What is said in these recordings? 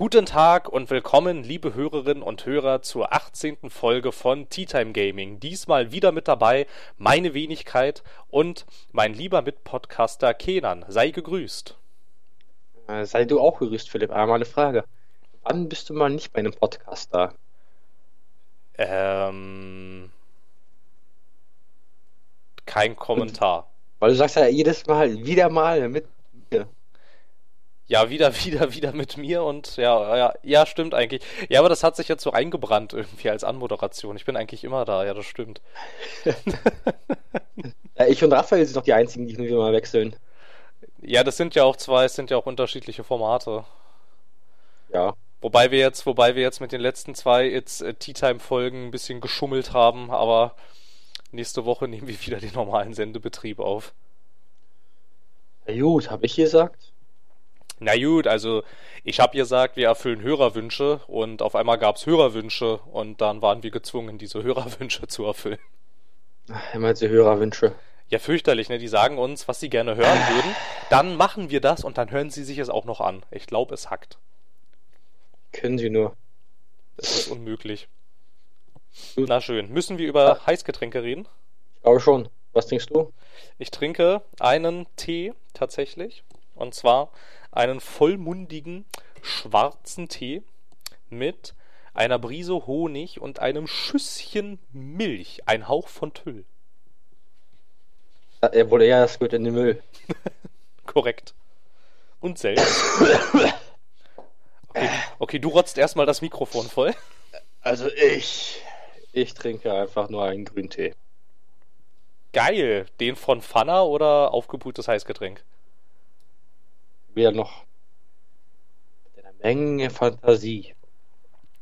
Guten Tag und willkommen, liebe Hörerinnen und Hörer, zur 18. Folge von Tea Time Gaming. Diesmal wieder mit dabei meine Wenigkeit und mein lieber Mitpodcaster Kenan. Sei gegrüßt. Äh, sei du auch gegrüßt, Philipp. Einmal eine Frage. Wann bist du mal nicht bei einem Podcast da? Ähm. Kein Kommentar. Weil du sagst ja jedes Mal, wieder mal mit mir. Ja, wieder, wieder, wieder mit mir und ja, ja, ja, stimmt eigentlich. Ja, aber das hat sich jetzt so eingebrannt irgendwie als Anmoderation. Ich bin eigentlich immer da, ja, das stimmt. Ja, ich und Raphael sind doch die einzigen, die wieder mal wechseln. Ja, das sind ja auch zwei, es sind ja auch unterschiedliche Formate. Ja. Wobei wir jetzt, wobei wir jetzt mit den letzten zwei jetzt äh, Tea Time Folgen ein bisschen geschummelt haben, aber nächste Woche nehmen wir wieder den normalen Sendebetrieb auf. Na gut, habe ich gesagt. Na gut, also ich habe gesagt, wir erfüllen Hörerwünsche und auf einmal gab's Hörerwünsche und dann waren wir gezwungen, diese Hörerwünsche zu erfüllen. Ach, Immer diese Hörerwünsche. Ja, fürchterlich, ne? Die sagen uns, was sie gerne hören würden. Dann machen wir das und dann hören sie sich es auch noch an. Ich glaube, es hackt. Können sie nur. Das ist unmöglich. Na schön. Müssen wir über Heißgetränke reden? Ich glaube schon. Was trinkst du? Ich trinke einen Tee tatsächlich. Und zwar einen vollmundigen schwarzen Tee mit einer Brise Honig und einem Schüsschen Milch. Ein Hauch von Tüll. Er wurde ja, das gehört in den Müll. Korrekt. Und selbst. Okay, okay, du rotzt erstmal das Mikrofon voll. Also ich. Ich trinke einfach nur einen Grüntee. Geil. Den von Pfanner oder aufgebrühtes Heißgetränk? Wieder noch. Mit einer Menge Fantasie.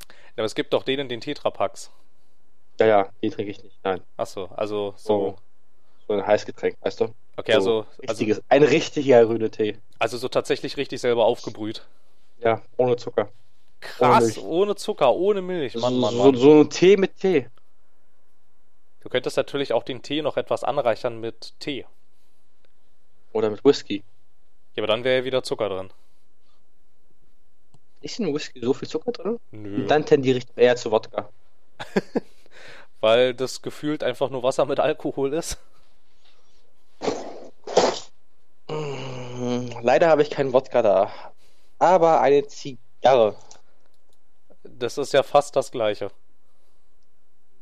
Ja, aber es gibt doch den in den Tetrapacks. Ja, ja, die trinke ich nicht. Nein. Achso, also so. So, so ein Heißgetränk, weißt du? Okay, also, so also, richtiges, ein richtiger grüner Tee. also so tatsächlich richtig selber aufgebrüht. Ja, ohne Zucker. Krass, Milch. ohne Zucker, ohne Milch. Mann, so, Mann, so, Mann. so ein Tee mit Tee. Du könntest natürlich auch den Tee noch etwas anreichern mit Tee. Oder mit Whisky. Ja, aber dann wäre ja wieder Zucker drin. Ist in Whisky so viel Zucker drin? Nö. Dann tendiere ich eher zu Wodka. Weil das gefühlt einfach nur Wasser mit Alkohol ist. Mm, Leider habe ich keinen Wodka da. Aber eine Zigarre. Das ist ja fast das gleiche.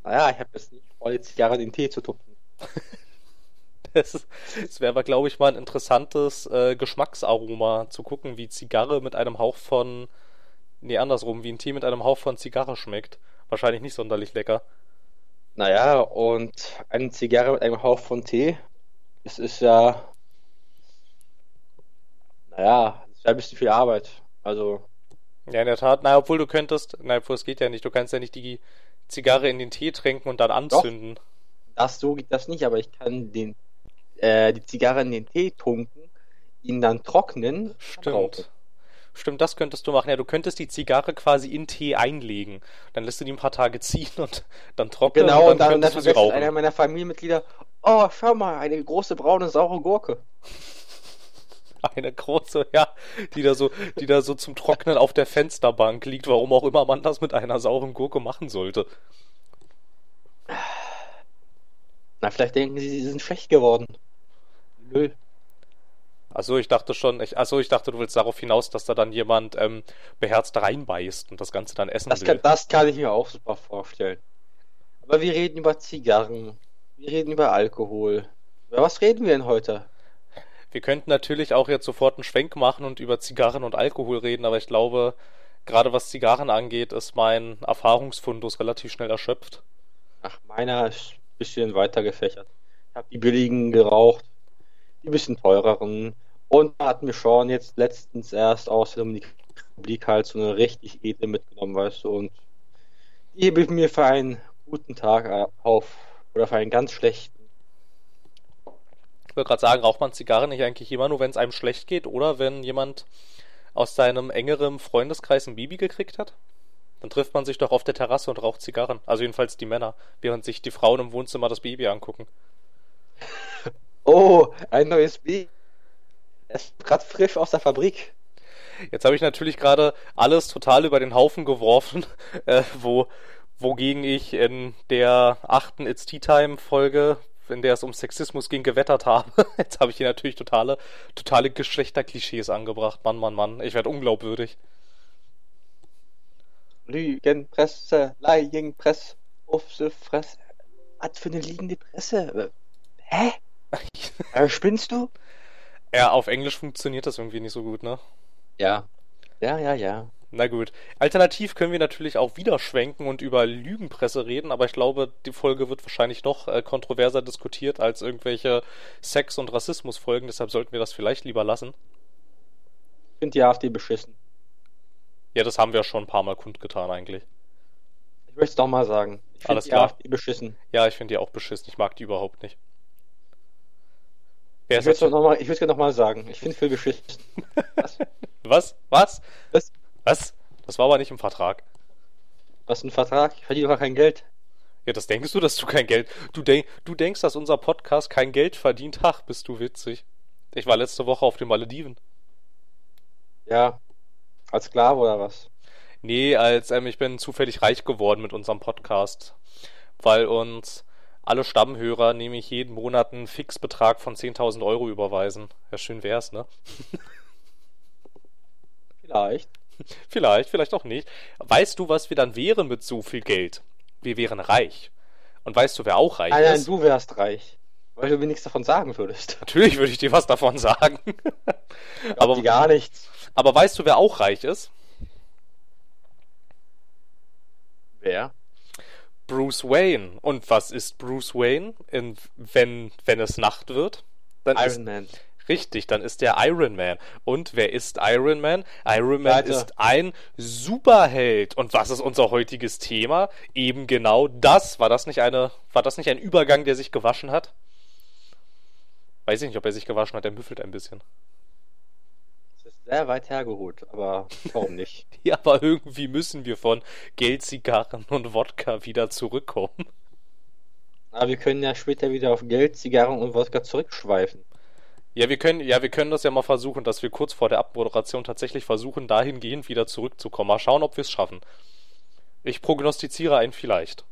Naja, ich habe jetzt nicht vor, die Zigarre in den Tee zu tupfen. Es, es wäre aber, glaube ich, mal ein interessantes äh, Geschmacksaroma zu gucken, wie Zigarre mit einem Hauch von. Nee, andersrum, wie ein Tee mit einem Hauch von Zigarre schmeckt. Wahrscheinlich nicht sonderlich lecker. Naja, und eine Zigarre mit einem Hauch von Tee. Es ist ja. Naja, es ist ja ein bisschen viel Arbeit. Also, Ja, in der Tat. Na, obwohl du könntest. Na, obwohl es geht ja nicht. Du kannst ja nicht die Zigarre in den Tee tränken und dann anzünden. das so geht das nicht, aber ich kann den, äh, die Zigarre in den Tee tunken, ihn dann trocknen. rauchen. Stimmt. Stimmt, das könntest du machen. Ja, du könntest die Zigarre quasi in Tee einlegen. Dann lässt du die ein paar Tage ziehen und dann trocknen Genau, und dann, dann könntest du sie rauchen. einer meiner Familienmitglieder, oh, schau mal, eine große braune saure Gurke. Eine große, ja, die da so, die da so zum Trocknen auf der Fensterbank liegt, warum auch immer man das mit einer sauren Gurke machen sollte. Na, vielleicht denken sie, sie sind schlecht geworden. Nö. Achso, ich dachte schon, ich, achso, ich dachte, du willst darauf hinaus, dass da dann jemand ähm, beherzt reinbeißt und das Ganze dann essen Das will. kann, das kann ich mir auch super vorstellen. Aber wir reden über Zigarren. Wir reden über Alkohol. Über was reden wir denn heute? Wir könnten natürlich auch jetzt sofort einen Schwenk machen und über Zigarren und Alkohol reden, aber ich glaube, gerade was Zigarren angeht, ist mein Erfahrungsfundus relativ schnell erschöpft. Ach, meiner ist ein bisschen weiter gefächert. Ich habe die billigen geraucht, die bisschen teureren. Und da hatten wir schon jetzt letztens erst aus der Republik halt so eine richtig edle mitgenommen, weißt du. Und die hebe ich mir für einen guten Tag äh, auf. Oder für einen ganz schlechten. Ich wollte gerade sagen, raucht man Zigarren nicht eigentlich immer nur, wenn es einem schlecht geht oder wenn jemand aus seinem engeren Freundeskreis ein Baby gekriegt hat? Dann trifft man sich doch auf der Terrasse und raucht Zigarren. Also jedenfalls die Männer, während sich die Frauen im Wohnzimmer das Baby angucken. Oh, ein neues Baby. Es ist gerade frisch aus der Fabrik. Jetzt habe ich natürlich gerade alles total über den Haufen geworfen, äh, wo, wogegen ich in der achten It's Tea Time Folge, in der es um Sexismus ging, gewettert habe. Jetzt habe ich hier natürlich totale, totale Geschlechterklischees angebracht. Mann, Mann, Mann. Ich werde unglaubwürdig. Lügenpresse, Laienpresse, Ufse Fresse. Was für eine liegende Presse? Hä? Äh, spinnst du? Ja, auf Englisch funktioniert das irgendwie nicht so gut, ne? Ja. Ja, ja, ja. Na gut. Alternativ können wir natürlich auch wieder schwenken und über Lügenpresse reden, aber ich glaube, die Folge wird wahrscheinlich noch äh, kontroverser diskutiert als irgendwelche Sex- und Rassismusfolgen, deshalb sollten wir das vielleicht lieber lassen. Ich finde die AfD beschissen. Ja, das haben wir schon ein paar Mal kundgetan eigentlich. Ich möchte es doch mal sagen. Ich finde die klar. AfD beschissen. Ja, ich finde die auch beschissen. Ich mag die überhaupt nicht. Wer Ich ist würde es noch mal, gerne noch mal sagen. Ich finde Phil beschissen. Was? Was? Was? Was? Was? Das war aber nicht im Vertrag. Was ein Vertrag? Ich verdiene doch gar kein Geld. Ja, das denkst du, dass du kein Geld. Du, denk, du denkst, dass unser Podcast kein Geld verdient. Ach, bist du witzig. Ich war letzte Woche auf den Malediven. Ja. Als Sklave oder was? Nee, als ähm, ich bin zufällig reich geworden mit unserem Podcast. Weil uns alle Stammhörer nämlich jeden Monat einen Fixbetrag von 10.000 Euro überweisen. Ja, schön wär's, ne? Vielleicht. Vielleicht, vielleicht auch nicht. Weißt du, was wir dann wären mit so viel Geld? Wir wären reich. Und weißt du, wer auch reich Nein, nein, ist? du wärst reich. Weil du mir nichts davon sagen würdest. Natürlich würde ich dir was davon sagen. Aber aber, gar nichts. aber weißt du, wer auch reich ist? Wer? Bruce Wayne. Und was ist Bruce Wayne, in, wenn, wenn es Nacht wird? Dann ist, Iron Man. richtig, dann ist der Iron Man. Und wer ist Iron Man? Iron Man Weiter. ist ein Superheld. Und was ist unser heutiges Thema? Eben genau das. War das nicht eine, war das nicht ein Übergang, der sich gewaschen hat? Weiß ich nicht, ob er sich gewaschen hat, er müffelt ein bisschen. Sehr weit hergeholt, aber warum nicht? Ja, aber irgendwie müssen wir von Geld, Zigarren und Wodka wieder zurückkommen. Aber wir können ja später wieder auf Geld, Zigarren und Wodka zurückschweifen. Ja, wir können, ja, wir können das ja mal versuchen, dass wir kurz vor der Abmoderation tatsächlich versuchen, dahingehend wieder zurückzukommen. Mal schauen, ob wir es schaffen. Ich prognostiziere ein vielleicht.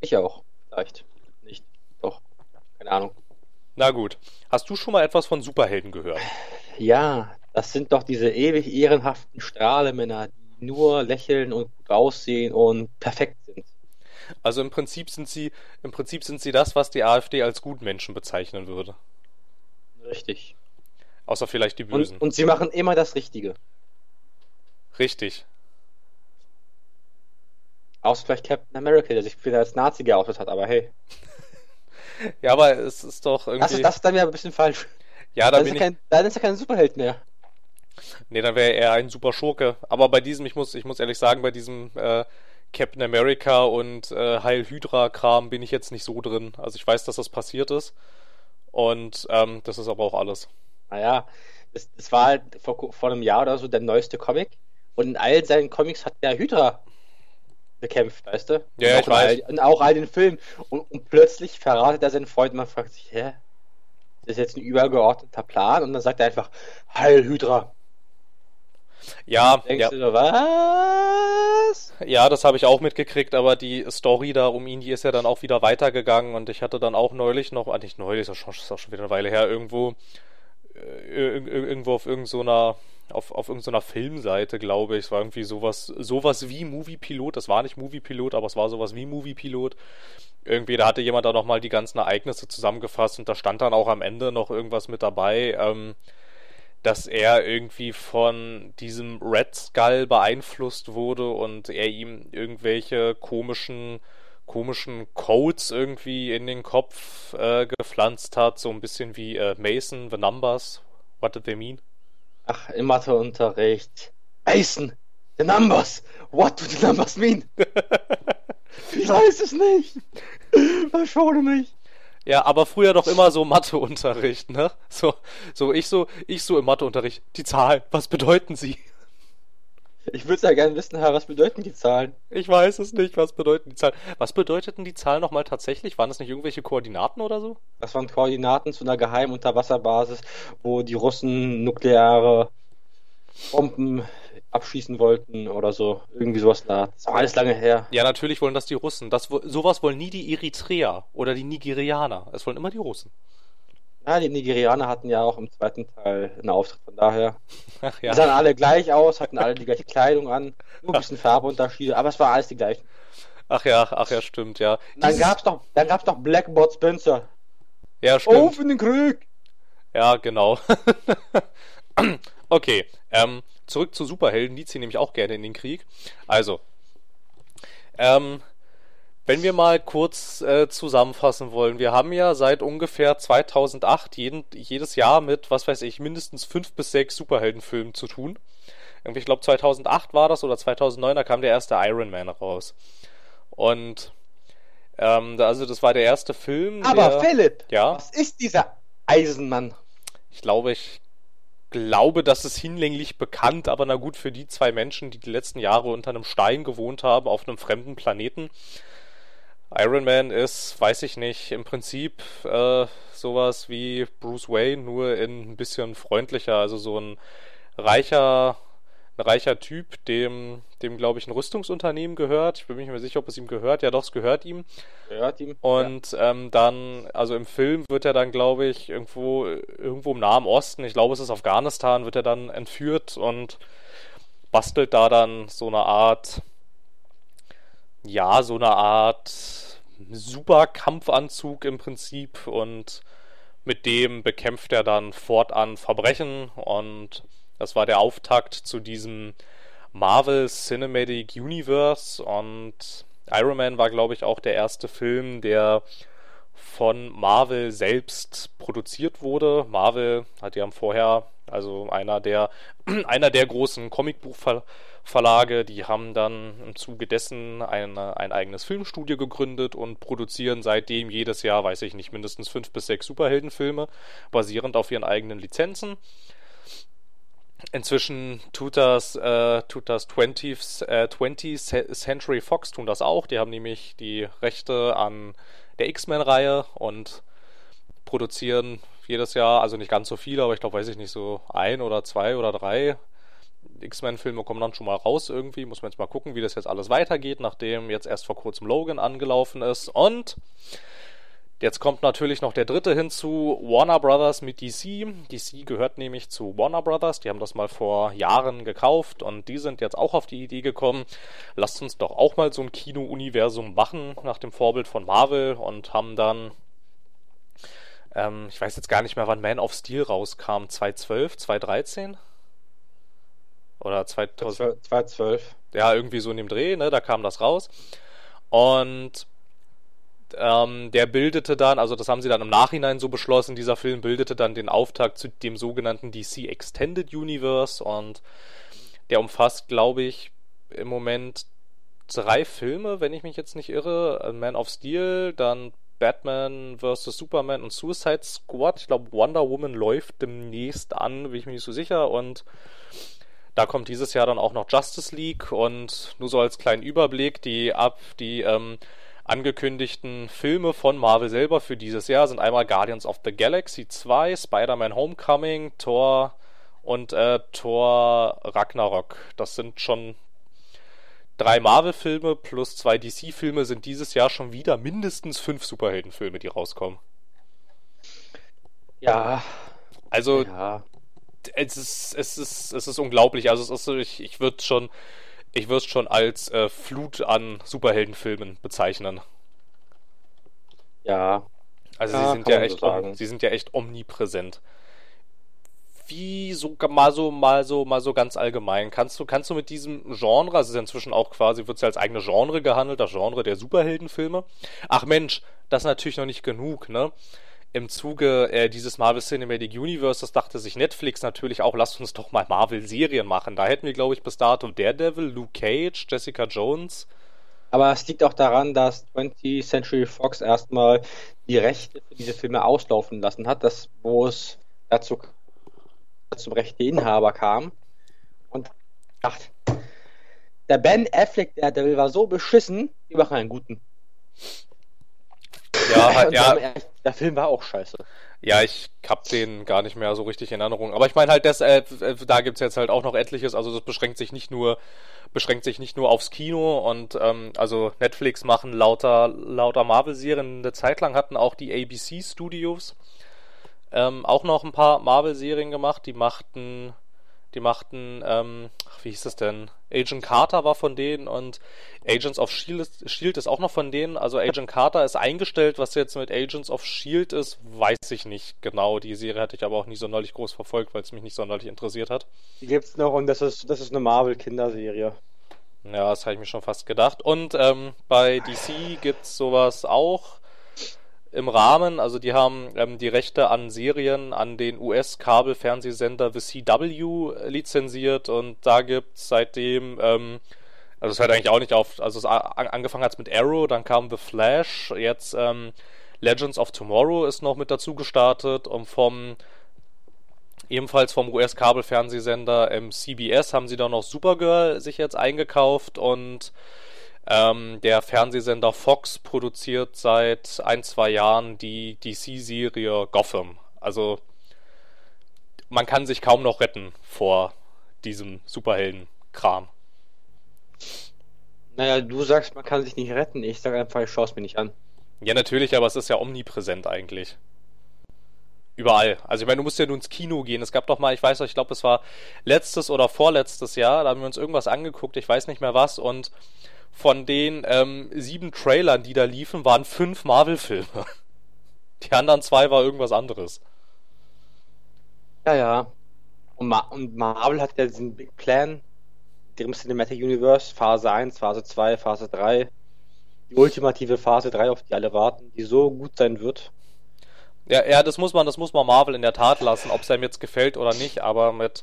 Ich auch. Vielleicht. Nicht. Doch. Keine Ahnung. Na gut. Hast du schon mal etwas von Superhelden gehört? Ja, das sind doch diese ewig ehrenhaften Strahlemänner, die nur lächeln und gut aussehen und perfekt sind. Also im Prinzip sind sie, im Prinzip sind sie das, was die AfD als Gutmenschen bezeichnen würde. Richtig. Außer vielleicht die Bösen. Und, und sie machen immer das Richtige. Richtig. Außer vielleicht Captain America, der sich wieder als Nazi geoutet hat, aber hey. Ja, aber es ist doch Das irgendwie. ist, das ist dann wieder ein bisschen falsch. ja, da Dann ist, bin er ich. kein, dann ist er kein Superheld mehr. Nee, dann wäre er ein super Schurke. Aber bei diesem, ich muss, ich muss ehrlich sagen, bei diesem äh, Captain America und äh, Heil Hydra-Kram bin ich jetzt nicht so drin. Also ich weiß, dass das passiert ist. Und ähm, das ist aber auch alles. Naja, das, das war halt vor, vor einem Jahr oder so der neueste Comic. Und in all seinen Comics hat der Hydra bekämpft, weißt du? Ja, und ich weiß. All, und auch all den Filmen. Und, und plötzlich verratet er seinen Freund und man fragt sich, hä? Das ist jetzt ein übergeordneter Plan? Und dann sagt er einfach, Heil Hydra. Ja, ja, du so, was? ja, das habe ich auch mitgekriegt, aber die Story da um ihn, die ist ja dann auch wieder weitergegangen und ich hatte dann auch neulich noch, ah, nicht neulich, das ist, schon, das ist auch schon wieder eine Weile her, irgendwo, äh, ir- ir- irgendwo auf irgendeiner, auf, auf irgendeiner Filmseite, glaube ich, es war irgendwie sowas, sowas wie Moviepilot, das war nicht Moviepilot, aber es war sowas wie Moviepilot. Irgendwie, da hatte jemand da nochmal die ganzen Ereignisse zusammengefasst und da stand dann auch am Ende noch irgendwas mit dabei, ähm, dass er irgendwie von diesem Red Skull beeinflusst wurde und er ihm irgendwelche komischen komischen Codes irgendwie in den Kopf äh, gepflanzt hat, so ein bisschen wie äh, Mason, the numbers, what did they mean? Ach, im Matheunterricht. Mason, the numbers. What do the numbers mean? ich weiß es nicht. Verschone mich. Ja, aber früher doch immer so Matheunterricht, ne? So, so ich so, ich so im Matheunterricht. Die Zahlen, was bedeuten sie? Ich würde ja gerne wissen, Herr, was bedeuten die Zahlen? Ich weiß es nicht, was bedeuten die Zahlen. Was bedeuteten die Zahlen nochmal tatsächlich? Waren das nicht irgendwelche Koordinaten oder so? Das waren Koordinaten zu einer geheimen Unterwasserbasis, wo die Russen nukleare Bomben abschießen wollten oder so. Irgendwie sowas da. Das war alles lange her. Ja, natürlich wollen das die Russen. Das, sowas wollen nie die Eritreer oder die Nigerianer. Es wollen immer die Russen. Ja, die Nigerianer hatten ja auch im zweiten Teil einen Auftritt, von daher. Ach ja. Die sahen alle gleich aus, hatten alle die gleiche Kleidung an, nur ein bisschen Farbeunterschiede, aber es war alles die gleichen. Ach ja, ach ja, stimmt, ja. Dann Dieses... gab's noch, dann gab's noch Blackboard Spencer. Ja, stimmt. Auf in den Krieg! Ja, genau. okay, ähm, zurück zu Superhelden, die ziehen nämlich auch gerne in den Krieg. Also, ähm, wenn wir mal kurz äh, zusammenfassen wollen, wir haben ja seit ungefähr 2008 jeden, jedes Jahr mit, was weiß ich, mindestens fünf bis sechs Superheldenfilmen zu tun. Irgendwie, ich glaube 2008 war das oder 2009, da kam der erste Iron Man raus. Und ähm, also das war der erste Film. Aber der, Philipp, ja? was ist dieser Eisenmann? Ich glaube, ich glaube, das ist hinlänglich bekannt, aber na gut, für die zwei Menschen, die die letzten Jahre unter einem Stein gewohnt haben, auf einem fremden Planeten, Iron Man ist, weiß ich nicht, im Prinzip äh, sowas wie Bruce Wayne, nur in ein bisschen freundlicher, also so ein reicher, ein reicher Typ, dem, dem glaube ich ein Rüstungsunternehmen gehört. Ich bin mir nicht mehr sicher, ob es ihm gehört. Ja, doch, es gehört ihm. Gehört ihm. Und ja. ähm, dann, also im Film wird er dann, glaube ich, irgendwo, irgendwo im Nahen Osten, ich glaube, es ist Afghanistan, wird er dann entführt und bastelt da dann so eine Art ja, so eine Art super Kampfanzug im Prinzip und mit dem bekämpft er dann fortan Verbrechen und das war der Auftakt zu diesem Marvel Cinematic Universe und Iron Man war, glaube ich, auch der erste Film, der von Marvel selbst produziert wurde. Marvel hat ja vorher, also einer der, einer der großen Comicbuchverlage, die haben dann im Zuge dessen eine, ein eigenes Filmstudio gegründet und produzieren seitdem jedes Jahr, weiß ich nicht, mindestens fünf bis sechs Superheldenfilme, basierend auf ihren eigenen Lizenzen. Inzwischen tut das, äh, tut das 20th, äh, 20th Century Fox tun das auch. Die haben nämlich die Rechte an der X-Men-Reihe und produzieren jedes Jahr, also nicht ganz so viele, aber ich glaube, weiß ich nicht, so ein oder zwei oder drei X-Men-Filme kommen dann schon mal raus irgendwie. Muss man jetzt mal gucken, wie das jetzt alles weitergeht, nachdem jetzt erst vor kurzem Logan angelaufen ist. Und Jetzt kommt natürlich noch der dritte hinzu, Warner Brothers mit DC. DC gehört nämlich zu Warner Brothers, die haben das mal vor Jahren gekauft und die sind jetzt auch auf die Idee gekommen, lasst uns doch auch mal so ein Kino-Universum machen, nach dem Vorbild von Marvel und haben dann, ähm, ich weiß jetzt gar nicht mehr, wann Man of Steel rauskam, 2012, 2013? Oder 2000? 2012. Ja, irgendwie so in dem Dreh, ne, da kam das raus. Und ähm, der bildete dann, also das haben sie dann im Nachhinein so beschlossen, dieser Film bildete dann den Auftakt zu dem sogenannten DC Extended Universe und der umfasst, glaube ich, im Moment drei Filme, wenn ich mich jetzt nicht irre. Man of Steel, dann Batman vs. Superman und Suicide Squad. Ich glaube, Wonder Woman läuft demnächst an, bin ich mir nicht so sicher. Und da kommt dieses Jahr dann auch noch Justice League und nur so als kleinen Überblick, die ab, die ähm, angekündigten Filme von Marvel selber für dieses Jahr sind einmal Guardians of the Galaxy 2, Spider-Man Homecoming, Thor und äh, Thor Ragnarok. Das sind schon drei Marvel-Filme plus zwei DC-Filme sind dieses Jahr schon wieder mindestens fünf Superheldenfilme, die rauskommen. Ja. Also ja. Es ist es ist es ist unglaublich. Also es ist ich, ich würde schon ich würde es schon als äh, Flut an Superheldenfilmen bezeichnen. Ja. Also ja, sie sind ja echt, so sie sind ja echt omnipräsent. Wie so mal so mal so mal so ganz allgemein kannst du kannst du mit diesem Genre, also ist ja inzwischen auch quasi wird es ja als eigene Genre gehandelt, das Genre der Superheldenfilme. Ach Mensch, das ist natürlich noch nicht genug, ne? Im Zuge äh, dieses Marvel Cinematic Universe, das dachte sich Netflix natürlich auch, lasst uns doch mal Marvel-Serien machen. Da hätten wir, glaube ich, bis dato Daredevil, Luke Cage, Jessica Jones. Aber es liegt auch daran, dass 20th Century Fox erstmal die Rechte für diese Filme auslaufen lassen hat, dass, wo es dazu zum Rechteinhaber kam und dachte, der Ben Affleck, der, der war so beschissen, die machen einen guten. Ja, halt, ja. Der Film war auch scheiße. Ja, ich hab den gar nicht mehr so richtig in Erinnerung. Aber ich meine halt, das, äh, da gibt's jetzt halt auch noch etliches. Also das beschränkt sich nicht nur, beschränkt sich nicht nur aufs Kino und ähm, also Netflix machen lauter, lauter Marvel-Serien. Eine Zeit lang hatten auch die ABC Studios ähm, auch noch ein paar Marvel-Serien gemacht. Die machten die machten, ähm, wie hieß es denn? Agent Carter war von denen und Agents of Shield ist, Shield ist auch noch von denen. Also Agent Carter ist eingestellt. Was jetzt mit Agents of Shield ist, weiß ich nicht genau. Die Serie hatte ich aber auch nie sonderlich groß verfolgt, weil es mich nicht sonderlich interessiert hat. Die gibt's noch und das ist, das ist eine Marvel-Kinderserie. Ja, das habe ich mir schon fast gedacht. Und ähm, bei DC gibt's sowas auch im Rahmen, also die haben ähm, die Rechte an Serien an den US-Kabelfernsehsender The CW lizenziert und da gibt's seitdem, ähm, also es hört eigentlich auch nicht auf, also es angefangen hat mit Arrow, dann kam The Flash, jetzt ähm, Legends of Tomorrow ist noch mit dazu gestartet und vom ebenfalls vom US-Kabelfernsehsender ähm, CBS haben sie dann noch Supergirl sich jetzt eingekauft und ähm, der Fernsehsender Fox produziert seit ein, zwei Jahren die DC-Serie Gotham. Also man kann sich kaum noch retten vor diesem Superhelden-Kram. Naja, du sagst, man kann sich nicht retten. Ich sage einfach, ich schaue es mir nicht an. Ja, natürlich, aber es ist ja omnipräsent eigentlich. Überall. Also ich meine, du musst ja nur ins Kino gehen. Es gab doch mal, ich weiß nicht, ich glaube, es war letztes oder vorletztes Jahr, da haben wir uns irgendwas angeguckt, ich weiß nicht mehr was, und von den ähm, sieben Trailern, die da liefen, waren fünf Marvel-Filme. Die anderen zwei war irgendwas anderes. Ja, ja. Und, Ma und Marvel hat ja diesen Big Plan, dem Cinematic Universe, Phase 1, Phase 2, Phase 3. Die ultimative Phase 3, auf die alle warten, die so gut sein wird. Ja, ja, das muss man, das muss man Marvel in der Tat lassen, ob es einem jetzt gefällt oder nicht, aber mit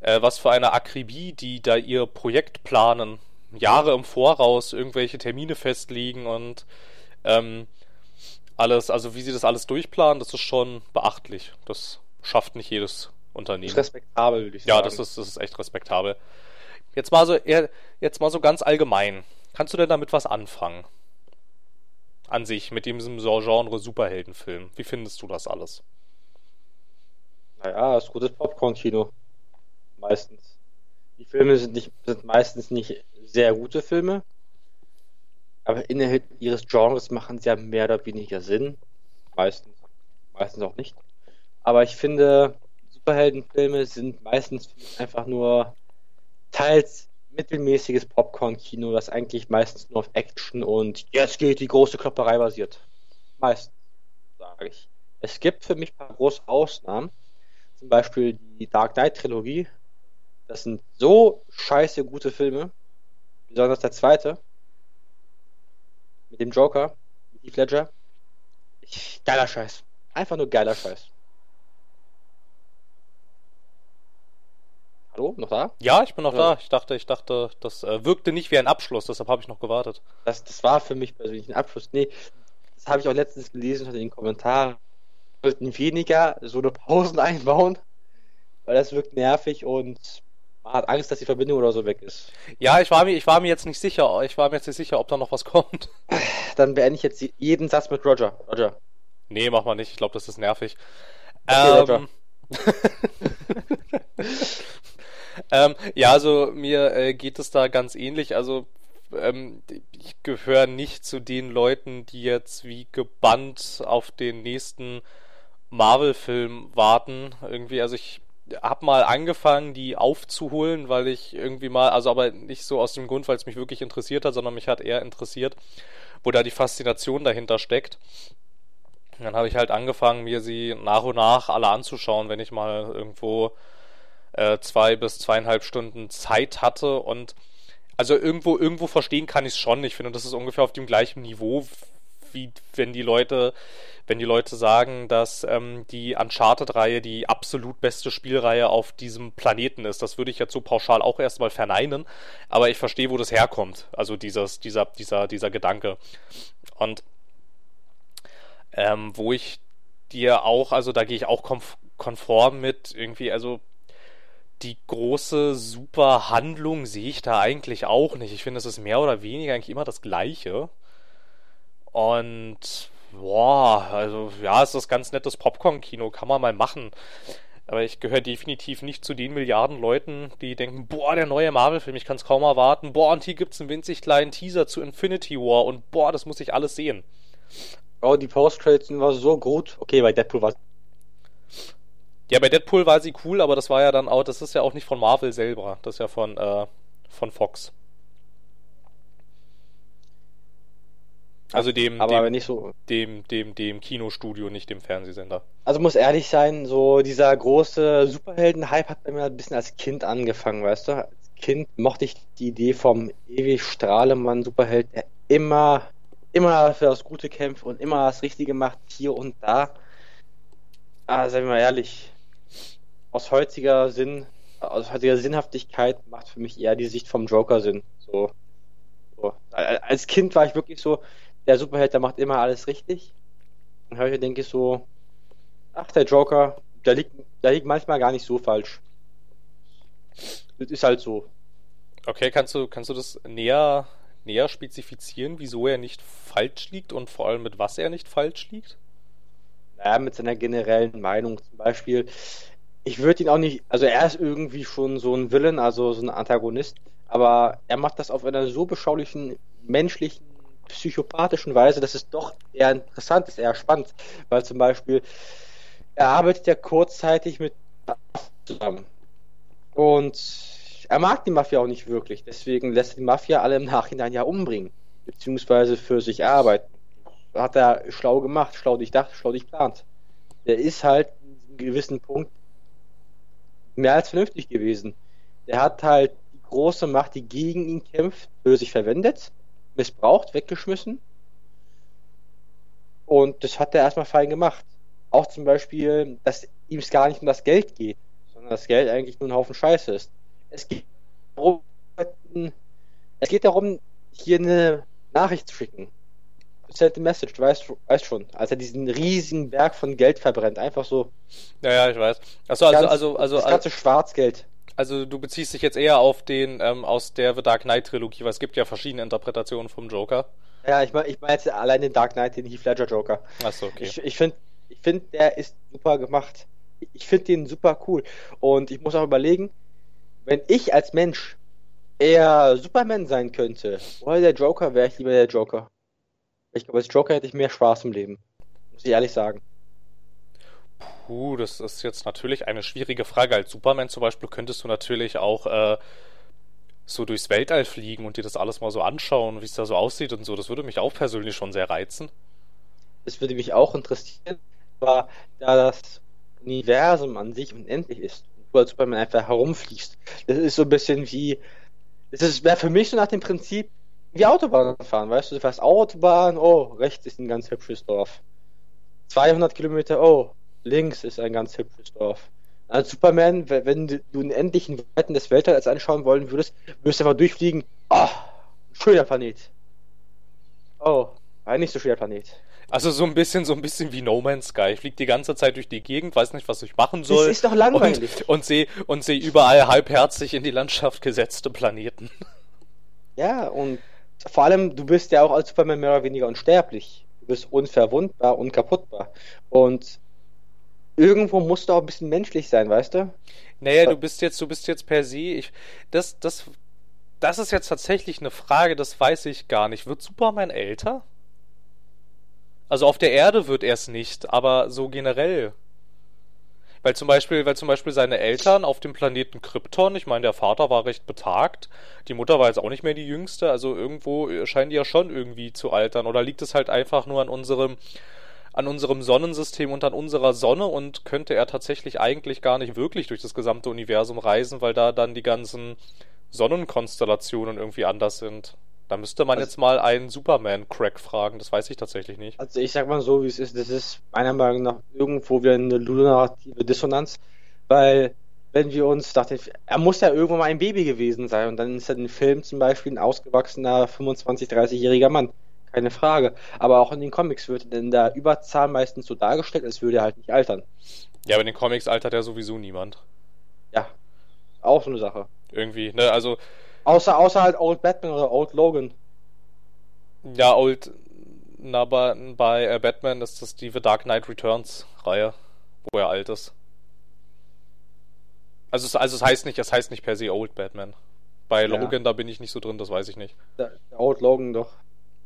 äh, was für einer Akribie, die da ihr Projekt planen, Jahre im Voraus irgendwelche Termine festlegen und ähm, alles, also wie sie das alles durchplanen, das ist schon beachtlich. Das schafft nicht jedes Unternehmen. Das ist respektabel, würde ich sagen. Ja, das ist, das ist echt respektabel. Jetzt mal so, jetzt mal so ganz allgemein. Kannst du denn damit was anfangen? An sich, mit diesem Genre Superheldenfilm. Wie findest du das alles? Naja, ist gutes Popcorn-Kino. Meistens. Die Filme sind, nicht, sind meistens nicht sehr gute Filme, aber innerhalb ihres Genres machen sie ja mehr oder weniger Sinn. Meistens, meistens auch nicht. Aber ich finde, Superheldenfilme sind meistens einfach nur teils mittelmäßiges Popcorn-Kino, das eigentlich meistens nur auf Action und jetzt geht die große Klopperei basiert. Meistens, sage ich. Es gibt für mich ein paar große Ausnahmen. Zum Beispiel die Dark Knight-Trilogie. Das sind so scheiße gute Filme. Besonders der zweite. Mit dem Joker. Mit Heath Ledger. Ich, geiler Scheiß. Einfach nur geiler Scheiß. Hallo, noch da? Ja, ich bin noch ja. da. Ich dachte, ich dachte, das äh, wirkte nicht wie ein Abschluss, deshalb habe ich noch gewartet. Das, das war für mich persönlich ein Abschluss. Nee, das habe ich auch letztens gelesen in den Kommentaren. Wir sollten weniger so eine Pausen einbauen, weil das wirkt nervig und man hat Angst, dass die Verbindung oder so weg ist. Ja, ich war mir, ich war mir jetzt nicht sicher. Ich war mir jetzt nicht sicher, ob da noch was kommt. Dann beende ich jetzt jeden Satz mit Roger. Roger. Nee, mach mal nicht. Ich glaube, das ist nervig. Okay, ähm, ähm, ja, also mir äh, geht es da ganz ähnlich. Also ähm, ich gehöre nicht zu den Leuten, die jetzt wie gebannt auf den nächsten Marvel-Film warten. Irgendwie, also ich hab mal angefangen, die aufzuholen, weil ich irgendwie mal, also aber nicht so aus dem Grund, weil es mich wirklich interessiert hat, sondern mich hat eher interessiert, wo da die Faszination dahinter steckt. Und dann habe ich halt angefangen, mir sie nach und nach alle anzuschauen, wenn ich mal irgendwo äh, zwei bis zweieinhalb Stunden Zeit hatte und also irgendwo irgendwo verstehen kann ich es schon. Ich finde, das ist ungefähr auf dem gleichen Niveau wie wenn die Leute, wenn die Leute sagen, dass ähm, die Uncharted-Reihe die absolut beste Spielreihe auf diesem Planeten ist. Das würde ich jetzt so pauschal auch erstmal verneinen, aber ich verstehe, wo das herkommt. Also dieses, dieser, dieser, dieser Gedanke. Und ähm, wo ich dir auch, also da gehe ich auch konform mit irgendwie, also die große super Handlung sehe ich da eigentlich auch nicht. Ich finde, es ist mehr oder weniger eigentlich immer das Gleiche. Und boah, also ja, es ist ganz nettes Popcorn-Kino, kann man mal machen. Aber ich gehöre definitiv nicht zu den Milliarden Leuten, die denken, boah, der neue Marvel-Film, ich kann es kaum erwarten. Boah, und hier gibt es einen winzig kleinen Teaser zu Infinity War und boah, das muss ich alles sehen. Oh, die Post-Credits war so gut. Okay, bei Deadpool war Ja, bei Deadpool war sie cool, aber das war ja dann auch, das ist ja auch nicht von Marvel selber, das ist ja von, äh, von Fox. Also dem, aber dem, nicht so. dem, dem, dem Kinostudio, nicht dem Fernsehsender. Also muss ehrlich sein, so dieser große Superhelden-Hype hat bei mir ein bisschen als Kind angefangen, weißt du? Als Kind mochte ich die Idee vom ewig Strahlemann Superheld, der immer, immer für das Gute kämpft und immer das Richtige macht, hier und da. Ah, seien wir mal ehrlich, aus heutiger Sinn, aus heutiger Sinnhaftigkeit macht für mich eher die Sicht vom Joker Sinn. So. so. Als Kind war ich wirklich so, der Superheld, der macht immer alles richtig. Und heute denke ich so, ach, der Joker, der liegt, der liegt manchmal gar nicht so falsch. Das ist halt so. Okay, kannst du, kannst du das näher, näher spezifizieren, wieso er nicht falsch liegt und vor allem mit was er nicht falsch liegt? Naja, mit seiner generellen Meinung zum Beispiel. Ich würde ihn auch nicht, also er ist irgendwie schon so ein Villain, also so ein Antagonist, aber er macht das auf einer so beschaulichen, menschlichen psychopathischen Weise, dass es doch eher interessant ist, eher spannend, weil zum Beispiel er arbeitet ja kurzzeitig mit zusammen und er mag die Mafia auch nicht wirklich, deswegen lässt er die Mafia alle im Nachhinein ja umbringen, beziehungsweise für sich arbeiten. Hat er schlau gemacht, schlau durchdacht, schlau durchplant. Der ist halt in einem gewissen Punkt mehr als vernünftig gewesen. Der hat halt die große Macht, die gegen ihn kämpft, für sich verwendet missbraucht, weggeschmissen. Und das hat er erstmal fein gemacht. Auch zum Beispiel, dass ihm es gar nicht um das Geld geht, sondern das Geld eigentlich nur ein Haufen Scheiße ist. Es geht darum, es geht darum hier eine Nachricht zu schicken. Send a message, du weißt, weißt schon, als er diesen riesigen Berg von Geld verbrennt, einfach so. Ja, ja, ich weiß. Achso, also, also, also, das also, ganze Schwarzgeld. Also du beziehst dich jetzt eher auf den ähm, aus der The Dark Knight Trilogie, weil es gibt ja verschiedene Interpretationen vom Joker. Ja, ich meine ich mein jetzt allein den Dark Knight, den Heath Ledger Joker. Achso, okay. Ich, ich finde, ich find, der ist super gemacht. Ich finde den super cool. Und ich muss auch überlegen, wenn ich als Mensch eher Superman sein könnte oder der Joker, wäre ich lieber der Joker. Ich glaube, als Joker hätte ich mehr Spaß im Leben. Muss ich ehrlich sagen. Puh, das ist jetzt natürlich eine schwierige Frage. Als Superman zum Beispiel könntest du natürlich auch äh, so durchs Weltall fliegen und dir das alles mal so anschauen, wie es da so aussieht und so. Das würde mich auch persönlich schon sehr reizen. Das würde mich auch interessieren, aber da das Universum an sich unendlich ist und du als Superman einfach herumfliegst, das ist so ein bisschen wie. Das wäre für mich so nach dem Prinzip wie Autobahn fahren, weißt du? Du fährst Autobahn, oh, rechts ist ein ganz hübsches Dorf. 200 Kilometer, oh, links ist ein ganz hübsches Dorf. Als Superman, wenn du in endlichen Weiten des Weltalls anschauen wollen würdest, würdest du einfach durchfliegen. Oh, schöner Planet. Oh, ein nicht so schöner Planet. Also so ein bisschen, so ein bisschen wie No Man's Sky. Ich fliege die ganze Zeit durch die Gegend, weiß nicht, was ich machen Das soll. ist doch langweilig. Und, und sehe und seh überall halbherzig in die Landschaft gesetzte Planeten. Ja, und vor allem, du bist ja auch als Superman mehr oder weniger unsterblich. Du bist unverwundbar, unkaputtbar. Und irgendwo musst du auch ein bisschen menschlich sein, weißt du? Naja, du bist jetzt, du bist jetzt per se. Ich, das, das, das ist jetzt tatsächlich eine Frage, das weiß ich gar nicht. Wird Superman älter? Also auf der Erde wird er es nicht, aber so generell. Weil zum Beispiel, weil zum Beispiel seine Eltern auf dem Planeten Krypton, ich meine, der Vater war recht betagt, die Mutter war jetzt auch nicht mehr die jüngste, also irgendwo scheinen die ja schon irgendwie zu altern. Oder liegt es halt einfach nur an unserem, an unserem Sonnensystem und an unserer Sonne und könnte er tatsächlich eigentlich gar nicht wirklich durch das gesamte Universum reisen, weil da dann die ganzen Sonnenkonstellationen irgendwie anders sind. Da müsste man Also- jetzt mal einen Superman-Crack fragen, das weiß ich tatsächlich nicht. Also ich sag mal so, wie es ist, das ist meiner Meinung nach irgendwo wieder eine lunative Dissonanz, weil wenn wir uns nach den, er muss ja irgendwann mal ein Baby gewesen sein und dann ist er in dem Film zum Beispiel ein ausgewachsener 25, 30-jähriger Mann. Keine Frage. Aber auch in den Comics wird in der Überzahl meistens so dargestellt, als würde er halt nicht altern. Ja, aber in den Comics altert ja sowieso niemand. Ja. auch so eine Sache. Irgendwie, ne, also. Außer, außer halt Old Batman oder Old Logan. Ja, Old. Na, aber bei äh, Batman ist das die The Dark Knight Returns Reihe, wo er alt ist. Also, es, also es heißt nicht, es heißt nicht per se Old Batman. Bei Ja. Logan, da bin ich nicht so drin, das weiß ich nicht. Der, der Old Logan doch.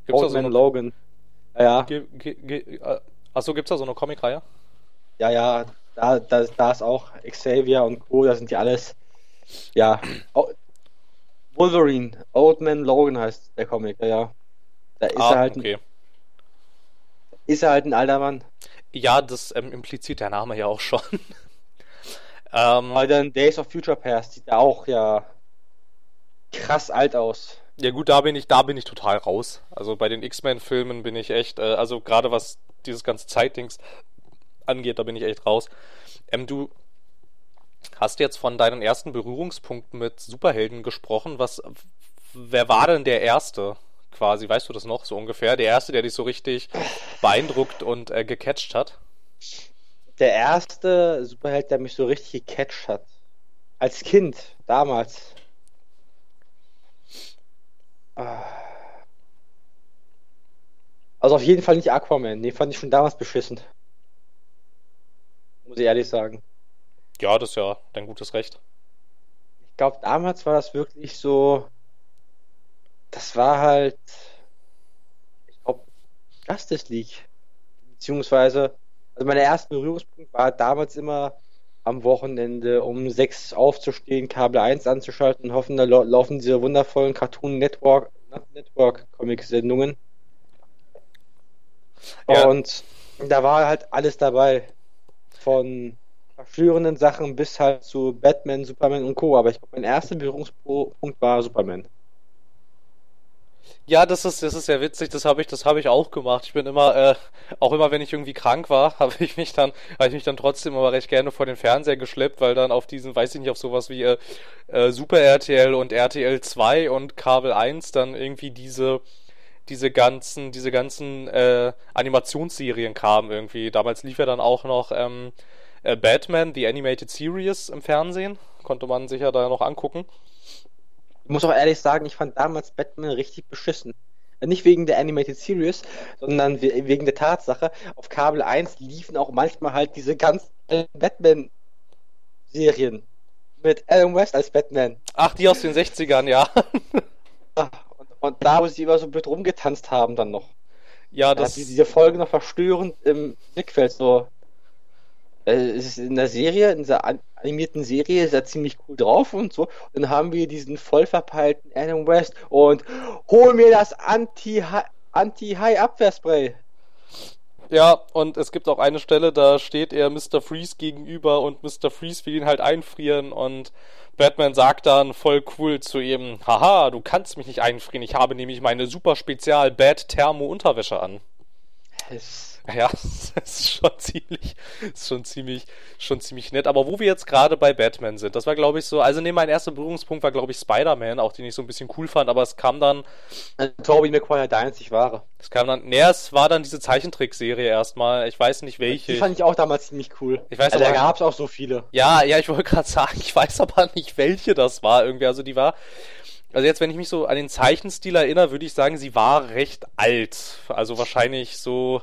Gibt's da Old so Man eine, Logan. Ja, ja. äh, achso, gibt's da so eine Comicreihe? Ja, ja, da, da, da ist auch Xavier und Co., da sind die alles. Ja. O- Wolverine, Old Man Logan heißt der Comic, ja, ja. Da ist, Ah, er halt ein, okay. ist er halt ein alter Mann. Ja, das ähm, impliziert der Name ja auch schon. ähm, Aber dann Days of Future Past sieht er auch ja krass alt aus. Ja gut, da bin ich, da bin ich total raus. Also bei den X-Men-Filmen bin ich echt, äh, also gerade was dieses ganze Zeitdings angeht, da bin ich echt raus. Ähm, du hast jetzt von deinen ersten Berührungspunkten mit Superhelden gesprochen. Was, wer war denn der erste? Quasi, weißt du das noch so ungefähr? Der erste, der dich so richtig beeindruckt und äh, gecatcht hat? Der erste Superheld, der mich so richtig gecatcht hat. Als Kind, damals. Ah. Also auf jeden Fall nicht Aquaman. Den fand ich schon damals beschissen. Muss ich ehrlich sagen. Ja, das ist ja dein gutes Recht. Ich glaube, damals war das wirklich so. Das war halt. Ich glaube, Justice League. Beziehungsweise. Also mein erster Berührungspunkt war damals immer am Wochenende um sechs aufzustehen, Kabel 1 anzuschalten und hoffen, da lau- laufen diese wundervollen Cartoon Network, Network Comic Sendungen. Ja. Und da war halt alles dabei. Von verstörenden Sachen bis halt zu Batman, Superman und Co. Aber ich glaube, mein erster Berührungspunkt war Superman. Ja, das ist, das ist sehr witzig, das habe ich, das habe ich auch gemacht. Ich bin immer, äh, auch immer wenn ich irgendwie krank war, habe ich mich dann, habe ich mich dann trotzdem immer recht gerne vor den Fernseher geschleppt, weil dann auf diesen, weiß ich nicht, auf sowas wie äh, äh, Super RTL und RTL 2 und Kabel 1 dann irgendwie diese, diese ganzen, diese ganzen äh, Animationsserien kamen irgendwie. Damals lief ja dann auch noch ähm, äh, Batman, The Animated Series im Fernsehen. Konnte man sich ja da noch angucken. Ich muss auch ehrlich sagen, ich fand damals Batman richtig beschissen. Nicht wegen der Animated Series, sondern we- wegen der Tatsache, auf Kabel 1 liefen auch manchmal halt diese ganzen Batman-Serien. Mit Adam West als Batman. Ach, die aus den 60ern, ja. Ah, Und, und da, wo sie immer so blöd rumgetanzt haben, dann noch. Ja, Da das. die- diese Folge noch verstörend im Blickfeld so. Äh, Es ist in der Serie, in dieser an- animierten Serie, ist er ziemlich cool drauf und so. Und dann haben wir diesen voll verpeilten Adam West und hol mir das Anti-High- Anti-High-Abwehrspray. Ja, und es gibt auch eine Stelle, da steht er Mr. Freeze gegenüber und Mr. Freeze will ihn halt einfrieren und Batman sagt dann voll cool zu ihm, haha, du kannst mich nicht einfrieren, ich habe nämlich meine super spezial Bad Thermo Unterwäsche an. Es- Ja, das ist schon ziemlich, ist schon ziemlich, schon ziemlich nett. Aber wo wir jetzt gerade bei Batman sind, das war glaube ich so, also nee, mein erster Berührungspunkt war glaube ich Spider-Man, auch den ich so ein bisschen cool fand, aber es kam dann, äh, Tobey Maguire, der einzig wahre. es kam dann, nee, es war dann diese Zeichentrickserie erstmal, ich weiß nicht welche. Die fand ich auch damals ziemlich cool. Ich weiß also, da aber- gab es auch so viele. Ja, ja, ich wollte gerade sagen, ich weiß aber nicht, welche das war irgendwie. Also die war, also jetzt, wenn ich mich so an den Zeichenstil erinnere, würde ich sagen, sie war recht alt. Also wahrscheinlich so,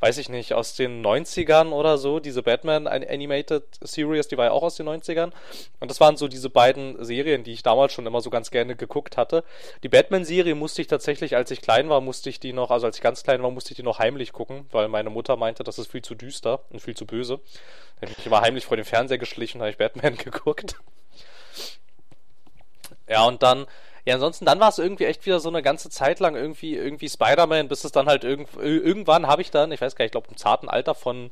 weiß ich nicht, aus den 90ern oder so. Diese Batman Animated Series, die war ja auch aus den 90ern. Und das waren so diese beiden Serien, die ich damals schon immer so ganz gerne geguckt hatte. Die Batman-Serie musste ich tatsächlich, als ich klein war, musste ich die noch, also als ich ganz klein war, musste ich die noch heimlich gucken, weil meine Mutter meinte, das ist viel zu düster und viel zu böse. Ich immer heimlich vor den Fernseher geschlichen habe ich Batman geguckt. Ja, und dann, ja, ansonsten, dann war es irgendwie echt wieder so eine ganze Zeit lang irgendwie, irgendwie Spider-Man, bis es dann halt irgend, irgendwann habe ich dann, ich weiß gar nicht, ich glaube im zarten Alter von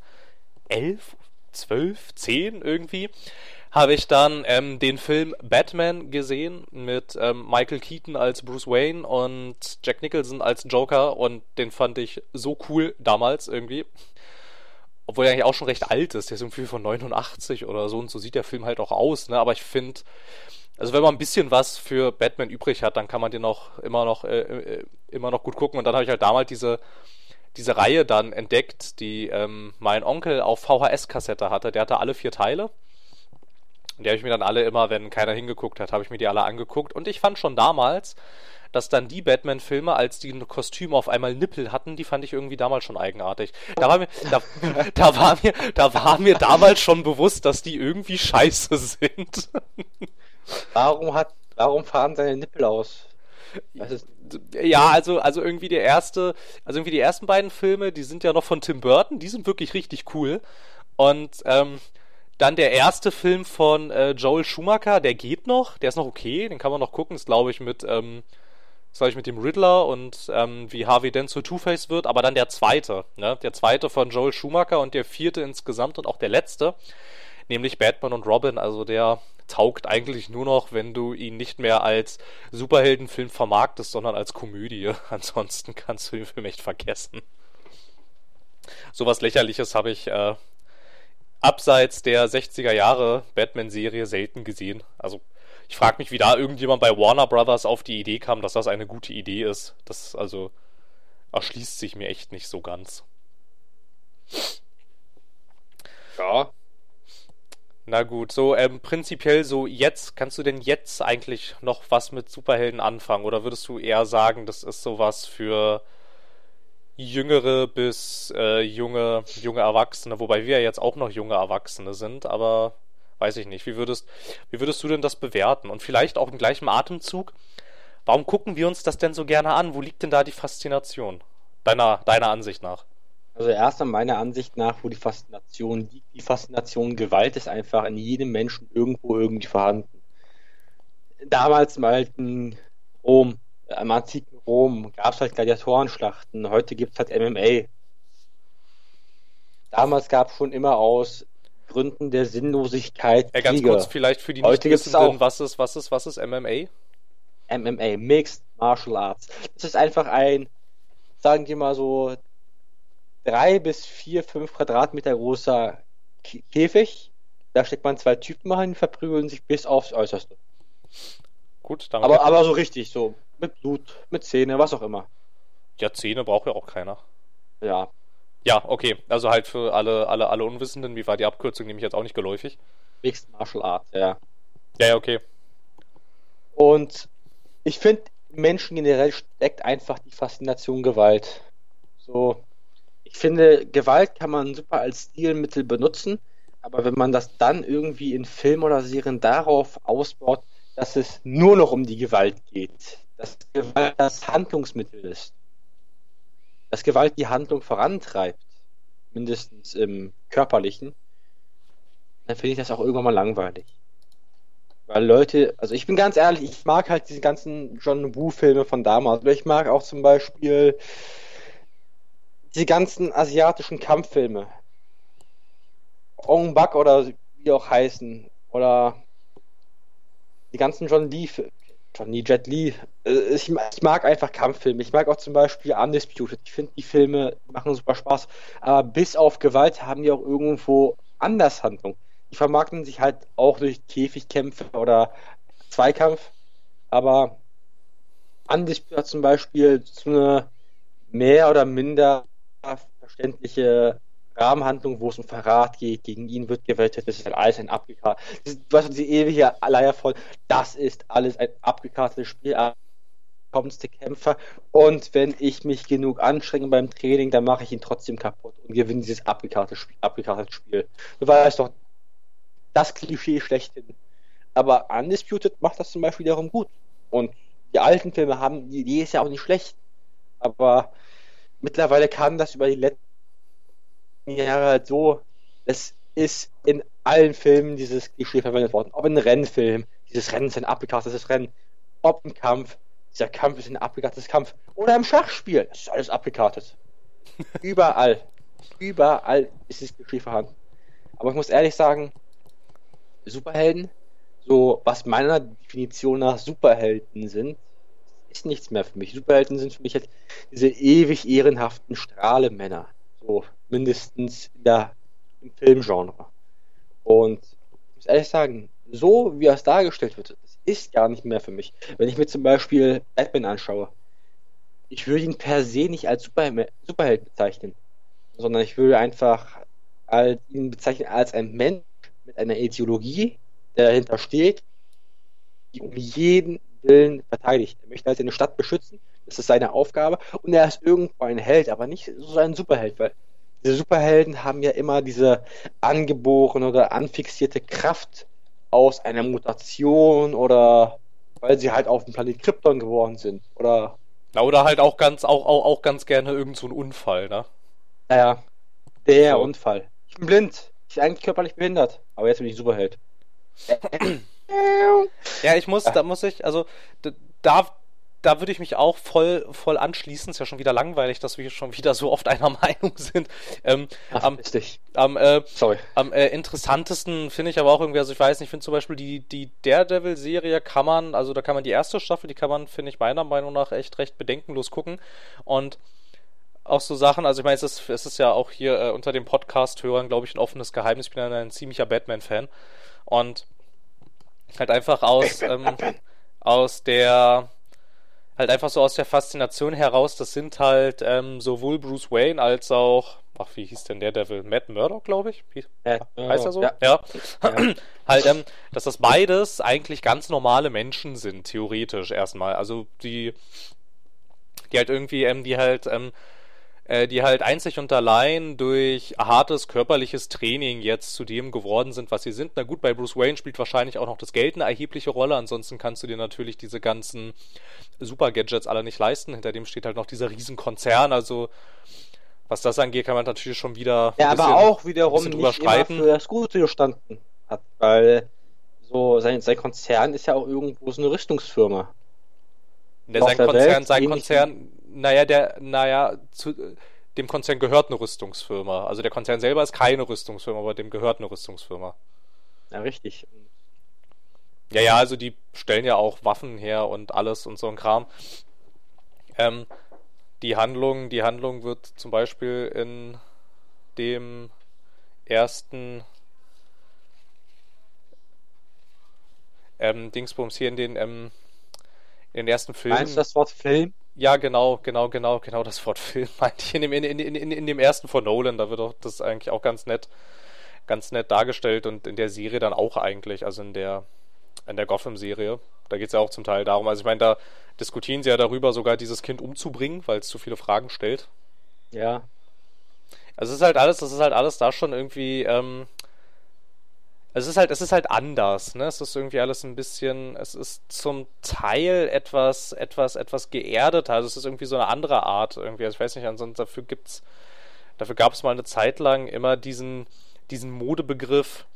elf, zwölf, zehn irgendwie, habe ich dann ähm, den Film Batman gesehen mit ähm, Michael Keaton als Bruce Wayne und Jack Nicholson als Joker und den fand ich so cool damals irgendwie. Obwohl er eigentlich auch schon recht alt ist, der ist irgendwie von 89 oder so und so sieht der Film halt auch aus, ne? Aber ich finde, also wenn man ein bisschen was für Batman übrig hat, dann kann man den auch immer noch äh, äh, immer noch gut gucken. Und dann habe ich halt damals diese diese Reihe dann entdeckt, die ähm, mein Onkel auf VHS-Kassette hatte. Der hatte alle vier Teile. Und die habe ich mir dann alle immer, wenn keiner hingeguckt hat, habe ich mir die alle angeguckt. Und ich fand schon damals, dass dann die Batman-Filme, als die Kostüme auf einmal Nippel hatten, die fand ich irgendwie damals schon eigenartig. Da war mir, da, da war mir, da war mir damals schon bewusst, dass die irgendwie scheiße sind. Warum hat, warum fahren seine Nippel aus? Ja, also, also irgendwie der erste, also irgendwie die ersten beiden Filme, die sind ja noch von Tim Burton, die sind wirklich richtig cool. Und ähm, dann der erste Film von äh, Joel Schumacher, der geht noch, der ist noch okay, den kann man noch gucken, ist glaube ich mit, ähm, sag ich mit dem Riddler und ähm, wie Harvey Dent zu Two-Face wird, aber dann der zweite, ne? Der zweite von Joel Schumacher und der vierte insgesamt und auch der letzte, nämlich Batman und Robin, also der taugt eigentlich nur noch, wenn du ihn nicht mehr als Superheldenfilm vermarktest, sondern als Komödie. Ansonsten kannst du den Film echt vergessen. Sowas lächerliches habe ich äh, abseits der 60er Jahre Batman-Serie selten gesehen. Also ich frage mich, wie da irgendjemand bei Warner Brothers auf die Idee kam, dass das eine gute Idee ist. Das also erschließt sich mir echt nicht so ganz. Ja. Na gut, so ähm, prinzipiell so jetzt, kannst du denn jetzt eigentlich noch was mit Superhelden anfangen? Oder würdest du eher sagen, das ist sowas für jüngere bis äh, junge, junge Erwachsene, wobei wir ja jetzt auch noch junge Erwachsene sind, aber weiß ich nicht. Wie würdest, wie würdest du denn das bewerten? Und vielleicht auch im gleichen Atemzug, warum gucken wir uns das denn so gerne an? Wo liegt denn da die Faszination? Deiner, deiner Ansicht nach? Also erst an meiner Ansicht nach, wo die Faszination liegt, die Faszination Gewalt ist einfach in jedem Menschen irgendwo irgendwie vorhanden. Damals im alten Rom, im antiken Rom, gab es halt Gladiatorenschlachten, heute gibt es halt MMA. Damals gab es schon immer aus Gründen der Sinnlosigkeit. Ja, ganz kurz vielleicht für die Heute nicht Wissenden, was ist, was ist, was ist MMA? MMA, Mixed Martial Arts. Das ist einfach ein, sagen wir mal so, drei bis vier, fünf Quadratmeter großer Käfig. Da steckt man zwei Typen rein, verprügeln sich bis aufs Äußerste. Gut, aber, aber so richtig, so mit Blut, mit Zähne, was auch immer. Ja, Zähne braucht ja auch keiner. Ja, ja, okay. Also halt für alle, alle, alle Unwissenden, wie war die Abkürzung, nämlich jetzt auch nicht geläufig. Mixed Martial Arts, ja. Ja, okay. Und ich finde, Menschen generell steckt einfach die Faszination Gewalt. So, ich finde, Gewalt kann man super als Stilmittel benutzen, aber wenn man das dann irgendwie in Filmen oder Serien darauf ausbaut, dass es nur noch um die Gewalt geht, dass Gewalt das Handlungsmittel ist, dass Gewalt die Handlung vorantreibt, mindestens im körperlichen, dann finde ich das auch irgendwann mal langweilig. Weil Leute, also ich bin ganz ehrlich, ich mag halt diese ganzen John Woo-Filme von damals. Oder ich mag auch zum Beispiel diese ganzen asiatischen Kampffilme. Ong Bak oder wie auch heißen. Oder die ganzen John Lee Johnny Jet Li. Äh, ich, ich, mag einfach Kampffilme. Ich mag auch zum Beispiel Undisputed. Ich finde, die Filme machen super Spaß. Aber bis auf Gewalt haben die auch irgendwo anders Handlung. Die vermarkten sich halt auch durch Käfigkämpfe oder Zweikampf. Aber Undisputed hat zum Beispiel so eine mehr oder minder verständliche Rahmenhandlung, wo es um Verrat geht, gegen ihn wird gewettet, das ist halt alles ein abgekartet. Was diese ewige Leier voll, das ist alles ein abgekartetes Spiel, kommendste Kämpfer. Und wenn ich mich genug anstrenge beim Training, dann mache ich ihn trotzdem kaputt und gewinne dieses abgekartete Spiel. Abgekartete Spiel. Du weißt doch, das Klischee schlechthin. Aber Undisputed macht das zum Beispiel darum gut. Und die alten Filme haben, die Idee ist ja auch nicht schlecht. Aber mittlerweile kann das über die letzten Jahre halt so, es ist in allen Filmen dieses Klischee verwendet worden. Ob in einem Rennfilm, dieses Rennen ist ein abgekartetes Rennen. Ob im Kampf, dieser Kampf ist ein abgekartetes Kampf. Oder im Schachspiel, das ist alles abgekartet. Überall. Überall ist dieses Klischee vorhanden. Aber ich muss ehrlich sagen, Superhelden, so was meiner Definition nach Superhelden sind, ist nichts mehr für mich. Superhelden sind für mich halt diese ewig ehrenhaften Strahlemänner. So, mindestens in der, im Filmgenre. Und ich muss ehrlich sagen, so wie es dargestellt wird, das ist gar nicht mehr für mich. Wenn ich mir zum Beispiel Batman anschaue, ich würde ihn per se nicht als Superheld bezeichnen, sondern ich würde einfach als, ihn bezeichnen als ein Mensch mit einer Ideologie, der dahinter steht, die um jeden Willen verteidigt. Er möchte halt seine Stadt beschützen, das ist seine Aufgabe und er ist irgendwo ein Held, aber nicht so ein Superheld, weil diese Superhelden haben ja immer diese angeborene oder anfixierte Kraft aus einer Mutation oder weil sie halt auf dem Planet Krypton geworden sind oder Na, oder halt auch ganz, auch, auch, auch ganz gerne irgend so ein Unfall, ne? naja, der So. Unfall. Ich bin blind, ich bin eigentlich körperlich behindert, aber jetzt bin ich Superheld. Ja, ich muss, da muss ich, also da, da würde ich mich auch voll, voll anschließen. Ist ja schon wieder langweilig, dass wir schon wieder so oft einer Meinung sind. Ähm, Ach, am, richtig. am, äh, Sorry. am äh, interessantesten finde ich aber auch irgendwie, also ich weiß nicht, ich finde zum Beispiel die, die Daredevil-Serie kann man, also da kann man die erste Staffel, die kann man, finde ich, meiner Meinung nach echt recht bedenkenlos gucken. Und auch so Sachen, also ich meine, es ist, es ist ja auch hier äh, unter den Podcast-Hörern, glaube ich, ein offenes Geheimnis. Ich bin ein, ein ziemlicher Batman-Fan. Und halt einfach aus, ähm, aus der, halt einfach so aus der Faszination heraus, das sind halt ähm, sowohl Bruce Wayne als auch, ach, wie hieß denn der Devil? Matt Murdock, glaube ich? Wie, Äh, heißt er so? Ja. ja. Ja. halt, ähm, dass das beides eigentlich ganz normale Menschen sind, theoretisch erstmal. Also die, die halt irgendwie, ähm, die halt, ähm, äh, die halt einzig und allein durch hartes körperliches Training jetzt zu dem geworden sind, was sie sind. Na gut, bei Bruce Wayne spielt wahrscheinlich auch noch das Geld eine erhebliche Rolle. Ansonsten kannst du dir natürlich diese ganzen Super-Gadgets alle nicht leisten. Hinter dem steht halt noch dieser Riesenkonzern. Also was das angeht, kann man natürlich schon wieder Ja, ein aber bisschen- auch wiederum bisschen nicht immer für das Gute gestanden hat, weil so sein, sein Konzern ist ja auch irgendwo so eine Rüstungsfirma. Der, auf sein der Konzern, Welt sein Konzern, naja, der, naja, zu dem Konzern gehört eine Rüstungsfirma. Also der Konzern selber ist keine Rüstungsfirma, aber dem gehört eine Rüstungsfirma. Ja, richtig. Ja, ja, also die stellen ja auch Waffen her und alles und so ein Kram. Ähm, die Handlung, die Handlung wird zum Beispiel in dem ersten ähm, Dingsbums hier in den ähm, in den ersten Filmen. Meinst du das Wort Film? Ja, genau, genau, genau, genau das Wort Film meinte ich in dem, in, in, in, in, dem ersten von Nolan, da wird doch das eigentlich auch ganz nett, ganz nett dargestellt und in der Serie dann auch eigentlich, also in der, in der Gotham-Serie. Da geht es ja auch zum Teil darum, also ich meine, da diskutieren sie ja darüber, sogar dieses Kind umzubringen, weil es zu viele Fragen stellt. Ja. Also es ist halt alles, das ist halt alles da schon irgendwie, ähm, es ist halt, es ist halt anders, ne? Es ist irgendwie alles ein bisschen, es ist zum Teil etwas, etwas, etwas geerdeter. Also es ist irgendwie so eine andere Art irgendwie. Also ich weiß nicht, ansonsten dafür gibt's, dafür gab es mal eine Zeit lang immer diesen, diesen Modebegriff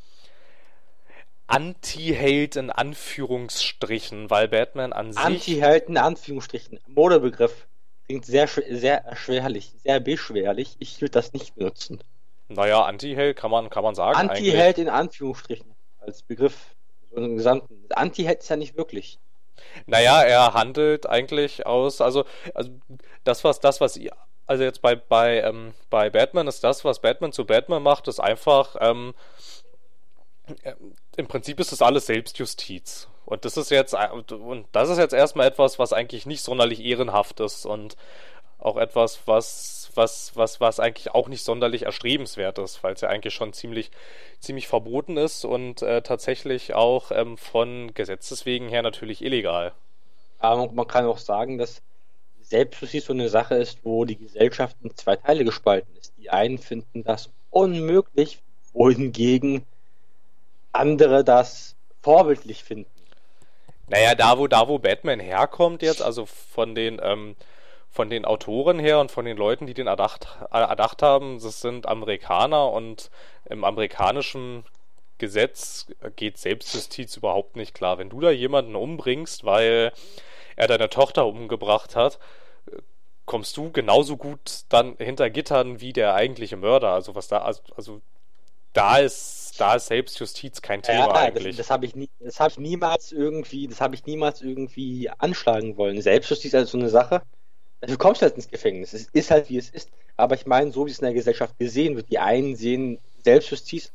Anti-Held in Anführungsstrichen, weil Batman an sich Anti-Helden, Anführungsstrichen. Modebegriff. Klingt sehr, sehr erschwerlich, sehr beschwerlich. Ich würde das nicht benutzen. naja, Anti-Held kann man, kann man sagen. Anti-Held in Anführungsstrichen. Als Begriff. So im Gesamten. Anti-Held ist ja nicht wirklich. Naja, er handelt eigentlich aus, also, also das, was das, was ihr, also jetzt bei, bei, ähm, bei Batman ist das, was Batman zu Batman macht, ist einfach, ähm, äh, im Prinzip ist das alles Selbstjustiz. Und das ist jetzt, und das ist jetzt erstmal etwas, was eigentlich nicht sonderlich ehrenhaft ist und auch etwas, was, was, was, was eigentlich auch nicht sonderlich erstrebenswert ist, weil es ja eigentlich schon ziemlich, ziemlich verboten ist und äh, tatsächlich auch ähm, von Gesetzes wegen her natürlich illegal. Aber man kann auch sagen, dass Selbstjustiz so eine Sache ist, wo die Gesellschaft in zwei Teile gespalten ist. Die einen finden das unmöglich, wohingegen andere das vorbildlich finden. Naja, da wo, da wo Batman herkommt jetzt, also von den, ähm, von den Autoren her und von den Leuten, die den erdacht, erdacht haben, das sind Amerikaner und im amerikanischen Gesetz geht Selbstjustiz überhaupt nicht klar. Wenn du da jemanden umbringst, weil er deine Tochter umgebracht hat, kommst du genauso gut dann hinter Gittern wie der eigentliche Mörder. Also was da, also, also da ist, da ist Selbstjustiz kein Thema Ja, eigentlich. das, das habe ich nie, das habe ich niemals irgendwie, das habe ich niemals irgendwie anschlagen wollen. Selbstjustiz ist halt so eine Sache. Du kommst halt ins Gefängnis. Es ist halt wie es ist. Aber ich meine, so wie es in der Gesellschaft gesehen wird, die einen sehen Selbstjustiz,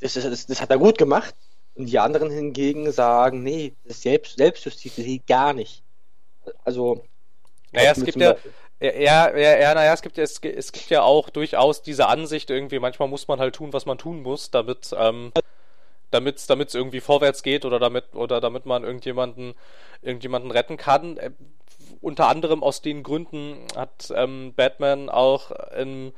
das, das, das hat er gut gemacht. Und die anderen hingegen sagen, nee, das Selbst, Selbstjustiz, geht gar nicht. Also. Naja, es gibt ja, ja, ja, ja, ja, naja, es gibt ja, es, es gibt ja auch durchaus diese Ansicht irgendwie, manchmal muss man halt tun, was man tun muss, damit, ähm, damit es irgendwie vorwärts geht oder damit oder damit man irgendjemanden irgendjemanden retten kann. Äh, unter anderem aus den Gründen hat ähm, Batman auch im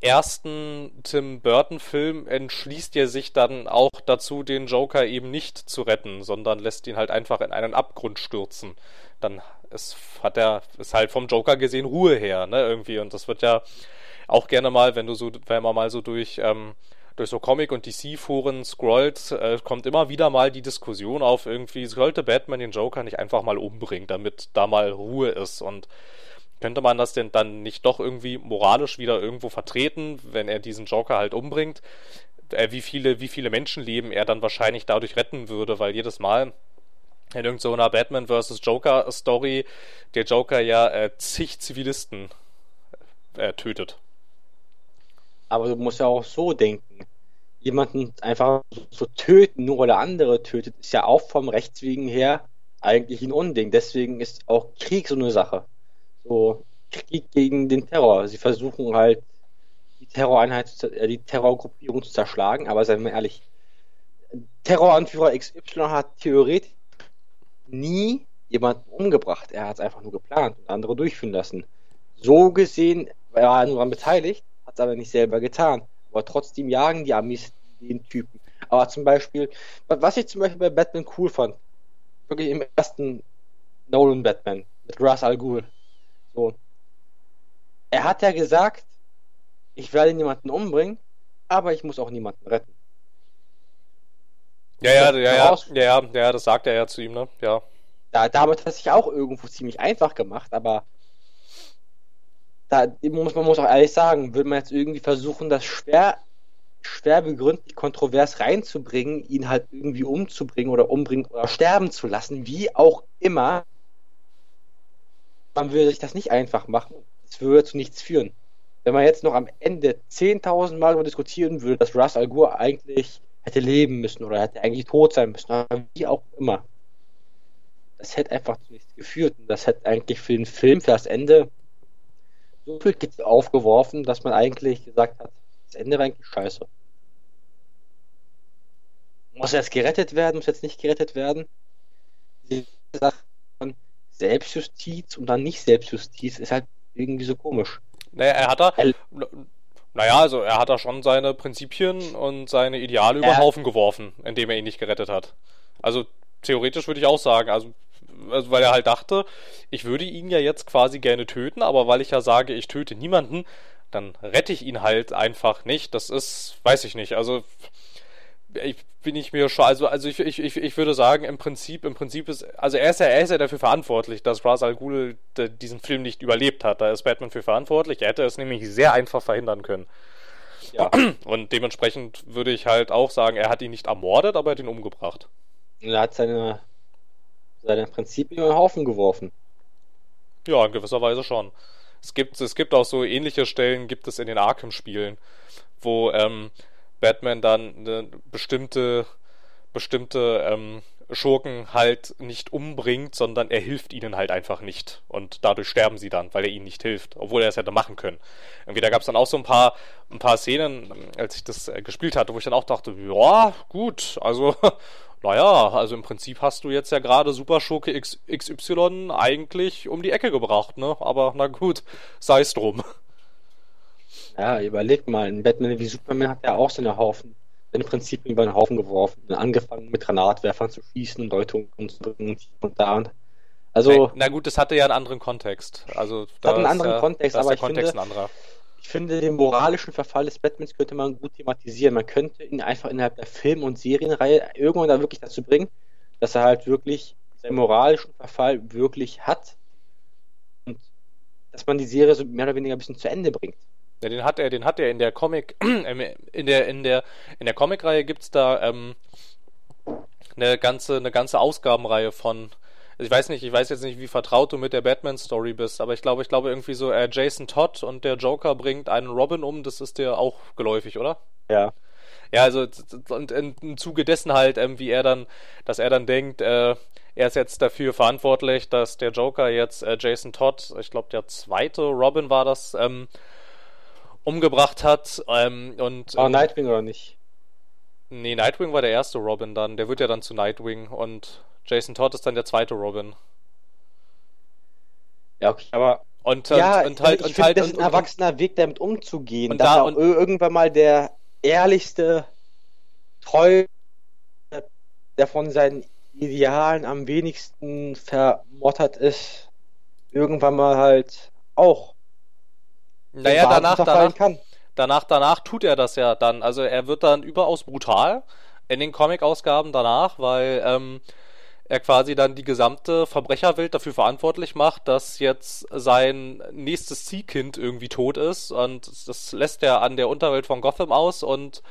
ersten Tim Burton-Film entschließt er sich dann auch dazu, den Joker eben nicht zu retten, sondern lässt ihn halt einfach in einen Abgrund stürzen. Dann ist, hat er, ist halt vom Joker gesehen Ruhe her, ne, irgendwie. Und das wird ja auch gerne mal, wenn du so, wenn man mal so durch, ähm, durch so Comic- und DC-Foren scrollt, äh, kommt immer wieder mal die Diskussion auf, irgendwie sollte Batman den Joker nicht einfach mal umbringen, damit da mal Ruhe ist und könnte man das denn dann nicht doch irgendwie moralisch wieder irgendwo vertreten, wenn er diesen Joker halt umbringt? Äh, wie viele, wie viele Menschenleben er dann wahrscheinlich dadurch retten würde, weil jedes Mal in irgendeiner Batman vs. Joker Story der Joker ja äh, zig Zivilisten äh, tötet. Aber du musst ja auch so denken. Jemanden einfach so töten, nur weil er andere tötet, ist ja auch vom Rechtswegen her eigentlich ein Unding. Deswegen ist auch Krieg so eine Sache so Krieg gegen den Terror. Sie versuchen halt die Terroreinheit, äh, die Terrorgruppierung zu zerschlagen, aber seien wir ehrlich, Terroranführer XY hat theoretisch nie jemanden umgebracht. Er hat es einfach nur geplant und andere durchführen lassen. So gesehen war er nur daran beteiligt, hat es aber nicht selber getan. Aber trotzdem jagen die Amis den Typen. Aber zum Beispiel, was ich zum Beispiel bei Batman cool fand, wirklich im ersten Nolan Batman mit Ra's al Ghul, so. Er hat ja gesagt, ich werde niemanden umbringen, aber ich muss auch niemanden retten. Ja, ja, ja, ja, ja, ja, das sagt er ja zu ihm, ne? Ja. Da, damit hat es sich auch irgendwo ziemlich einfach gemacht, aber da muss man muss auch ehrlich sagen, würde man jetzt irgendwie versuchen, das schwer, schwer begründlich kontrovers reinzubringen, ihn halt irgendwie umzubringen oder umbringen oder sterben zu lassen, wie auch immer, man würde sich das nicht einfach machen. Es würde zu nichts führen. Wenn man jetzt noch am Ende 10.000 Mal darüber diskutieren würde, dass Russ Al Ghul eigentlich hätte leben müssen oder hätte eigentlich tot sein müssen, oder wie auch immer. Das hätte einfach zu nichts geführt. Und das hätte eigentlich für den Film, für das Ende, so viel aufgeworfen, dass man eigentlich gesagt hat, das Ende war eigentlich scheiße. Muss jetzt gerettet werden, muss jetzt nicht gerettet werden. Die Sache Selbstjustiz und dann nicht Selbstjustiz ist halt irgendwie so komisch. Naja, er hat da. Naja, also er hat da schon seine Prinzipien und seine Ideale über Haufen geworfen, indem er ihn nicht gerettet hat. Also theoretisch würde ich auch sagen, also, also weil er halt dachte, ich würde ihn ja jetzt quasi gerne töten, aber weil ich ja sage, ich töte niemanden, dann rette ich ihn halt einfach nicht. Das ist, weiß ich nicht. Also ich bin ich mir schon, also, also ich, ich, ich würde sagen, im Prinzip, im Prinzip ist, also er ist ja, er ist ja dafür verantwortlich, dass Ra's al Ghul diesen Film nicht überlebt hat. Da ist Batman für verantwortlich. Er hätte es nämlich sehr einfach verhindern können. Ja. Und dementsprechend würde ich halt auch sagen, er hat ihn nicht ermordet, aber er hat ihn umgebracht. Er hat seine, seine Prinzipien in den Haufen geworfen. Ja, in gewisser Weise schon. Es gibt, es gibt auch so ähnliche Stellen, gibt es in den Arkham-Spielen, wo, ähm, Batman dann eine bestimmte, bestimmte ähm, Schurken halt nicht umbringt, sondern er hilft ihnen halt einfach nicht. Und dadurch sterben sie dann, weil er ihnen nicht hilft, obwohl er es hätte machen können. Irgendwie, da gab es dann auch so ein paar, ein paar Szenen, als ich das äh, gespielt hatte, wo ich dann auch dachte, ja, gut, also, naja, also im Prinzip hast du jetzt ja gerade Superschurke XY eigentlich um die Ecke gebracht, ne? Aber na gut, sei es drum. Ja, überleg mal, ein Batman wie Superman hat ja auch seine Haufen, seine Prinzipien über den Haufen geworfen. Angefangen mit Granatwerfern zu schießen und Deutungen zu bringen und da und. Also. Na, gut, das hatte ja einen anderen Kontext. Also, das hat einen anderen ja, Kontext, aber ich Kontext finde, ich finde, den moralischen Verfall des Batmans könnte man gut thematisieren. Man könnte ihn einfach innerhalb der Film- und Serienreihe irgendwann da wirklich dazu bringen, dass er halt wirklich seinen moralischen Verfall wirklich hat und dass man die Serie so mehr oder weniger ein bisschen zu Ende bringt. Ja, den hat er, den hat er in der Comic, in der, in der, in der Comicreihe gibt's da ähm, eine ganze, eine ganze Ausgabenreihe von. Also ich weiß nicht, ich weiß jetzt nicht, wie vertraut du mit der Batman-Story bist, aber ich glaube, ich glaube irgendwie so, äh, Jason Todd und der Joker bringt einen Robin um, das ist dir auch geläufig, oder? Ja. Ja, also und im Zuge dessen halt, ähm, wie er dann, dass er dann denkt, äh, er ist jetzt dafür verantwortlich, dass der Joker jetzt äh, Jason Todd, ich glaube der zweite Robin war das, ähm, umgebracht hat. Ähm, und, War Nightwing oder nicht? Nee, Nightwing war der erste Robin dann. Der wird ja dann zu Nightwing und Jason Todd ist dann der zweite Robin. Ja, okay, aber. Und, ja, und, und halt, ich und find, halt, das ist ein erwachsener Weg, damit umzugehen. Und dass da- und- ir- irgendwann mal der ehrlichste, treu, der von seinen Idealen am wenigsten vermottert ist, irgendwann mal halt auch naja, danach, danach, kann. danach, danach tut er das ja dann. Also er wird dann überaus brutal in den Comic-Ausgaben danach, weil ähm, er quasi dann die gesamte Verbrecherwelt dafür verantwortlich macht, dass jetzt sein nächstes Ziehkind irgendwie tot ist und das lässt er an der Unterwelt von Gotham aus und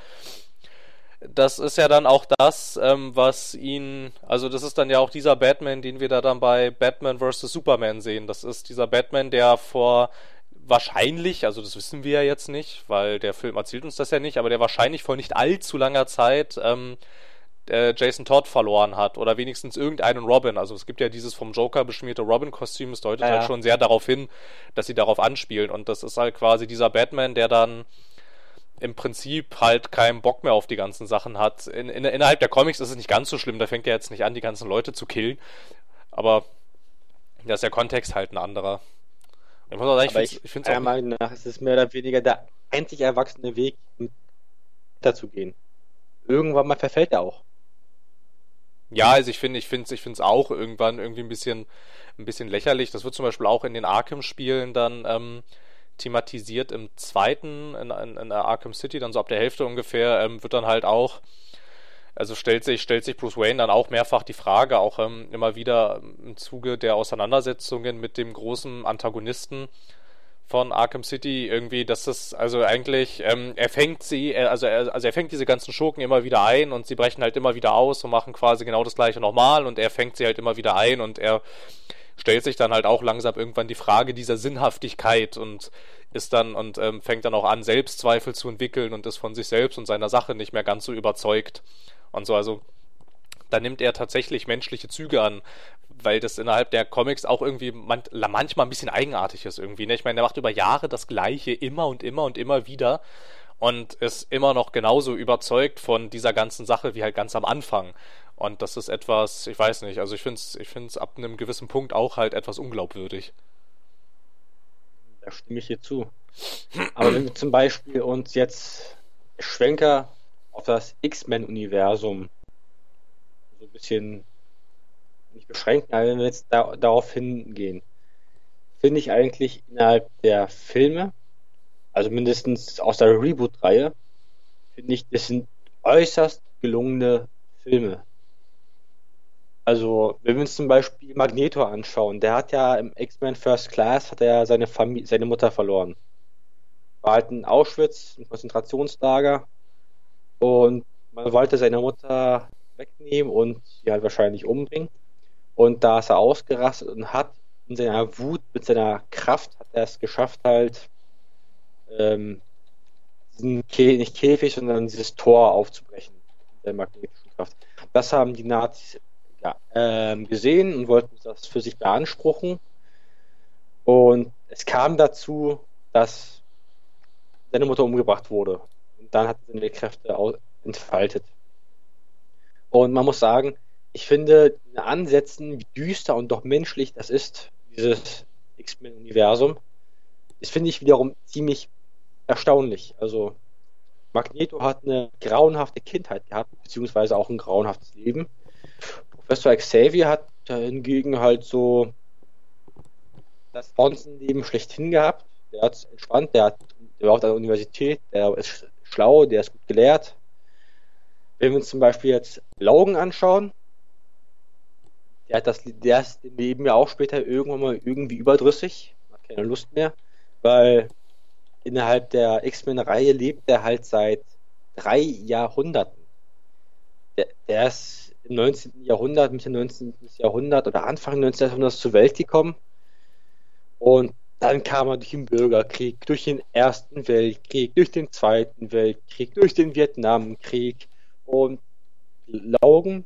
das ist ja dann auch das, ähm, was ihn, also das ist dann ja auch dieser Batman, den wir da dann bei Batman vs. Superman sehen. Das ist dieser Batman, der vor wahrscheinlich, also das wissen wir ja jetzt nicht, weil der Film erzählt uns das ja nicht, aber der wahrscheinlich vor nicht allzu langer Zeit ähm, äh, Jason Todd verloren hat oder wenigstens irgendeinen Robin. Also es gibt ja dieses vom Joker beschmierte Robin-Kostüm, es deutet Ja, halt ja. schon sehr darauf hin, dass sie darauf anspielen und das ist halt quasi dieser Batman, der dann im Prinzip halt keinen Bock mehr auf die ganzen Sachen hat. In, in, innerhalb der Comics ist es nicht ganz so schlimm, da fängt er jetzt nicht an, die ganzen Leute zu killen, aber da ist der Kontext halt ein anderer. Ich muss auch sagen, ich Aber find's- ich, ich finde es auch Meinung nach ist es mehr oder weniger der einzig erwachsene Weg, dazu gehen. Irgendwann mal verfällt er auch. Ja, also ich finde, ich finde, ich finde es auch irgendwann irgendwie ein bisschen, ein bisschen lächerlich. Das wird zum Beispiel auch in den Arkham-Spielen dann ähm, thematisiert. Im zweiten, in, in, in Arkham City, dann so ab der Hälfte ungefähr, ähm, wird dann halt auch, also stellt sich, stellt sich Bruce Wayne dann auch mehrfach die Frage, auch ähm, immer wieder im Zuge der Auseinandersetzungen mit dem großen Antagonisten von Arkham City irgendwie, dass das also eigentlich ähm, er fängt sie, er, also er, also er fängt diese ganzen Schurken immer wieder ein und sie brechen halt immer wieder aus und machen quasi genau das gleiche nochmal und er fängt sie halt immer wieder ein und er stellt sich dann halt auch langsam irgendwann die Frage dieser Sinnhaftigkeit und ist dann und ähm, fängt dann auch an Selbstzweifel zu entwickeln und ist von sich selbst und seiner Sache nicht mehr ganz so überzeugt und so also da nimmt er tatsächlich menschliche Züge an, weil das innerhalb der Comics auch irgendwie man, manchmal ein bisschen eigenartig ist irgendwie. Ne? Ich meine, er macht über Jahre das Gleiche immer und immer und immer wieder und ist immer noch genauso überzeugt von dieser ganzen Sache wie halt ganz am Anfang. Und das ist etwas, ich weiß nicht, also ich finde es ich find's ab einem gewissen Punkt auch halt etwas unglaubwürdig. Da stimme ich dir zu. Aber wenn wir zum Beispiel uns jetzt Schwenker auf das X-Men-Universum so ein bisschen nicht beschränken, aber wenn wir jetzt da, darauf hingehen, finde ich eigentlich innerhalb der Filme, also mindestens aus der Reboot-Reihe, finde ich, das sind äußerst gelungene Filme. Also, wenn wir uns zum Beispiel Magneto anschauen, der hat ja im X-Men First Class hat er seine Familie, seine Mutter verloren. War halt in Auschwitz, ein Konzentrationslager. Und man wollte seine Mutter wegnehmen und sie halt wahrscheinlich umbringen. Und da ist er ausgerastet und hat in seiner Wut, mit seiner Kraft, hat er es geschafft, halt ähm, Kä nicht Käfig, sondern dieses Tor aufzubrechen. Mit der magnetischen Kraft. Das haben die Nazis ja, ähm, gesehen und wollten das für sich beanspruchen. Und es kam dazu, dass seine Mutter umgebracht wurde. Dann hat seine Kräfte entfaltet. Und man muss sagen, ich finde in Ansätzen, wie düster und doch menschlich das ist, dieses X-Men-Universum, das finde ich wiederum ziemlich erstaunlich. Also Magneto hat eine grauenhafte Kindheit gehabt, beziehungsweise auch ein grauenhaftes Leben. Professor Xavier hat hingegen halt so das Bonzenleben schlechthin gehabt. Der hat es entspannt, der, hat, der war auf der Universität, der ist schlau, der ist gut gelehrt. Wenn wir uns zum Beispiel jetzt Logan anschauen, der hat das, der ist im Leben ja auch später irgendwann mal irgendwie überdrüssig, hat keine Lust mehr, weil innerhalb der X-Men-Reihe lebt er halt seit drei Jahrhunderten. Der, der ist im 19. Jahrhundert, Mitte 19. Jahrhundert oder Anfang 19. Jahrhunderts zur Welt gekommen. Und dann kam er durch den Bürgerkrieg, durch den Ersten Weltkrieg, durch den Zweiten Weltkrieg, durch den Vietnamkrieg. Und Logan,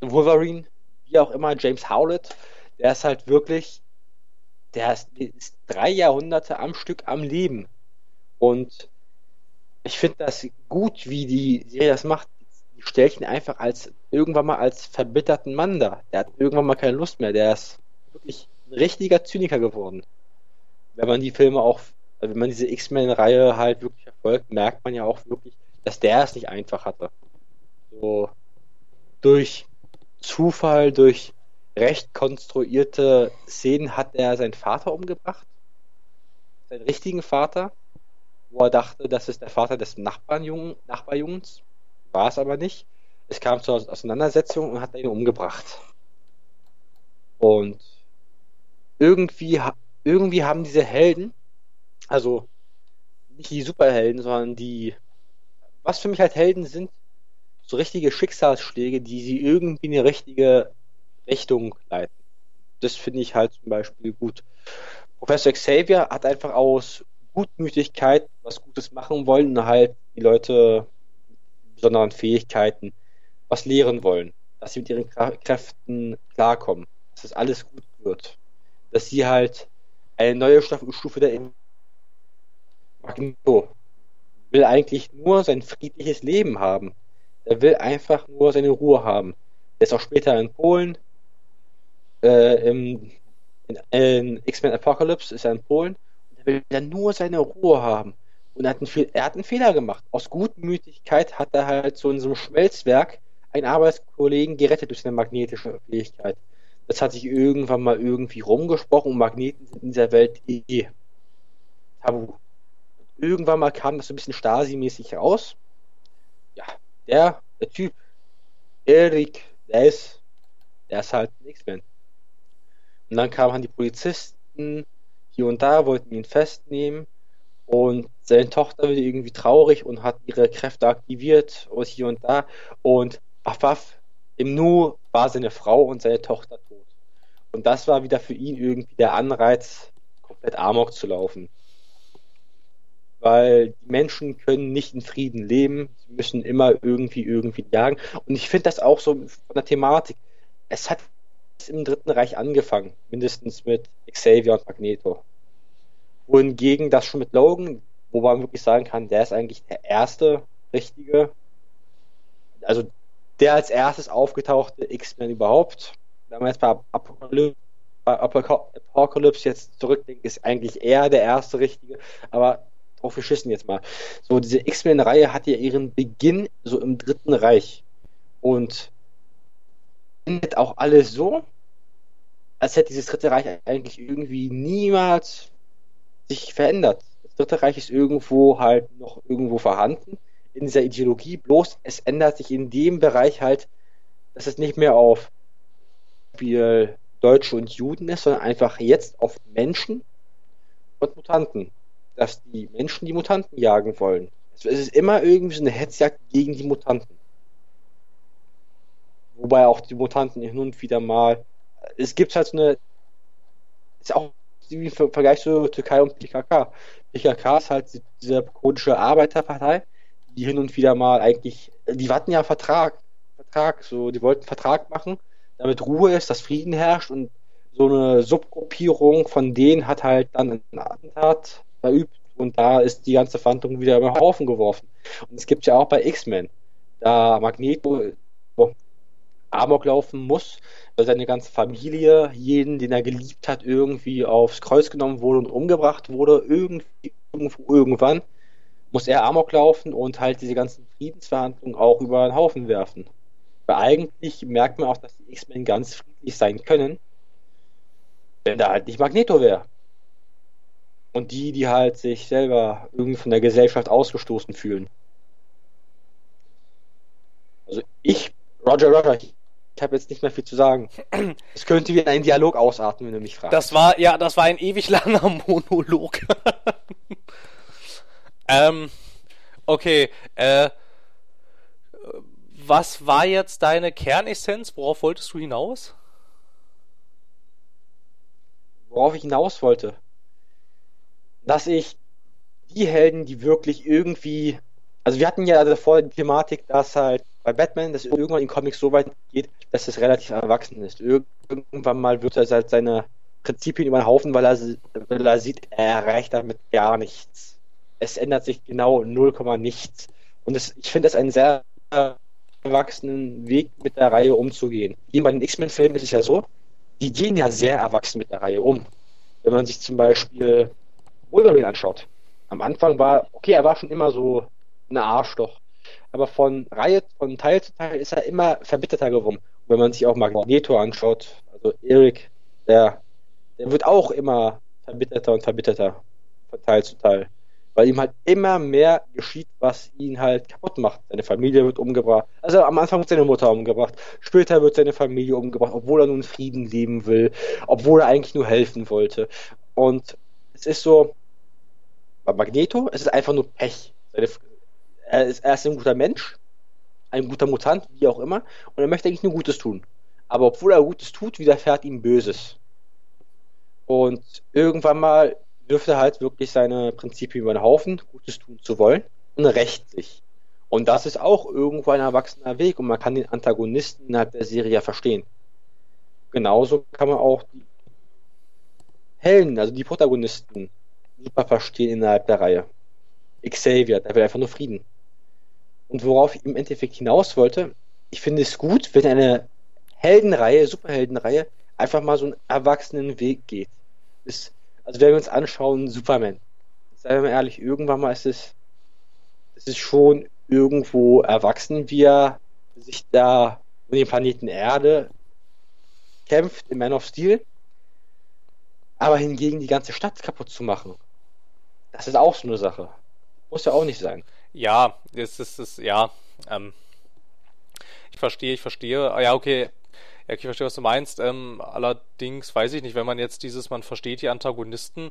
Wolverine, wie auch immer, James Howlett, der ist halt wirklich, der ist, drei Jahrhunderte am Stück am Leben. Und ich finde das gut, wie die Serie das macht. Die stellt ihn einfach als irgendwann mal als verbitterten Mann da. Der hat irgendwann mal keine Lust mehr. Der ist wirklich richtiger Zyniker geworden. Wenn man die Filme auch, wenn man diese X-Men-Reihe halt wirklich verfolgt, merkt man ja auch wirklich, dass der es nicht einfach hatte. So durch Zufall, durch recht konstruierte Szenen hat er seinen Vater umgebracht. Seinen richtigen Vater wo er dachte, das ist der Vater des Nachbarjungen, Nachbarjungens. War es aber nicht. Es kam zur Auseinandersetzung und hat ihn umgebracht. Und irgendwie, irgendwie haben diese Helden, also nicht die Superhelden, sondern die, was für mich halt Helden sind, so richtige Schicksalsschläge, die sie irgendwie in die richtige Richtung leiten. Das finde ich halt zum Beispiel gut. Professor Xavier hat einfach aus Gutmütigkeit was Gutes machen wollen und halt die Leute mit besonderen Fähigkeiten was lehren wollen. Dass sie mit ihren Kräften klarkommen. Dass das alles gut wird. Dass sie halt eine neue Stufe der Magneto will eigentlich nur sein friedliches Leben haben. Er will einfach nur seine Ruhe haben. Er ist auch später in Polen. Äh, im, in, in X-Men Apocalypse ist er in Polen will er nur seine Ruhe haben. Und er hat, einen, er hat einen Fehler gemacht. Aus Gutmütigkeit hat er halt so in so einem Schmelzwerk einen Arbeitskollegen gerettet durch seine magnetische Fähigkeit. Das hat sich irgendwann mal irgendwie rumgesprochen und Magneten sind in dieser Welt eh tabu. irgendwann mal kam das so ein bisschen Stasi-mäßig raus. Ja, der, der Typ, Erik, der ist, der ist halt ein X-Men. Und dann kamen die Polizisten, hier und da, wollten ihn festnehmen und seine Tochter wird irgendwie traurig und hat ihre Kräfte aktiviert und hier und da und Afaf im Nu war seine Frau und seine Tochter tot. Und das war wieder für ihn irgendwie der Anreiz, komplett Amok zu laufen. Weil die Menschen können nicht in Frieden leben, sie müssen immer irgendwie, irgendwie jagen. Und ich finde das auch so von der Thematik. Es hat im Dritten Reich angefangen, mindestens mit Xavier und Magneto. Wohingegen das schon mit Logan, wo man wirklich sagen kann, der ist eigentlich der erste richtige, also der als erstes aufgetauchte X-Men überhaupt. Wenn man jetzt bei Apocalypse, jetzt zurückdenkt, ist eigentlich er der erste richtige, aber drauf geschissen jetzt mal. So, diese X-Men-Reihe hat ja ihren Beginn so im Dritten Reich. Und endet auch alles so, als hätte dieses Dritte Reich eigentlich irgendwie niemals sich verändert. Das Dritte Reich ist irgendwo halt noch irgendwo vorhanden in dieser Ideologie, bloß es ändert sich in dem Bereich halt, dass es nicht mehr auf Spiel Deutsche und Juden ist, sondern einfach jetzt auf Menschen und Mutanten. Dass die Menschen die Mutanten jagen wollen. Es ist immer irgendwie so eine Hetzjagd gegen die Mutanten. Wobei auch die Mutanten hin und wieder mal. Es gibt halt so eine. Ist auch im Vergleich zu Türkei und PKK. PKK ist halt diese kurdische Arbeiterpartei, die hin und wieder mal eigentlich. Die hatten ja Vertrag. Vertrag, so, die wollten Vertrag machen, damit Ruhe ist, dass Frieden herrscht und so eine Subgruppierung von denen hat halt dann ein Attentat verübt und da ist die ganze Verhandlung wieder über Haufen geworfen. Und es gibt ja auch bei X-Men, da Magneto Amok laufen muss, weil seine ganze Familie, jeden, den er geliebt hat, irgendwie aufs Kreuz genommen wurde und umgebracht wurde, irgendwie, irgendwo, irgendwann, muss er Amok laufen und halt diese ganzen Friedensverhandlungen auch über den Haufen werfen. Weil eigentlich merkt man auch, dass die X-Men ganz friedlich sein können, wenn da halt nicht Magneto wäre. Und die, die halt sich selber irgendwie von der Gesellschaft ausgestoßen fühlen. Also ich, Roger Roger, ich habe jetzt nicht mehr viel zu sagen. Es könnte wie ein Dialog ausarten, wenn du mich fragst. Das war, ja, das war ein ewig langer Monolog. Ähm, okay, äh, was war jetzt deine Kernessenz? Worauf wolltest du hinaus? Worauf ich hinaus wollte? Dass ich die Helden, die wirklich irgendwie. Also wir hatten ja davor die Thematik, dass halt bei Batman, dass irgendwann in Comics so weit geht, dass es relativ erwachsen ist. Irgendwann mal wird er halt seine Prinzipien über den Haufen, weil er, weil er sieht, er erreicht damit gar nichts. Es ändert sich genau 0, nichts. Und das, ich finde das einen sehr erwachsenen Weg mit der Reihe umzugehen. Hier bei den X-Men-Filmen ist es ja so, die gehen ja sehr erwachsen mit der Reihe um. Wenn man sich zum Beispiel Wolverine anschaut. Am Anfang war, okay, er war schon immer so ein Arschloch. Aber von Reihe, von Teil zu Teil ist er immer verbitterter geworden. Und wenn man sich auch Magneto anschaut, also Erik, der, der wird auch immer verbitterter und verbitterter von Teil zu Teil weil ihm halt immer mehr geschieht, was ihn halt kaputt macht. Seine Familie wird umgebracht. Also am Anfang wird seine Mutter umgebracht, später wird seine Familie umgebracht, obwohl er nun Frieden leben will, obwohl er eigentlich nur helfen wollte. Und es ist so, bei Magneto, es ist einfach nur Pech. Seine, er, ist, er ist ein guter Mensch, ein guter Mutant, wie auch immer, und er möchte eigentlich nur Gutes tun. Aber obwohl er Gutes tut, widerfährt ihm Böses. Und irgendwann mal wirft er halt wirklich seine Prinzipien über den Haufen, Gutes tun zu wollen und rächt sich. Und das ist auch irgendwo ein erwachsener Weg und man kann den Antagonisten innerhalb der Serie ja verstehen. Genauso kann man auch die Helden, also die Protagonisten, super verstehen innerhalb der Reihe. Xavier, der will einfach nur Frieden. Und worauf ich im Endeffekt hinaus wollte, ich finde es gut, wenn eine Heldenreihe, Superheldenreihe, einfach mal so einen erwachsenen Weg geht. Es also wenn wir uns anschauen, Superman. Seien wir mal ehrlich, irgendwann mal ist es, es ist schon irgendwo erwachsen, wie er sich da um den Planeten Erde kämpft in Man of Steel. Aber hingegen die ganze Stadt kaputt zu machen, das ist auch so eine Sache. Muss ja auch nicht sein. Ja, es ist, es, ja, ähm, ich verstehe, ich verstehe. Ah, ja, okay, ja, ich verstehe, was du meinst. Ähm, allerdings weiß ich nicht, wenn man jetzt dieses, man versteht die Antagonisten,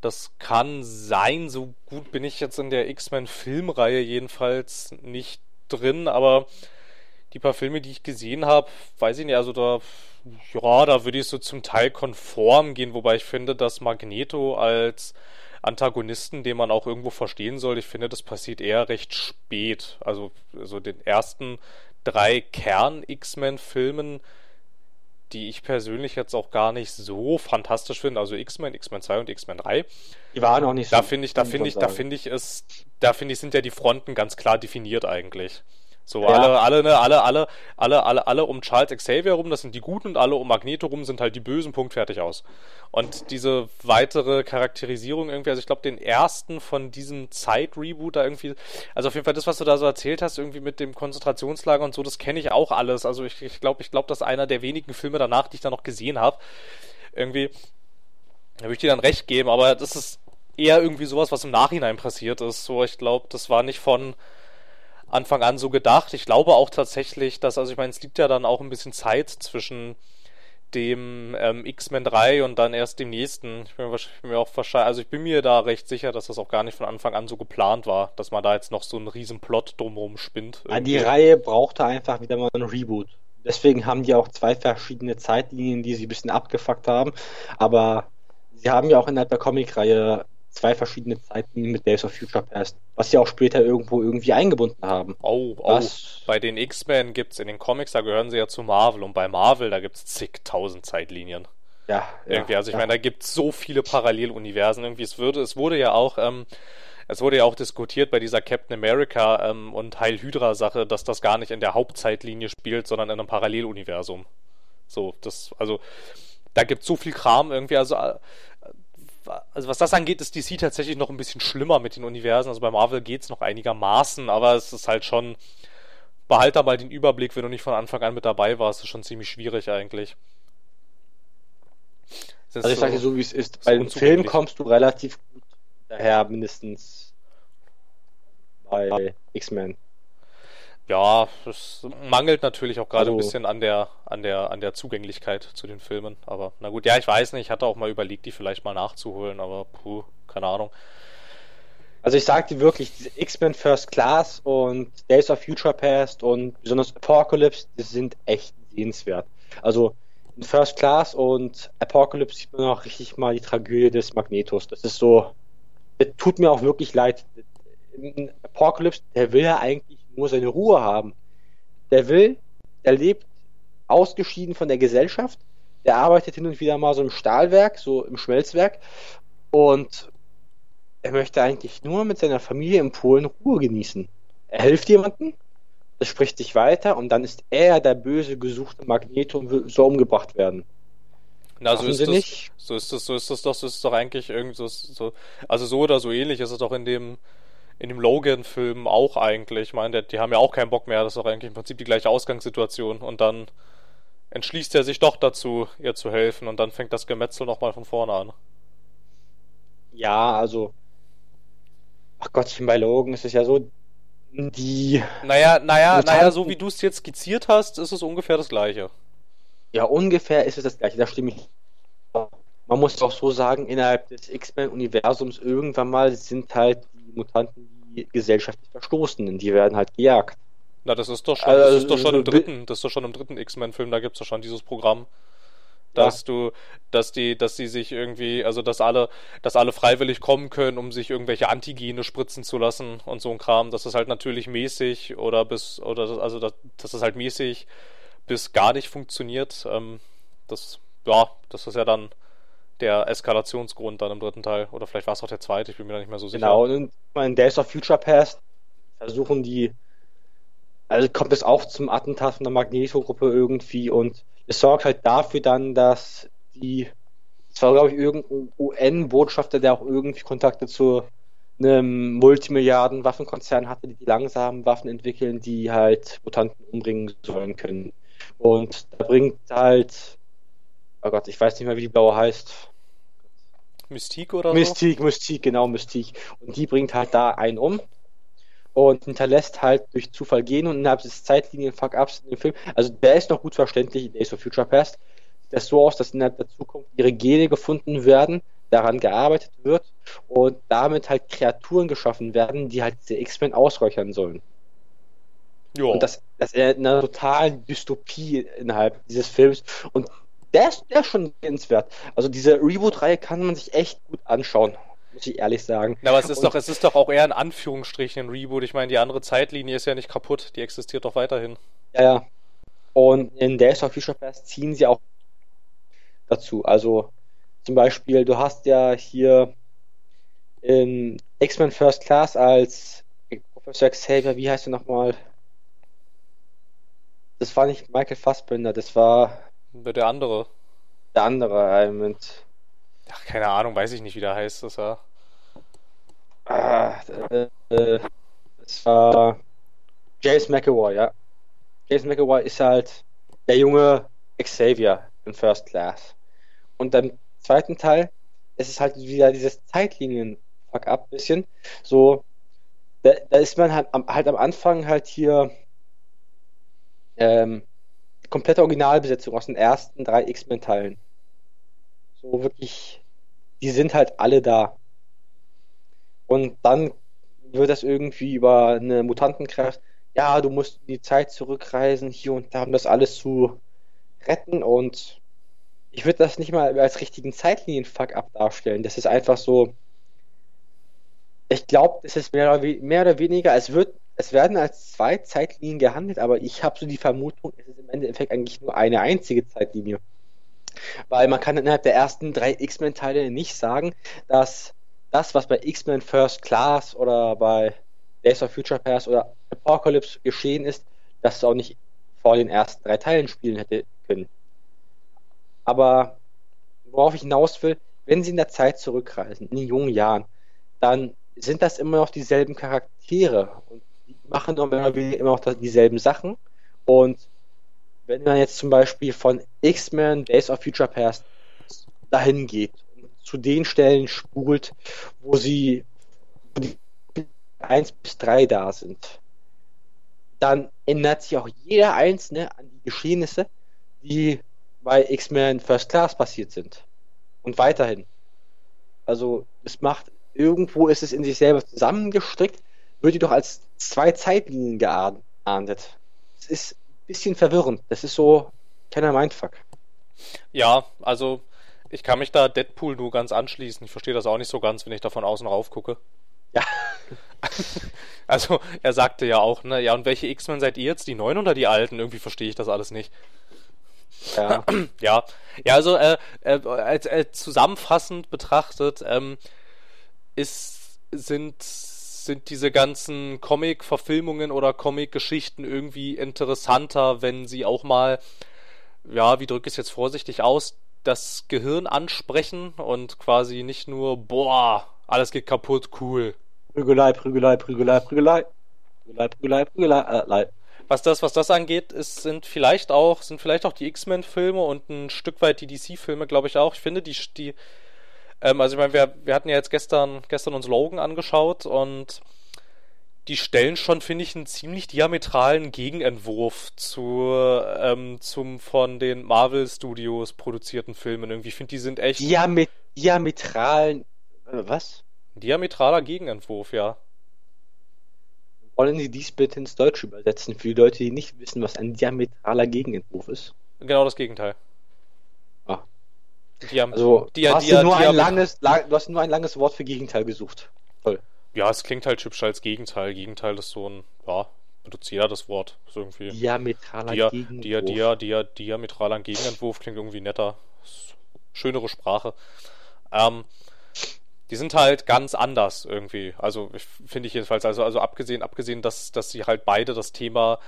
das kann sein, so gut bin ich jetzt in der X-Men-Filmreihe jedenfalls nicht drin, aber die paar Filme, die ich gesehen habe, weiß ich nicht, also da, ja, da würde ich so zum Teil konform gehen, wobei ich finde, dass Magneto als Antagonisten, den man auch irgendwo verstehen soll, ich finde, das passiert eher recht spät. Also, also den ersten drei Kern-X-Men-Filmen die ich persönlich jetzt auch gar nicht so fantastisch finde. Also X-Men, X-Men 2 und X-Men 3. Die waren auch nicht so. Da finde ich, da finde ich, da finde ich es, da finde ich, sind ja die Fronten ganz klar definiert eigentlich. So, ja. alle, alle, ne, alle, alle, alle, alle, alle um Charles Xavier rum, das sind die Guten und alle um Magneto rum sind halt die Bösen, Punkt, fertig aus. Und diese weitere Charakterisierung irgendwie, also ich glaube, den ersten von diesem Zeit-Reboot da irgendwie, also auf jeden Fall das, was du da so erzählt hast, irgendwie mit dem Konzentrationslager und so, das kenne ich auch alles. Also ich glaube, ich glaube, ich glaub, das ist einer der wenigen Filme danach, die ich da noch gesehen habe. Irgendwie, da würde ich dir dann recht geben, aber das ist eher irgendwie sowas, was im Nachhinein passiert ist. So, ich glaube, das war nicht von, Anfang an so gedacht. Ich glaube auch tatsächlich, dass, also ich meine, es liegt ja dann auch ein bisschen Zeit zwischen dem ähm, X-Men 3 und dann erst dem nächsten. Ich bin mir auch wahrscheinlich, also ich bin mir da recht sicher, dass das auch gar nicht von Anfang an so geplant war, dass man da jetzt noch so einen riesen Plot drumherum spinnt. Irgendwie. Die Reihe brauchte einfach wieder mal einen Reboot. Deswegen haben die auch zwei verschiedene Zeitlinien, die sie ein bisschen abgefuckt haben. Aber sie haben ja auch innerhalb der Comic-Reihe zwei verschiedene Zeiten mit Days of Future Past, was sie auch später irgendwo irgendwie eingebunden haben. Oh, oh. Bei den X-Men gibt es in den Comics, da gehören sie ja zu Marvel und bei Marvel, da gibt es zigtausend Zeitlinien. Ja. Irgendwie, also ich ja. meine, da gibt es so viele Paralleluniversen. Irgendwie, es würde, es wurde ja auch, ähm, es wurde ja auch diskutiert bei dieser Captain America ähm, und Heil Hydra Sache, dass das gar nicht in der Hauptzeitlinie spielt, sondern in einem Paralleluniversum. So, das, also, da gibt es so viel Kram irgendwie, also äh, also was das angeht, ist DC tatsächlich noch ein bisschen schlimmer mit den Universen. Also bei Marvel geht es noch einigermaßen, aber es ist halt schon. Behalt da mal den Überblick, wenn du nicht von Anfang an mit dabei warst. Das ist schon ziemlich schwierig eigentlich. also ich so, sage dir so, wie es ist. Bei dem Film kommst du relativ gut daher, mindestens bei X-Men ja, es mangelt natürlich auch gerade also, ein bisschen an der, an der, an der Zugänglichkeit zu den Filmen. Aber na gut, ja, ich weiß nicht, ich hatte auch mal überlegt, die vielleicht mal nachzuholen, aber puh, keine Ahnung. Also ich sag dir wirklich, diese X-Men First Class und Days of Future Past und besonders Apocalypse, die sind echt sehenswert. Also in First Class und Apocalypse sieht man auch richtig mal die Tragödie des Magnetos. Das ist so, das tut mir auch wirklich leid. In Apocalypse, der will ja eigentlich nur seine Ruhe haben. Der will, der lebt ausgeschieden von der Gesellschaft, der arbeitet hin und wieder mal so im Stahlwerk, so im Schmelzwerk und er möchte eigentlich nur mit seiner Familie in Polen Ruhe genießen. Er hilft jemandem, es spricht sich weiter und dann ist er der böse gesuchte Magneto und soll umgebracht werden. Na, so ist, das, so ist das, so ist das doch, so ist es doch eigentlich irgendwie so, so, also so oder so ähnlich ist es doch in dem, in dem Logan-Film auch eigentlich. Ich meine, die haben ja auch keinen Bock mehr, das ist doch eigentlich im Prinzip die gleiche Ausgangssituation und dann entschließt er sich doch dazu, ihr zu helfen und dann fängt das Gemetzel nochmal von vorne an. Ja, also, ach Gottchen, bei Logan ist es ja so, die. Naja, naja, naja, so wie du es jetzt skizziert hast, ist es ungefähr das gleiche. Ja, ungefähr ist es das gleiche, da stimme ich. Man muss auch so sagen, innerhalb des X-Men-Universums irgendwann mal sind halt die Mutanten die gesellschaftlich Verstoßenen, die werden halt gejagt. Na, das ist doch schon, also, das ist doch schon im dritten, das ist doch schon im dritten X-Men-Film, da gibt es doch schon dieses Programm dass du, dass die, dass die sich irgendwie, also dass alle, dass alle freiwillig kommen können, um sich irgendwelche Antigene spritzen zu lassen und so ein Kram. Das ist halt natürlich mäßig oder bis, oder also das, das ist halt mäßig bis gar nicht funktioniert. Ähm, das, ja, das ist ja dann der Eskalationsgrund dann im dritten Teil. Oder vielleicht war es auch der zweite, ich bin mir da nicht mehr so sicher. Genau, und in Days of Future Past versuchen die, also kommt es auch zum Attentat von der Magneto-Gruppe irgendwie und es sorgt halt dafür dann, dass die, es war glaube ich irgendein UN-Botschafter, der auch irgendwie Kontakte zu einem Multimilliarden-Waffenkonzern hatte, die, die langsamen Waffen entwickeln, die halt Mutanten umbringen sollen können. Und da bringt halt, oh Gott, ich weiß nicht mehr, wie die blaue heißt. Mystique oder Mystique, so? Mystique, genau, Mystique. Und die bringt halt da einen um und hinterlässt halt durch Zufall gehen und innerhalb des Zeitlinien-Fuck-Ups in dem Film, also der ist noch gut verständlich in Days of Future Past, das so aus, dass innerhalb der Zukunft ihre Gene gefunden werden, daran gearbeitet wird und damit halt Kreaturen geschaffen werden, die halt diese X-Men ausräuchern sollen. Jo. Und das, das ist eine totale Dystopie innerhalb dieses Films. Und der ist, der ist schon nennenswert. Also diese Reboot-Reihe kann man sich echt gut anschauen muss ich ehrlich sagen. Na, aber es ist, doch, es ist doch auch eher in Anführungsstrichen ein Reboot. Ich meine, die andere Zeitlinie ist ja nicht kaputt, die existiert doch weiterhin. Ja, ja. Und in Days of Future Past ziehen sie auch dazu. Also zum Beispiel, du hast ja hier in X-Men First Class als Professor Xavier, wie heißt du nochmal? Das war nicht Michael Fassbender, das war. Der andere. Der andere, mit. Ach, keine Ahnung, weiß ich nicht, wie der heißt. Das war. Ah, äh, das war James McAvoy, ja. James McAvoy ist halt der junge Xavier in First Class. Und im zweiten Teil ist es halt wieder dieses Zeitlinien-Fuck-up bisschen. So, da, da, ist man halt am, halt am Anfang halt hier ähm, komplette Originalbesetzung aus den ersten drei X-Men-Teilen. So wirklich, die sind halt alle da. Und dann wird das irgendwie über eine Mutantenkraft, ja, du musst in die Zeit zurückreisen, hier und da, um das alles zu retten. Und ich würde das nicht mal als richtigen Zeitlinien-Fuck-up darstellen. Das ist einfach so. Ich glaube, es ist mehr oder, mehr oder weniger, es wird, es werden als zwei Zeitlinien gehandelt, aber ich habe so die Vermutung, es ist im Endeffekt eigentlich nur eine einzige Zeitlinie. Weil man kann innerhalb der ersten drei X-Men-Teile nicht sagen, dass das, was bei X-Men First Class oder bei Days of Future Past oder Apocalypse geschehen ist, dass es auch nicht vor den ersten drei Teilen spielen hätte können. Aber worauf ich hinaus will, wenn sie in der Zeit zurückreisen, in den jungen Jahren, dann sind das immer noch dieselben Charaktere und machen immer, immer noch dieselben Sachen. Und wenn man jetzt zum Beispiel von X-Men Days of Future Past dahin geht zu den Stellen spult, wo sie wo die 1 bis 3 da sind, dann ändert sich auch jeder einzelne an die Geschehnisse, die bei X-Men First Class passiert sind. Und weiterhin. Also es macht, irgendwo ist es in sich selber zusammengestrickt, wird jedoch als zwei Zeitlinien geahndet. Es ist ein bisschen verwirrend. Das ist so keiner Mindfuck. Ja, also ich kann mich da Deadpool nur ganz anschließen. Ich verstehe das auch nicht so ganz, wenn ich da von außen rauf gucke. Ja. also, er sagte ja auch, ne, ja, und welche X-Men seid ihr jetzt? Die neuen oder die alten? Irgendwie verstehe ich das alles nicht. Ja. ja. Ja, also, äh, äh, äh, zusammenfassend betrachtet, ähm, ist sind, sind diese ganzen Comic-Verfilmungen oder Comic-Geschichten irgendwie interessanter, wenn sie auch mal, ja, wie drücke ich es jetzt vorsichtig aus, das Gehirn ansprechen und quasi nicht nur, boah, alles geht kaputt, cool. Prügelei, Prügelei, Prügelei, Prügelei. Prügelei, Prügelei, Prügelei. Äh, was das, was das angeht, ist, sind vielleicht auch, sind vielleicht auch die X-Men-Filme und ein Stück weit die DC-Filme, glaube ich auch. Ich finde, die, die, ähm, also ich meine, wir, wir hatten ja jetzt gestern, gestern uns Logan angeschaut und die stellen schon, finde ich, einen ziemlich diametralen Gegenentwurf zu, ähm, zum von den Marvel Studios produzierten Filmen. Irgendwie finde die sind echt. Diamet diametralen. Äh, was? Diametraler Gegenentwurf, ja. Wollen Sie dies bitte ins Deutsche übersetzen für die Leute, die nicht wissen, was ein diametraler Gegenentwurf ist? Genau das Gegenteil. Ah. Diam also, Dia, du, hast Dia, nur ein langes, lang, du hast nur ein langes Wort für Gegenteil gesucht. Toll. Ja, es klingt halt hübsch als Gegenteil. Gegenteil ist so ein, ja, benutzt jeder das Wort. Ist irgendwie. Diametraler Dia, Gegenentwurf. Dia, dia, dia, diametraler Gegenentwurf klingt irgendwie netter. Schönere Sprache. Ähm, die sind halt ganz anders irgendwie. Also finde ich jedenfalls. Also, also abgesehen, abgesehen, dass, dass sie halt beide das Thema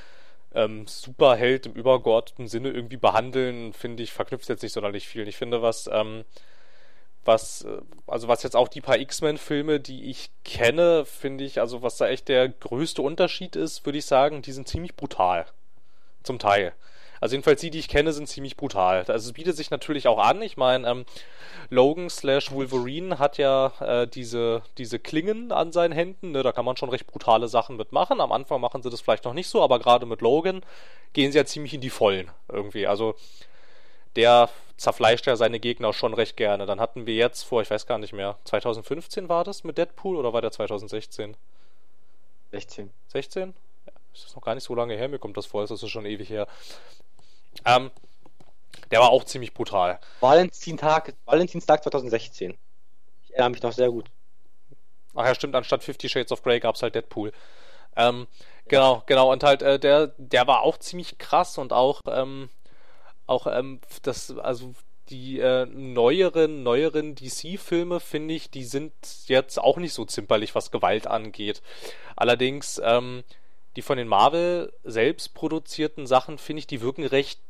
ähm, Superheld im übergeordneten Sinne irgendwie behandeln, finde ich, verknüpft jetzt nicht sonderlich viel. Ich finde, was, ähm, was, äh, also was jetzt auch die paar X-Men-Filme, die ich kenne, finde ich, also was da echt der größte Unterschied ist, würde ich sagen, die sind ziemlich brutal. Zum Teil. Also jedenfalls die, die ich kenne, sind ziemlich brutal. Also es bietet sich natürlich auch an. Ich meine, ähm, Logan slash Wolverine hat ja äh, diese, diese Klingen an seinen Händen. Ne? Da kann man schon recht brutale Sachen mitmachen. Am Anfang machen sie das vielleicht noch nicht so, aber gerade mit Logan gehen sie ja ziemlich in die Vollen irgendwie. Also der zerfleischt ja seine Gegner schon recht gerne. Dann hatten wir jetzt vor, ich weiß gar nicht mehr, 2015 war das mit Deadpool oder war der 2016? 16. 16? Ja, ist das noch gar nicht so lange her, mir kommt das vor, das ist schon ewig her. Ähm, der war auch ziemlich brutal. Valentinstag, Valentinstag 2016. Ich erinnere mich noch sehr gut. Ach ja, stimmt, anstatt Fifty Shades of Grey gab es halt Deadpool. Ähm, genau, genau, und halt, äh, der, der war auch ziemlich krass und auch, ähm, auch, ähm, das, also die äh, neueren, neueren DC-Filme, finde ich, die sind jetzt auch nicht so zimperlich, was Gewalt angeht. Allerdings, ähm, die von den Marvel selbst produzierten Sachen, finde ich, die wirken recht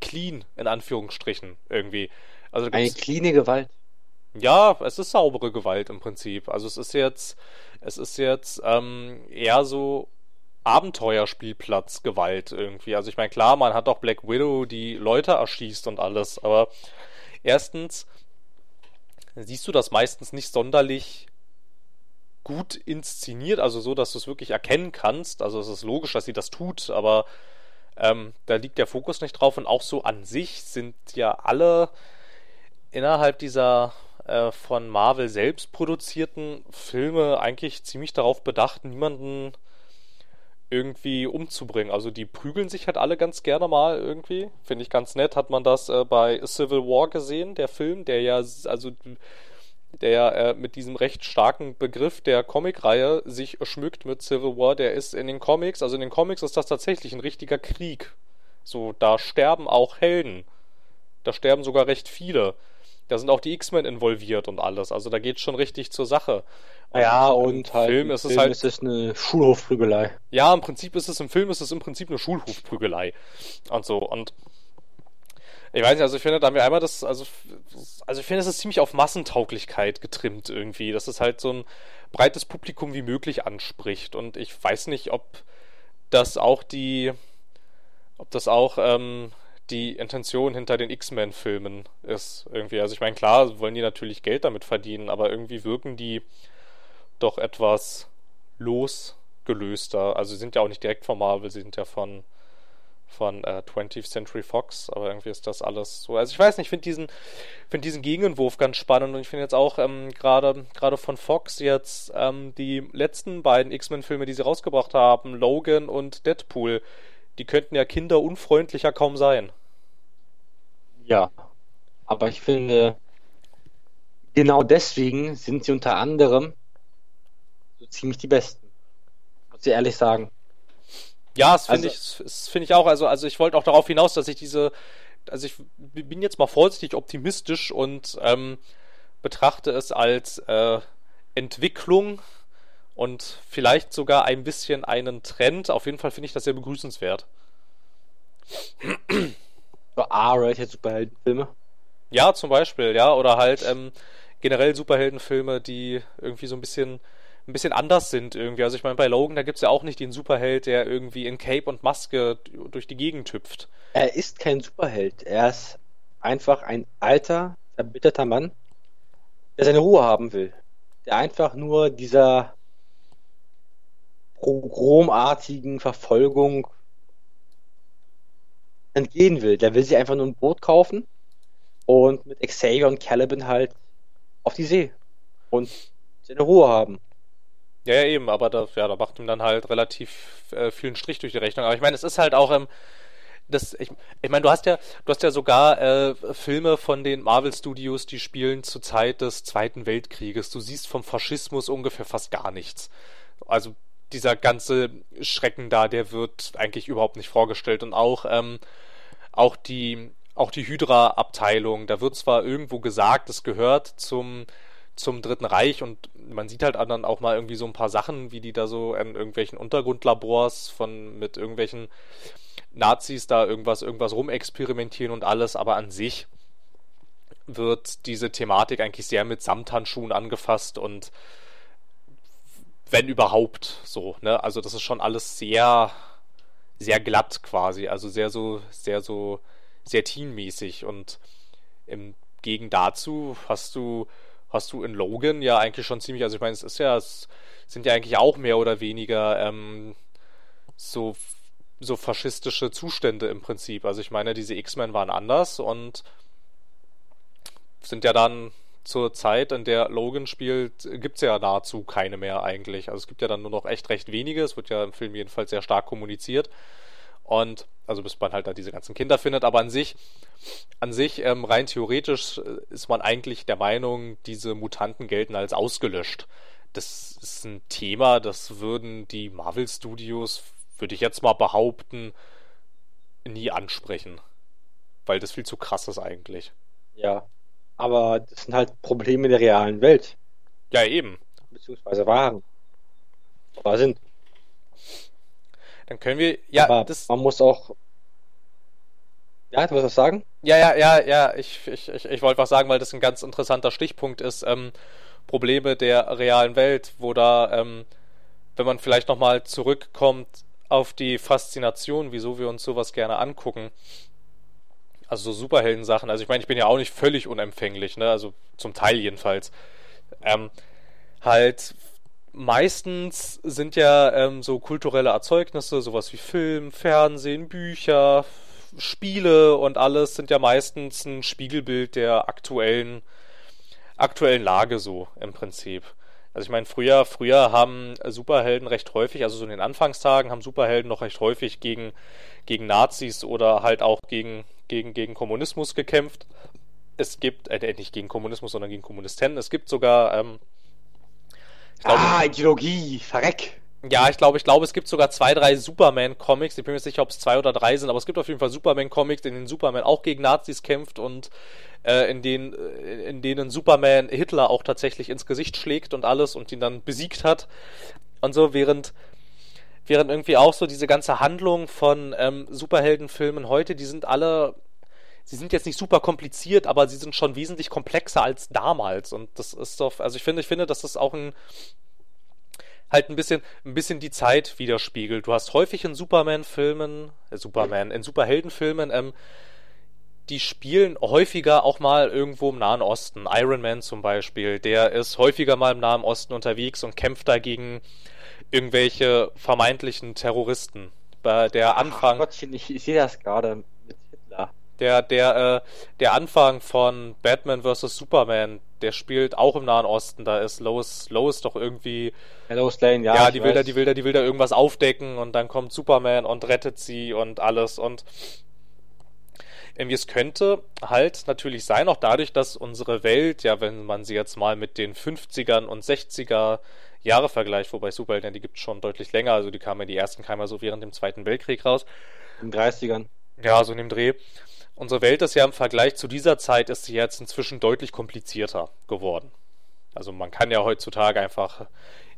clean, in Anführungsstrichen, irgendwie. Also Eine cleane Gewalt. Ja, es ist saubere Gewalt im Prinzip. Also es ist jetzt, es ist jetzt ähm, eher so Abenteuerspielplatz-Gewalt irgendwie. Also ich meine, klar, man hat auch Black Widow, die Leute erschießt und alles, aber erstens siehst du das meistens nicht sonderlich gut inszeniert, also so, dass du es wirklich erkennen kannst. Also es ist logisch, dass sie das tut, aber ähm, da liegt der Fokus nicht drauf. Und auch so an sich sind ja alle innerhalb dieser äh, von Marvel selbst produzierten Filme eigentlich ziemlich darauf bedacht, niemanden irgendwie umzubringen. Also die prügeln sich halt alle ganz gerne mal irgendwie. Finde ich ganz nett. Hat man das äh, bei Civil War gesehen, der Film, der ja, also der äh, mit diesem recht starken Begriff der Comicreihe sich schmückt mit Civil War, der ist in den Comics, also in den Comics ist das tatsächlich ein richtiger Krieg. So, da sterben auch Helden. Da sterben sogar recht viele. Da sind auch die X-Men involviert und alles. Also da geht es schon richtig zur Sache. Und ja, und halt Film ist es halt. Ist es eine Schulhofprügelei. Ja, im Prinzip ist es im Film ist es im Prinzip eine Schulhofprügelei. Und so. Und ich weiß nicht, also ich finde, da haben wir einmal das, also, also ich finde, es ist ziemlich auf Massentauglichkeit getrimmt irgendwie, dass es halt so ein breites Publikum wie möglich anspricht. Und ich weiß nicht, ob das auch die, ob das auch ähm, die Intention hinter den X-Men-Filmen ist irgendwie. Also ich meine, klar wollen die natürlich Geld damit verdienen, aber irgendwie wirken die doch etwas losgelöster. Also sie sind ja auch nicht direkt von Marvel, sie sind ja von von äh, 20th Century Fox, aber irgendwie ist das alles so. Also ich weiß nicht, ich finde diesen, find diesen Gegenentwurf ganz spannend und ich finde jetzt auch ähm, gerade gerade von Fox jetzt ähm, die letzten beiden X-Men-Filme, die sie rausgebracht haben, Logan und Deadpool, die könnten ja kinderunfreundlicher kaum sein. Ja, aber ich finde, genau deswegen sind sie unter anderem so ziemlich die besten. Muss ich ehrlich sagen. Ja, das finde also, ich, find ich auch. Also, also ich wollte auch darauf hinaus, dass ich diese, also ich bin jetzt mal vorsichtig optimistisch und ähm, betrachte es als äh, Entwicklung und vielleicht sogar ein bisschen einen Trend. Auf jeden Fall finde ich das sehr begrüßenswert. So R-rated Superheldenfilme. Ja, zum Beispiel, ja, oder halt ähm, generell Superheldenfilme, die irgendwie so ein bisschen ein bisschen anders sind irgendwie. Also ich meine, bei Logan, da gibt es ja auch nicht den Superheld, der irgendwie in Cape und Maske durch die Gegend hüpft. Er ist kein Superheld. Er ist einfach ein alter, erbitterter Mann, der seine Ruhe haben will. Der einfach nur dieser pogromartigen Verfolgung entgehen will. Der will sich einfach nur ein Boot kaufen und mit Xavier und Caliban halt auf die See und seine Ruhe haben. Ja, ja, eben, aber da, ja, da macht ihm dann halt relativ äh, vielen Strich durch die Rechnung. Aber ich meine, es ist halt auch, ähm, das, ich, ich meine, du hast ja, du hast ja sogar äh, Filme von den Marvel Studios, die spielen zur Zeit des Zweiten Weltkrieges. Du siehst vom Faschismus ungefähr fast gar nichts. Also dieser ganze Schrecken da, der wird eigentlich überhaupt nicht vorgestellt und auch ähm, auch die auch die Hydra-Abteilung, da wird zwar irgendwo gesagt, es gehört zum zum Dritten Reich und man sieht halt dann auch mal irgendwie so ein paar Sachen, wie die da so in irgendwelchen Untergrundlabors von mit irgendwelchen Nazis da irgendwas irgendwas rumexperimentieren und alles, aber an sich wird diese Thematik eigentlich sehr mit Samthandschuhen angefasst und wenn überhaupt so, ne? Also das ist schon alles sehr sehr glatt quasi, also sehr so sehr so sehr teenmäßig und im Gegen dazu hast du hast du in Logan ja eigentlich schon ziemlich, also ich meine, es ist ja, es sind ja eigentlich auch mehr oder weniger ähm, so, so faschistische Zustände im Prinzip. Also ich meine, diese X-Men waren anders und sind ja dann zur Zeit, in der Logan spielt, gibt es ja nahezu keine mehr eigentlich. Also es gibt ja dann nur noch echt recht wenige. Es wird ja im Film jedenfalls sehr stark kommuniziert. Und also bis man halt da diese ganzen Kinder findet, aber an sich, an sich ähm, rein theoretisch äh, ist man eigentlich der Meinung, diese Mutanten gelten als ausgelöscht. Das ist ein Thema, das würden die Marvel Studios, würde ich jetzt mal behaupten, nie ansprechen. Weil das viel zu krass ist eigentlich. Ja. Aber das sind halt Probleme der realen Welt. Ja, eben. Beziehungsweise waren. Oder sind. Dann können wir, ja, Aber das. Man muss auch. Ja, du willst was sagen? Ja, ja, ja, ja, ich, ich, ich, ich wollte was sagen, weil das ein ganz interessanter Stichpunkt ist. Ähm, Probleme der realen Welt, wo da, ähm, wenn man vielleicht nochmal zurückkommt auf die Faszination, wieso wir uns sowas gerne angucken. Also so Superhelden-Sachen. Also ich meine, ich bin ja auch nicht völlig unempfänglich, ne? Also zum Teil jedenfalls. Ähm, halt meistens sind ja ähm, so kulturelle Erzeugnisse, sowas wie Film, Fernsehen, Bücher, Spiele und alles sind ja meistens ein Spiegelbild der aktuellen, aktuellen Lage so im Prinzip. Also ich meine, früher, früher haben Superhelden recht häufig, also so in den Anfangstagen haben Superhelden noch recht häufig gegen, gegen Nazis oder halt auch gegen, gegen, gegen Kommunismus gekämpft. Es gibt, äh, nicht gegen Kommunismus, sondern gegen Kommunisten. Es gibt sogar ähm, Glaube, ah, Ideologie, verreck. Ja, ich glaube, ich glaube, es gibt sogar zwei, drei Superman-Comics. Ich bin mir nicht sicher, ob es zwei oder drei sind, aber es gibt auf jeden Fall Superman-Comics, in denen Superman auch gegen Nazis kämpft und äh, in, denen, äh, in denen Superman Hitler auch tatsächlich ins Gesicht schlägt und alles und ihn dann besiegt hat. Und so, während, während irgendwie auch so diese ganze Handlung von ähm, Superheldenfilmen heute, die sind alle sie sind jetzt nicht super kompliziert, aber sie sind schon wesentlich komplexer als damals. Und das ist doch, also ich finde, ich finde, dass das auch ein halt ein bisschen, ein bisschen die Zeit widerspiegelt. Du hast häufig in Superman-Filmen, äh, Superman, in Superheldenfilmen, ähm, die spielen häufiger auch mal irgendwo im Nahen Osten. Iron Man zum Beispiel, der ist häufiger mal im Nahen Osten unterwegs und kämpft dagegen irgendwelche vermeintlichen Terroristen. Bei der Anfang. Ach Gottchen, ich, ich sehe das gerade. Der, der, äh, der Anfang von Batman vs. Superman, der spielt auch im Nahen Osten. Da ist Lois, Lois doch irgendwie. Lois Lane, ja. Ja, die will, da, die, will da, die will da irgendwas aufdecken und dann kommt Superman und rettet sie und alles. Und irgendwie es könnte halt natürlich sein, auch dadurch, dass unsere Welt, ja, wenn man sie jetzt mal mit den 50ern und 60er Jahre vergleicht, wobei Superhelden, die gibt es schon deutlich länger, also die kamen ja, die ersten kamen ja so während dem Zweiten Weltkrieg raus. In den 30ern. Ja, so in dem Dreh. Unsere Welt ist ja im Vergleich zu dieser Zeit ist sie jetzt inzwischen deutlich komplizierter geworden. Also man kann ja heutzutage einfach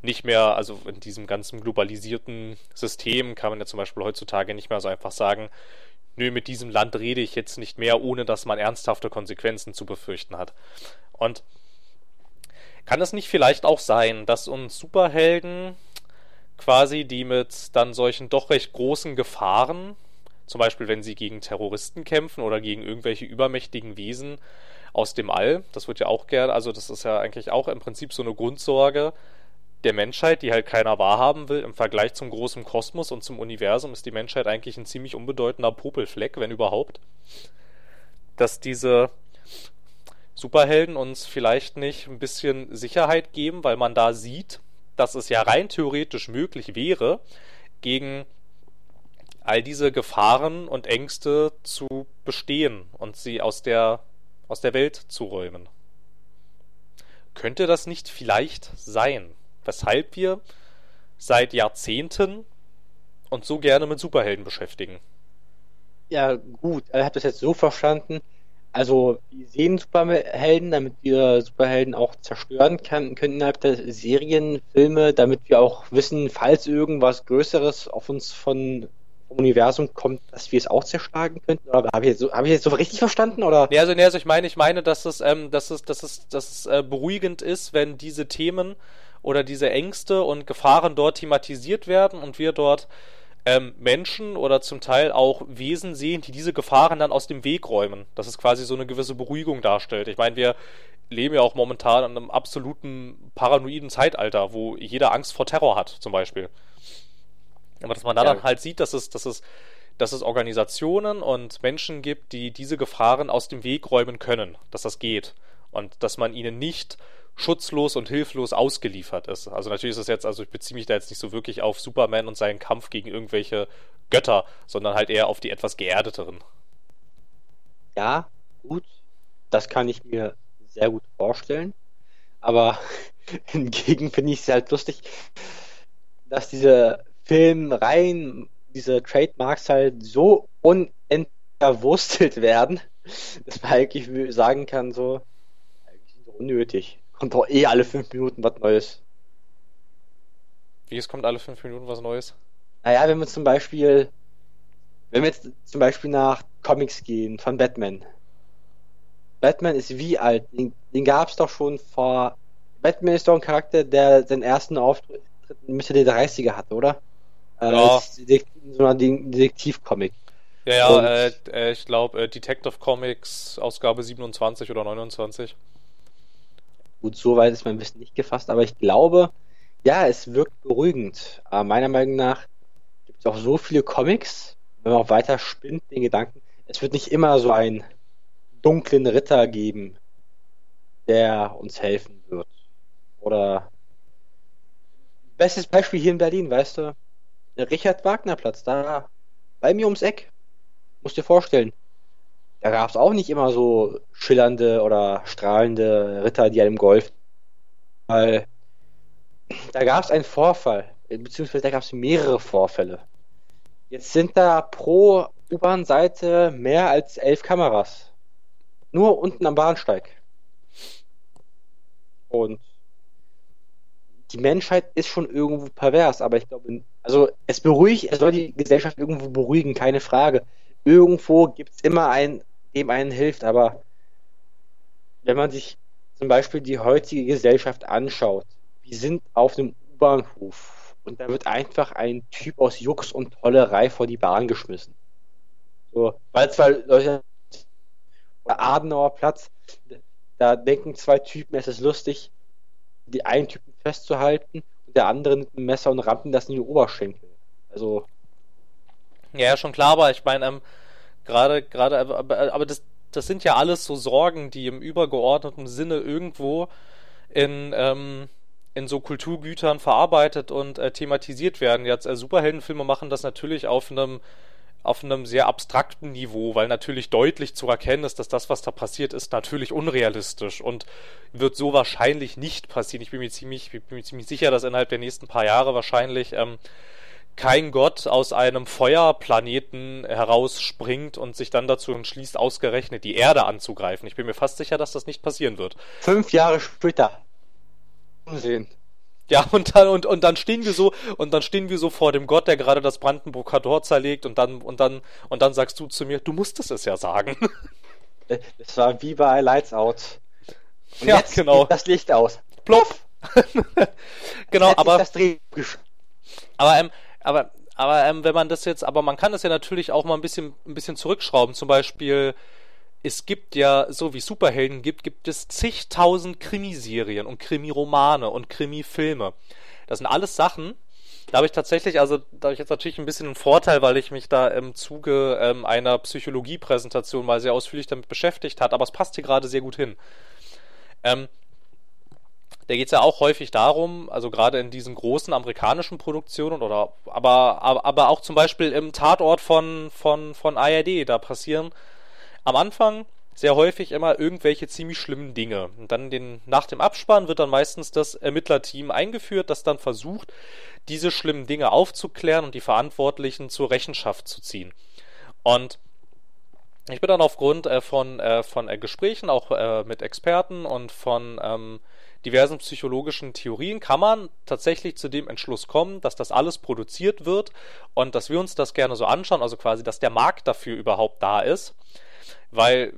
nicht mehr, also in diesem ganzen globalisierten System kann man ja zum Beispiel heutzutage nicht mehr so einfach sagen, nö, mit diesem Land rede ich jetzt nicht mehr, ohne dass man ernsthafte Konsequenzen zu befürchten hat. Und kann es nicht vielleicht auch sein, dass uns Superhelden quasi, die mit dann solchen doch recht großen Gefahren, zum Beispiel wenn sie gegen Terroristen kämpfen oder gegen irgendwelche übermächtigen Wesen aus dem All, das wird ja auch gerne, also das ist ja eigentlich auch im Prinzip so eine Grundsorge, der Menschheit, die halt keiner wahrhaben will, im Vergleich zum großen Kosmos und zum Universum ist die Menschheit eigentlich ein ziemlich unbedeutender Popelfleck, wenn überhaupt. Dass diese Superhelden uns vielleicht nicht ein bisschen Sicherheit geben, weil man da sieht, dass es ja rein theoretisch möglich wäre, gegen all diese Gefahren und Ängste zu bestehen und sie aus der, aus der Welt zu räumen. Könnte das nicht vielleicht sein? weshalb wir seit Jahrzehnten uns so gerne mit Superhelden beschäftigen. Ja, gut, ich habe das jetzt so verstanden. Also, wir sehen Superhelden, damit wir Superhelden auch zerstören können, können innerhalb der Serien, Filme, damit wir auch wissen, falls irgendwas Größeres auf uns von vom Universum kommt, dass wir es auch zerschlagen könnten? Oder habe ich, jetzt so, hab ich jetzt so richtig verstanden? Oder? Nee, also, nee, also ich meine, ich meine, dass es, ähm, dass es, dass es, dass es äh, beruhigend ist, wenn diese Themen oder diese Ängste und Gefahren dort thematisiert werden und wir dort ähm, Menschen oder zum Teil auch Wesen sehen, die diese Gefahren dann aus dem Weg räumen. Dass es quasi so eine gewisse Beruhigung darstellt. Ich meine, wir leben ja auch momentan in einem absoluten paranoiden Zeitalter, wo jeder Angst vor Terror hat, zum Beispiel. Aber dass man da ja. dann halt sieht, dass es, dass es, dass es Organisationen und Menschen gibt, die diese Gefahren aus dem Weg räumen können, dass das geht. Und dass man ihnen nicht schutzlos und hilflos ausgeliefert ist. Also natürlich ist es jetzt, also ich beziehe mich da jetzt nicht so wirklich auf Superman und seinen Kampf gegen irgendwelche Götter, sondern halt eher auf die etwas geerdeteren. Ja, gut. Das kann ich mir sehr gut vorstellen. Aber hingegen finde ich es halt lustig, dass diese Filmreihen, diese Trademarks halt so unentwurstelt werden, dass man eigentlich sagen kann, so, eigentlich sind unnötig. Kommt doch eh alle fünf Minuten was Neues. Wie es kommt alle fünf Minuten was Neues? Naja, wenn wir zum Beispiel, wenn wir jetzt zum Beispiel nach Comics gehen von Batman. Batman ist wie alt? Den, den gab es doch schon vor. Batman ist doch ein Charakter, der seinen ersten Auftritt Mitte der 30er hatte, oder? Äh, ja. Äh, so ein Detektiv-Comic. Ja, ja, äh, äh, ich glaube, äh, Detective Comics, Ausgabe 27 oder 29. Gut, so weit ist mein Wissen nicht gefasst, aber ich glaube, ja, es wirkt beruhigend. Aber meiner Meinung nach gibt es auch so viele Comics, wenn man auch weiter spinnt, den Gedanken, es wird nicht immer so einen dunklen Ritter geben, der uns helfen wird. Oder bestes Beispiel hier in Berlin, weißt du, der Richard Wagner Platz, da bei mir ums Eck. Musst dir vorstellen, da gab es auch nicht immer so schillernde oder strahlende Ritter, die einem Golf. Weil da gab es einen Vorfall, beziehungsweise da gab es mehrere Vorfälle. Jetzt sind da pro U-Bahn-Seite mehr als elf Kameras. Nur unten am Bahnsteig. Und die Menschheit ist schon irgendwo pervers, aber ich glaube, also es beruhigt, es soll die Gesellschaft irgendwo beruhigen, keine Frage. Irgendwo gibt es immer einen dem einen hilft. Aber wenn man sich zum Beispiel die heutige Gesellschaft anschaut, wir sind auf einem U-Bahnhof und da wird einfach ein Typ aus Jux und Tollerei vor die Bahn geschmissen. So, weil zwei Leute Adenauer Platz, da denken zwei Typen, es ist lustig, die einen Typen festzuhalten und der andere mit einem Messer und rampen das in die Oberschenkel. Also. Ja, schon klar, aber ich meine, ähm, Gerade, gerade, aber, aber das, das sind ja alles so Sorgen, die im übergeordneten Sinne irgendwo in, ähm, in so Kulturgütern verarbeitet und äh, thematisiert werden. Jetzt äh, Superheldenfilme machen das natürlich auf einem auf einem sehr abstrakten Niveau, weil natürlich deutlich zu erkennen ist, dass das, was da passiert ist, natürlich unrealistisch und wird so wahrscheinlich nicht passieren. Ich bin mir ziemlich, bin mir ziemlich sicher, dass innerhalb der nächsten paar Jahre wahrscheinlich ähm, kein Gott aus einem Feuerplaneten herausspringt und sich dann dazu entschließt, ausgerechnet die Erde anzugreifen. Ich bin mir fast sicher, dass das nicht passieren wird. Fünf Jahre später. sehen. Ja, und dann, und, und dann stehen wir so, und dann stehen wir so vor dem Gott, der gerade das Brandenburger Tor zerlegt, und dann, und dann, und dann sagst du zu mir, du musstest es ja sagen. Es war wie bei Lights Out. Und ja, jetzt genau. das Licht aus. Plopp! genau, aber. Das aber, ähm, aber, aber ähm, wenn man das jetzt, aber man kann das ja natürlich auch mal ein bisschen, ein bisschen zurückschrauben. Zum Beispiel, es gibt ja, so wie Superhelden gibt, gibt es zigtausend Krimiserien und Krimiromane und Krimifilme. Das sind alles Sachen, da habe ich tatsächlich, also da habe ich jetzt natürlich ein bisschen einen Vorteil, weil ich mich da im Zuge ähm, einer Psychologie-Präsentation mal sehr ausführlich damit beschäftigt hat, aber es passt hier gerade sehr gut hin. Ähm, da geht es ja auch häufig darum, also gerade in diesen großen amerikanischen Produktionen oder aber, aber, aber auch zum Beispiel im Tatort von, von, von ARD, da passieren am Anfang sehr häufig immer irgendwelche ziemlich schlimmen Dinge. Und dann den, nach dem Abspann wird dann meistens das Ermittlerteam eingeführt, das dann versucht, diese schlimmen Dinge aufzuklären und die Verantwortlichen zur Rechenschaft zu ziehen. Und ich bin dann aufgrund äh, von, äh, von äh, Gesprächen, auch äh, mit Experten und von ähm, diversen psychologischen Theorien kann man tatsächlich zu dem Entschluss kommen, dass das alles produziert wird und dass wir uns das gerne so anschauen, also quasi, dass der Markt dafür überhaupt da ist, weil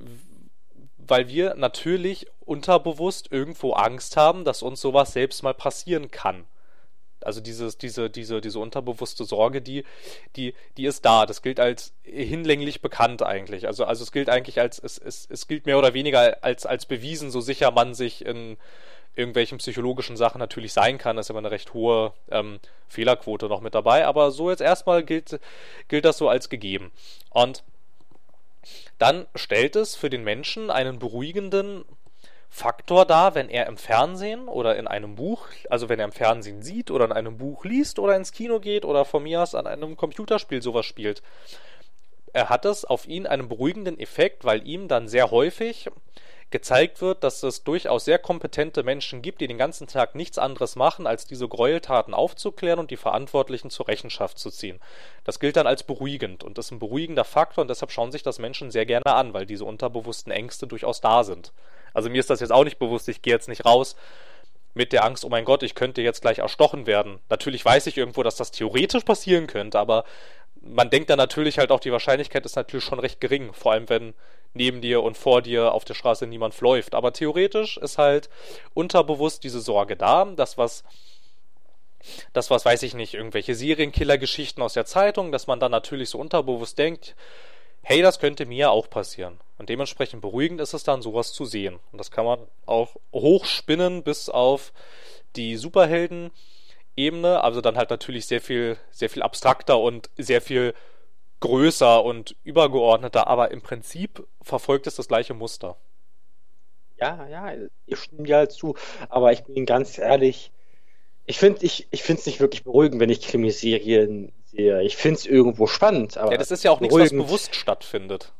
weil wir natürlich unterbewusst irgendwo Angst haben, dass uns sowas selbst mal passieren kann. Also dieses, diese, diese, diese unterbewusste Sorge, die, die, die ist da. Das gilt als hinlänglich bekannt eigentlich. Also, also es gilt eigentlich als, es, es, es gilt mehr oder weniger als, als bewiesen, so sicher man sich in, irgendwelchen psychologischen Sachen natürlich sein kann. Da ist aber eine recht hohe ähm, Fehlerquote noch mit dabei. Aber so jetzt erstmal gilt, gilt das so als gegeben. Und dann stellt es für den Menschen einen beruhigenden Faktor dar, wenn er im Fernsehen oder in einem Buch, also wenn er im Fernsehen sieht oder in einem Buch liest oder ins Kino geht oder von mir aus an einem Computerspiel sowas spielt. Er hat es auf ihn einen beruhigenden Effekt, weil ihm dann sehr häufig gezeigt wird, dass es durchaus sehr kompetente Menschen gibt, die den ganzen Tag nichts anderes machen, als diese Gräueltaten aufzuklären und die Verantwortlichen zur Rechenschaft zu ziehen. Das gilt dann als beruhigend und ist ein beruhigender Faktor und deshalb schauen sich das Menschen sehr gerne an, weil diese unterbewussten Ängste durchaus da sind. Also mir ist das jetzt auch nicht bewusst, ich gehe jetzt nicht raus mit der Angst, oh mein Gott, ich könnte jetzt gleich erstochen werden. Natürlich weiß ich irgendwo, dass das theoretisch passieren könnte, aber man denkt dann natürlich halt auch, die Wahrscheinlichkeit ist natürlich schon recht gering, vor allem wenn neben dir und vor dir auf der Straße niemand läuft. Aber theoretisch ist halt unterbewusst diese Sorge da, dass was das, was weiß ich nicht, irgendwelche Serienkiller-Geschichten aus der Zeitung, dass man dann natürlich so unterbewusst denkt, hey, das könnte mir auch passieren. Und dementsprechend beruhigend ist es dann, sowas zu sehen. Und das kann man auch hochspinnen bis auf die Superhelden-Ebene, also dann halt natürlich sehr viel, sehr viel abstrakter und sehr viel größer und übergeordneter, aber im Prinzip verfolgt es das gleiche Muster. Ja, ja, ich stimme dir halt zu, aber ich bin ganz ehrlich, ich finde ich, ich es nicht wirklich beruhigend, wenn ich Krimiserien sehe. Ich finde es irgendwo spannend. Aber ja, das ist ja auch nichts, was bewusst stattfindet.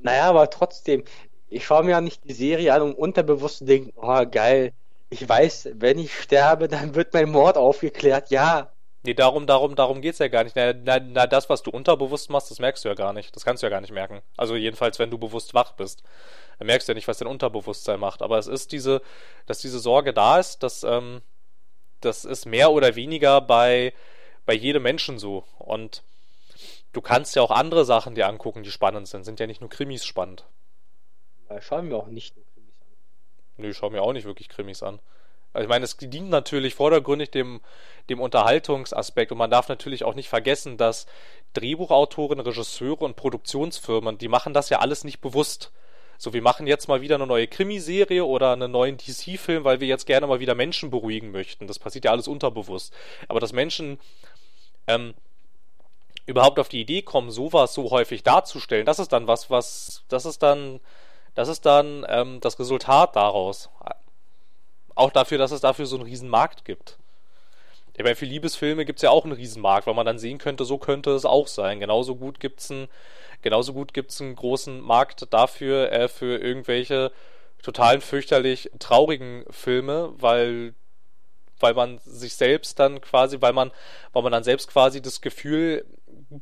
Naja, aber trotzdem, ich schaue mir ja nicht die Serie an, um unterbewusst zu denken, oh geil, ich weiß, wenn ich sterbe, dann wird mein Mord aufgeklärt. Ja, Nee, darum, darum, darum geht's ja gar nicht. Na, na, na, das, was du unterbewusst machst, das merkst du ja gar nicht. Das kannst du ja gar nicht merken. Also jedenfalls, wenn du bewusst wach bist. Dann merkst du ja nicht, was dein Unterbewusstsein macht. Aber es ist diese, dass diese Sorge da ist, dass, ähm, das ist mehr oder weniger bei, bei jedem Menschen so. Und du kannst ja auch andere Sachen dir angucken, die spannend sind. Sind ja nicht nur Krimis spannend. Ja, schauen wir auch nicht nur Krimis an. Nö, nee, schauen wir auch nicht wirklich Krimis an. Also ich meine, es dient natürlich vordergründig dem, dem Unterhaltungsaspekt und man darf natürlich auch nicht vergessen, dass Drehbuchautoren, Regisseure und Produktionsfirmen, die machen das ja alles nicht bewusst. So, wir machen jetzt mal wieder eine neue Krimiserie oder einen neuen DC-Film, weil wir jetzt gerne mal wieder Menschen beruhigen möchten. Das passiert ja alles unterbewusst. Aber dass Menschen ähm, überhaupt auf die Idee kommen, sowas so häufig darzustellen, das ist dann was, was, das ist dann, das ist dann ähm, das Resultat daraus auch dafür, dass es dafür so einen riesen Markt gibt. Ja, bei für Liebesfilme gibt es ja auch einen Riesenmarkt, weil man dann sehen könnte, so könnte es auch sein. Genauso gut gibt es einen, genauso gut gibt's einen großen Markt dafür, äh, für irgendwelche totalen fürchterlich traurigen Filme, weil, weil man sich selbst dann quasi, weil man, weil man dann selbst quasi das Gefühl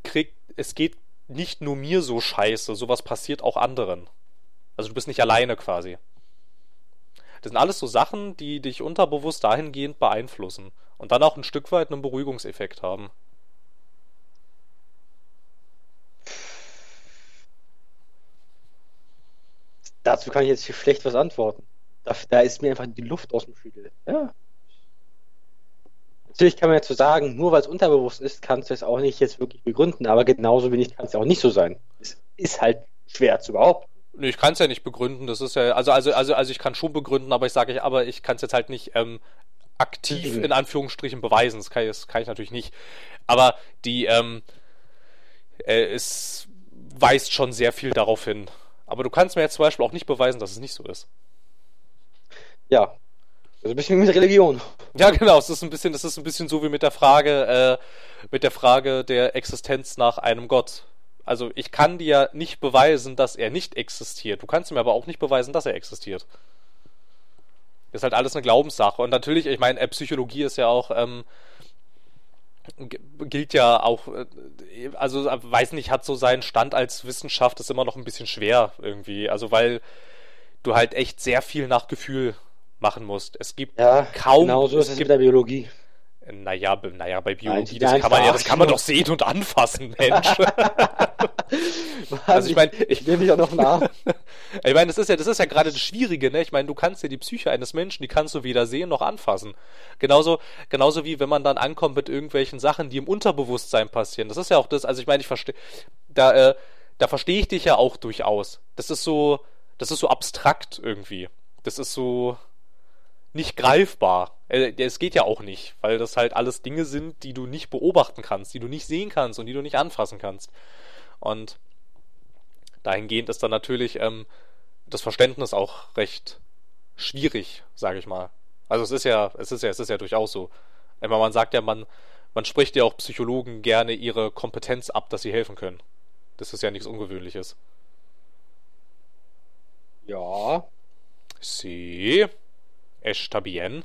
kriegt, es geht nicht nur mir so scheiße, sowas passiert auch anderen. Also du bist nicht alleine quasi. Das sind alles so Sachen, die dich unterbewusst dahingehend beeinflussen und dann auch ein Stück weit einen Beruhigungseffekt haben. Dazu kann ich jetzt hier schlecht was antworten. Da, da ist mir einfach die Luft aus dem Schädel. Ja. Natürlich kann man jetzt so sagen, nur weil es unterbewusst ist, kannst du es auch nicht jetzt wirklich begründen, aber genauso wenig kann es ja auch nicht so sein. Es ist halt schwer zu behaupten. Nee, ich kann es ja nicht begründen, das ist ja, also, also, also, also ich kann schon begründen, aber ich sage, aber ich kann es jetzt halt nicht ähm, aktiv in Anführungsstrichen beweisen. Das kann, das kann ich natürlich nicht. Aber die, ähm, äh, es weist schon sehr viel darauf hin. Aber du kannst mir jetzt zum Beispiel auch nicht beweisen, dass es nicht so ist. Ja. Also ein bisschen wie mit Religion. Ja, genau. Es ist ein bisschen, das ist ein bisschen so wie mit der Frage, äh, mit der Frage der Existenz nach einem Gott. Also ich kann dir nicht beweisen, dass er nicht existiert. Du kannst mir aber auch nicht beweisen, dass er existiert. Ist halt alles eine Glaubenssache. Und natürlich, ich meine, Psychologie ist ja auch, ähm, gilt ja auch, äh, also weiß nicht, hat so seinen Stand als Wissenschaft, ist immer noch ein bisschen schwer irgendwie. Also weil du halt echt sehr viel nach Gefühl machen musst. Es gibt ja, kaum. Genau so ist es, es mit der Biologie. Naja, naja, bei Biologie, das kann man ja, das kann man doch sehen und anfassen, Mensch. also ich meine, ich nehme mich auch noch nach. ich meine, das ist ja, das ist ja gerade das Schwierige, ne? Ich meine, du kannst ja die Psyche eines Menschen, die kannst du weder sehen noch anfassen. Genauso, genauso wie wenn man dann ankommt mit irgendwelchen Sachen, die im Unterbewusstsein passieren. Das ist ja auch das, also ich meine, ich verstehe, da, äh, da verstehe ich dich ja auch durchaus. Das ist so, das ist so abstrakt irgendwie. Das ist so, nicht greifbar. Äh, es geht ja auch nicht, weil das halt alles Dinge sind, die du nicht beobachten kannst, die du nicht sehen kannst und die du nicht anfassen kannst. Und dahingehend ist dann natürlich ähm, das Verständnis auch recht schwierig, sage ich mal. Also es ist ja, es ist ja, es ist ja durchaus so. Aber man sagt ja, man, man spricht ja auch Psychologen gerne ihre Kompetenz ab, dass sie helfen können. Das ist ja nichts Ungewöhnliches. Ja. Sie. Está bien.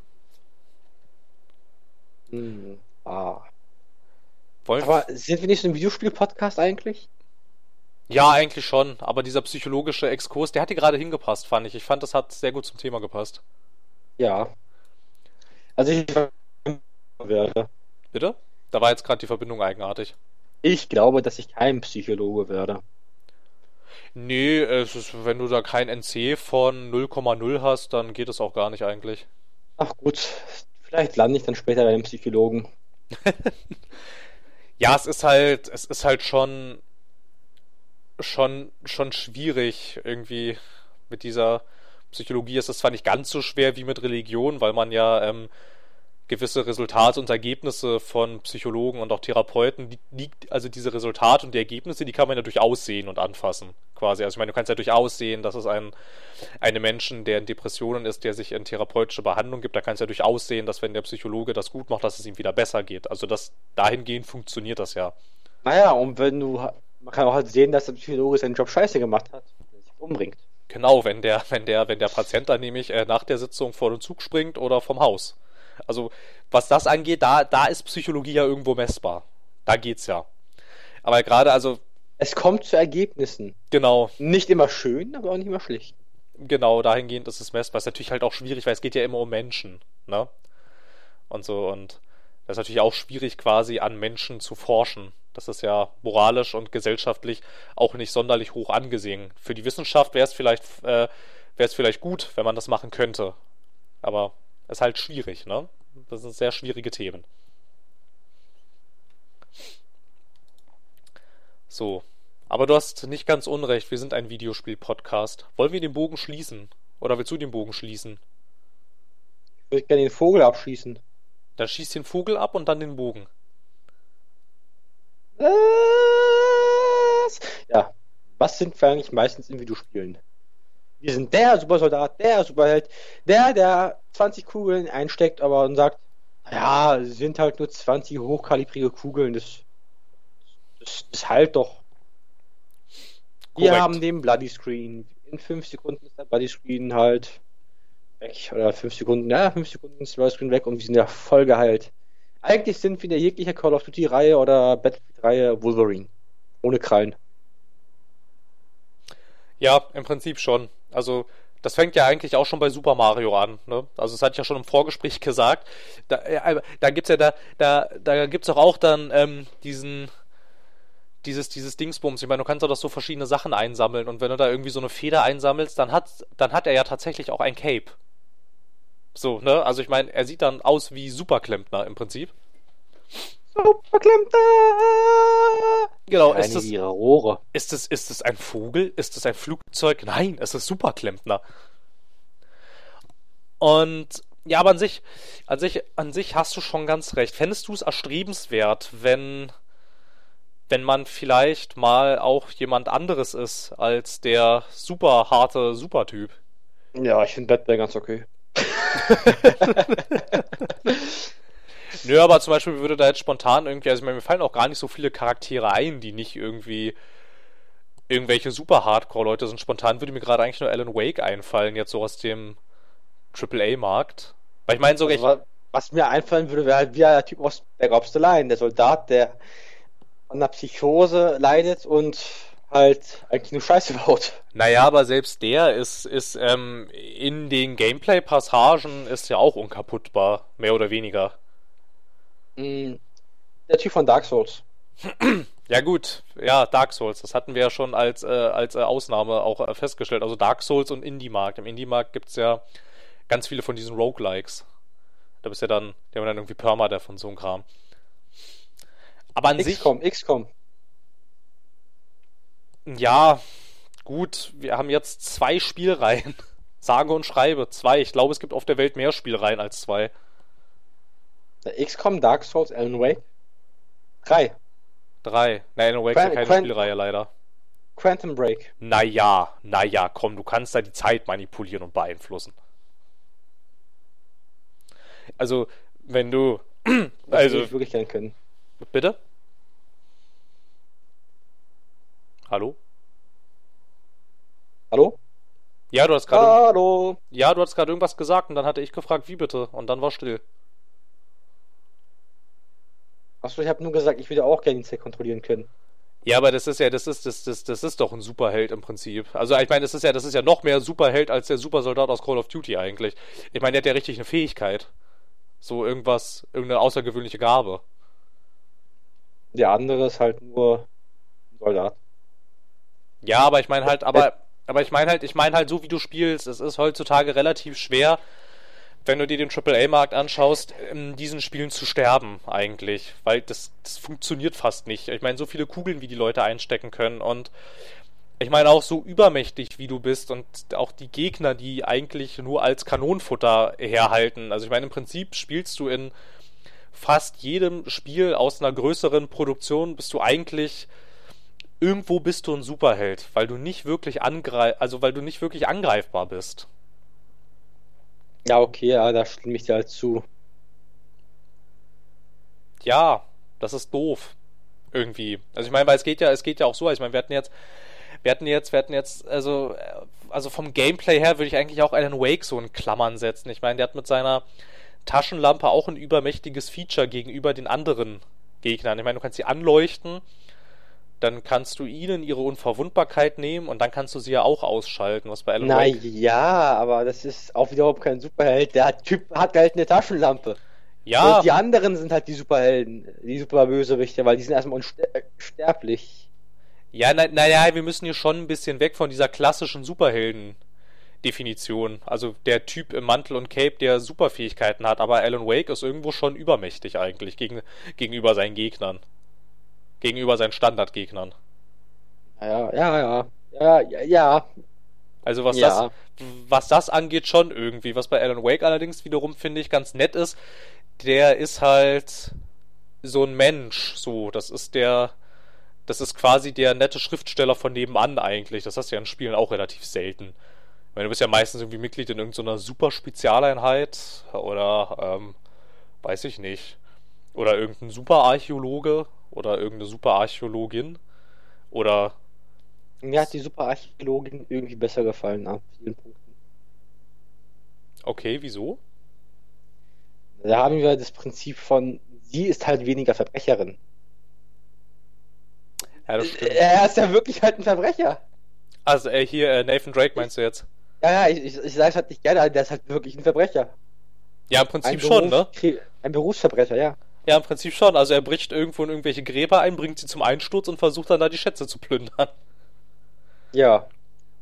Hm, ah. Wollen aber sind wir nicht so ein Videospiel-Podcast eigentlich? Ja, eigentlich schon. Aber dieser psychologische Exkurs, der hat hier gerade hingepasst, fand ich. Ich fand, das hat sehr gut zum Thema gepasst. Ja. Also ich werde. Bitte? Da war jetzt gerade die Verbindung eigenartig. Ich glaube, dass ich kein Psychologe werde. Nee, es ist, wenn du da kein NC von 0,0 hast, dann geht es auch gar nicht eigentlich. Ach gut, vielleicht lande ich dann später bei einem Psychologen. ja, es ist halt, es ist halt schon, schon, schon schwierig irgendwie mit dieser Psychologie. Es ist zwar nicht ganz so schwer wie mit Religion, weil man ja ähm, gewisse Resultate und Ergebnisse von Psychologen und auch Therapeuten, die, die, also diese Resultate und die Ergebnisse, die kann man ja durchaus sehen und anfassen, quasi. Also ich meine, du kannst ja durchaus sehen, dass es ein, eine Menschen, der in Depressionen ist, der sich in therapeutische Behandlung gibt, da kannst du ja durchaus sehen, dass wenn der Psychologe das gut macht, dass es ihm wieder besser geht. Also das dahingehend funktioniert das ja. Naja, und wenn du, man kann auch halt sehen, dass der Psychologe seinen Job scheiße gemacht hat, der sich umbringt. Genau, wenn der, wenn der, wenn der Patient dann nämlich äh, nach der Sitzung vor den Zug springt oder vom Haus. Also, was das angeht, da, da ist Psychologie ja irgendwo messbar. Da geht's ja. Aber gerade, also. Es kommt zu Ergebnissen. Genau. Nicht immer schön, aber auch nicht immer schlecht. Genau, dahingehend ist es messbar. Ist natürlich halt auch schwierig, weil es geht ja immer um Menschen, ne? Und so, und das ist natürlich auch schwierig, quasi an Menschen zu forschen. Das ist ja moralisch und gesellschaftlich auch nicht sonderlich hoch angesehen. Für die Wissenschaft wäre es vielleicht, äh, wäre es vielleicht gut, wenn man das machen könnte. Aber ist halt schwierig, ne? Das sind sehr schwierige Themen. So. Aber du hast nicht ganz unrecht, wir sind ein Videospiel-Podcast. Wollen wir den Bogen schließen? Oder willst du den Bogen schließen? Ich würde gerne den Vogel abschießen. Dann schieß den Vogel ab und dann den Bogen. Was? Ja. Was sind wir eigentlich meistens in Videospielen? Wir sind der Supersoldat, der Superheld, der, der 20 Kugeln einsteckt, aber und sagt, ja, sind halt nur 20 hochkalibrige Kugeln, das, das, das halt doch. Korrekt. Wir haben den Bloody Screen. In 5 Sekunden ist der Bloody Screen halt weg. Oder 5 Sekunden, ja, 5 Sekunden ist der Bloody Screen weg und wir sind ja voll geheilt. Eigentlich sind wir in der jeglicher Call of Duty Reihe oder Battlefield Reihe Wolverine. Ohne Krallen. Ja, im Prinzip schon. Also Das fängt ja eigentlich auch schon bei Super Mario an. Ne? Also das hatte ich ja schon im Vorgespräch gesagt. Da, äh, da gibt's ja da, da, da gibt's auch, auch dann ähm, diesen dieses, dieses Dingsbums. Ich meine, du kannst doch so verschiedene Sachen einsammeln und wenn du da irgendwie so eine Feder einsammelst, dann hat, dann hat er ja tatsächlich auch ein Cape. So, ne? Also ich meine, er sieht dann aus wie Superklempner im Prinzip. Superklempner! Genau, Eine ist es, ihrer Rohre. ist es, ist es ein Vogel? Ist es ein Flugzeug? Nein, es ist Superklempner. Und ja, aber an sich, an sich, an sich hast du schon ganz recht. Fändest du es erstrebenswert, wenn, wenn man vielleicht mal auch jemand anderes ist als der super harte Supertyp? Ja, ich finde Batman ganz okay. Nö, aber zum Beispiel würde da jetzt spontan irgendwie, also ich meine, mir fallen auch gar nicht so viele Charaktere ein, die nicht irgendwie irgendwelche super Hardcore-Leute sind. Spontan würde mir gerade eigentlich nur Alan Wake einfallen, jetzt so aus dem AAA-Markt. Weil ich meine sogar, Also, wa- was mir einfallen würde, wäre halt wie der Typ aus der Obst Line, der Soldat, der an einer Psychose leidet und halt eigentlich nur Scheiße baut. naja, aber selbst der ist, ist ähm, in den Gameplay-Passagen ist ja auch unkaputtbar, mehr oder weniger. Mm, Der Typ von Dark Souls. Ja gut, ja, Dark Souls, das hatten wir ja schon als, äh, als äh, Ausnahme auch äh, festgestellt. Also Dark Souls und Indie-Markt. Im Indie-Markt gibt es ja ganz viele von diesen Roguelikes. Da bist ja dann, die haben dann irgendwie Permadeath und so ein Kram. Aber an sich, XCOM, XCOM. ja, gut, wir haben jetzt zwei Spielreihen. Sage und schreibe, zwei. Ich glaube, es gibt auf der Welt mehr Spielreihen als zwei. XCOM, Dark Souls, Alan Wake. Drei. Drei. Nein, Alan Wake ist ja keine Quen- Spielreihe leider. Quantum Break. Naja, naja, komm, du kannst da die Zeit manipulieren und beeinflussen. Also, wenn du. Das Also, ich wirklich gerne können. bitte? Hallo? Hallo? Ja, du hast gerade. Hallo? Ja, du hast gerade irgendwas gesagt und dann hatte ich gefragt, wie bitte? Und dann war still. Achso, ich habe nur gesagt, ich würde auch gerne die Zeit kontrollieren können. Ja, aber das ist ja, das ist, das, das, das ist doch ein Superheld im Prinzip. Also ich meine, das ist ja, das ist ja noch mehr Superheld als der Supersoldat aus Call of Duty eigentlich. Ich meine, der hat ja richtig eine Fähigkeit. So irgendwas, irgendeine außergewöhnliche Gabe. Der andere ist halt nur ein Soldat. Ja, aber ich meine halt, aber, aber ich meine halt, ich meine halt, so wie du spielst, es ist heutzutage relativ schwer, wenn du dir den AAA-Markt anschaust, in diesen Spielen zu sterben, eigentlich. Weil das, das funktioniert fast nicht. Ich meine, so viele Kugeln, wie die Leute einstecken können und ich meine auch so übermächtig, wie du bist und auch die Gegner, die eigentlich nur als Kanonenfutter herhalten. Also ich meine, im Prinzip spielst du in fast jedem Spiel aus einer größeren Produktion, bist du eigentlich irgendwo bist du ein Superheld, weil du nicht wirklich angreif, also weil du nicht wirklich angreifbar bist. Ja, okay, ja, da stimme ich dir halt zu. Ja, das ist doof. Irgendwie. Also ich meine, weil es geht ja, es geht ja auch so, ich meine, wir hatten jetzt, wir hatten jetzt, wir hatten jetzt, also, äh, also vom Gameplay her würde ich eigentlich auch Alan Wake so in Klammern setzen. Ich meine, der hat mit seiner Taschenlampe auch ein übermächtiges Feature gegenüber den anderen Gegnern. Ich meine, du kannst sie anleuchten, dann kannst du ihnen ihre Unverwundbarkeit nehmen und dann kannst du sie ja auch ausschalten, was bei Alan Na Wake. ja, aber das ist auch überhaupt kein Superheld. Der Typ hat halt eine Taschenlampe. Ja, Und die anderen sind halt die Superhelden, die Superbösewichte, weil die sind erstmal unsterblich. Ja, naja, na, wir müssen hier schon ein bisschen weg von dieser klassischen Superhelden-Definition. Also der Typ im Mantel und Cape, der Superfähigkeiten hat, aber Alan Wake ist irgendwo schon übermächtig eigentlich gegen, gegenüber seinen Gegnern. Gegenüber seinen Standardgegnern. Ja, ja, ja. Ja, ja, ja. Also was Ja. das, was das angeht, schon irgendwie. Was bei Alan Wake allerdings wiederum finde ich ganz nett ist, der ist halt so ein Mensch. So, das ist der, das ist quasi der nette Schriftsteller von nebenan eigentlich. Das hast du ja in Spielen auch relativ selten. Ich meine, du bist ja meistens irgendwie Mitglied in irgendeiner super Spezialeinheit oder ähm, weiß ich nicht. Oder irgendein Superarchäologe oder irgendeine Superarchäologin. Oder Mir hat die Superarchäologin irgendwie besser gefallen an vielen Punkten. okay, wieso? Da haben wir das Prinzip von, sie ist halt weniger Verbrecherin. Ja, das stimmt. Er ist ja wirklich halt ein Verbrecher. Also, äh, hier, äh, Nathan Drake meinst du jetzt? Ja, ja, ich, ich, ich sage es halt nicht gerne, aber der ist halt wirklich ein Verbrecher. Ja, im Prinzip schon, ne? Berufskrie- Ein Berufsverbrecher, ja. Ja, im Prinzip schon. Also er bricht irgendwo in irgendwelche Gräber ein, bringt sie zum Einsturz und versucht dann da die Schätze zu plündern. Ja.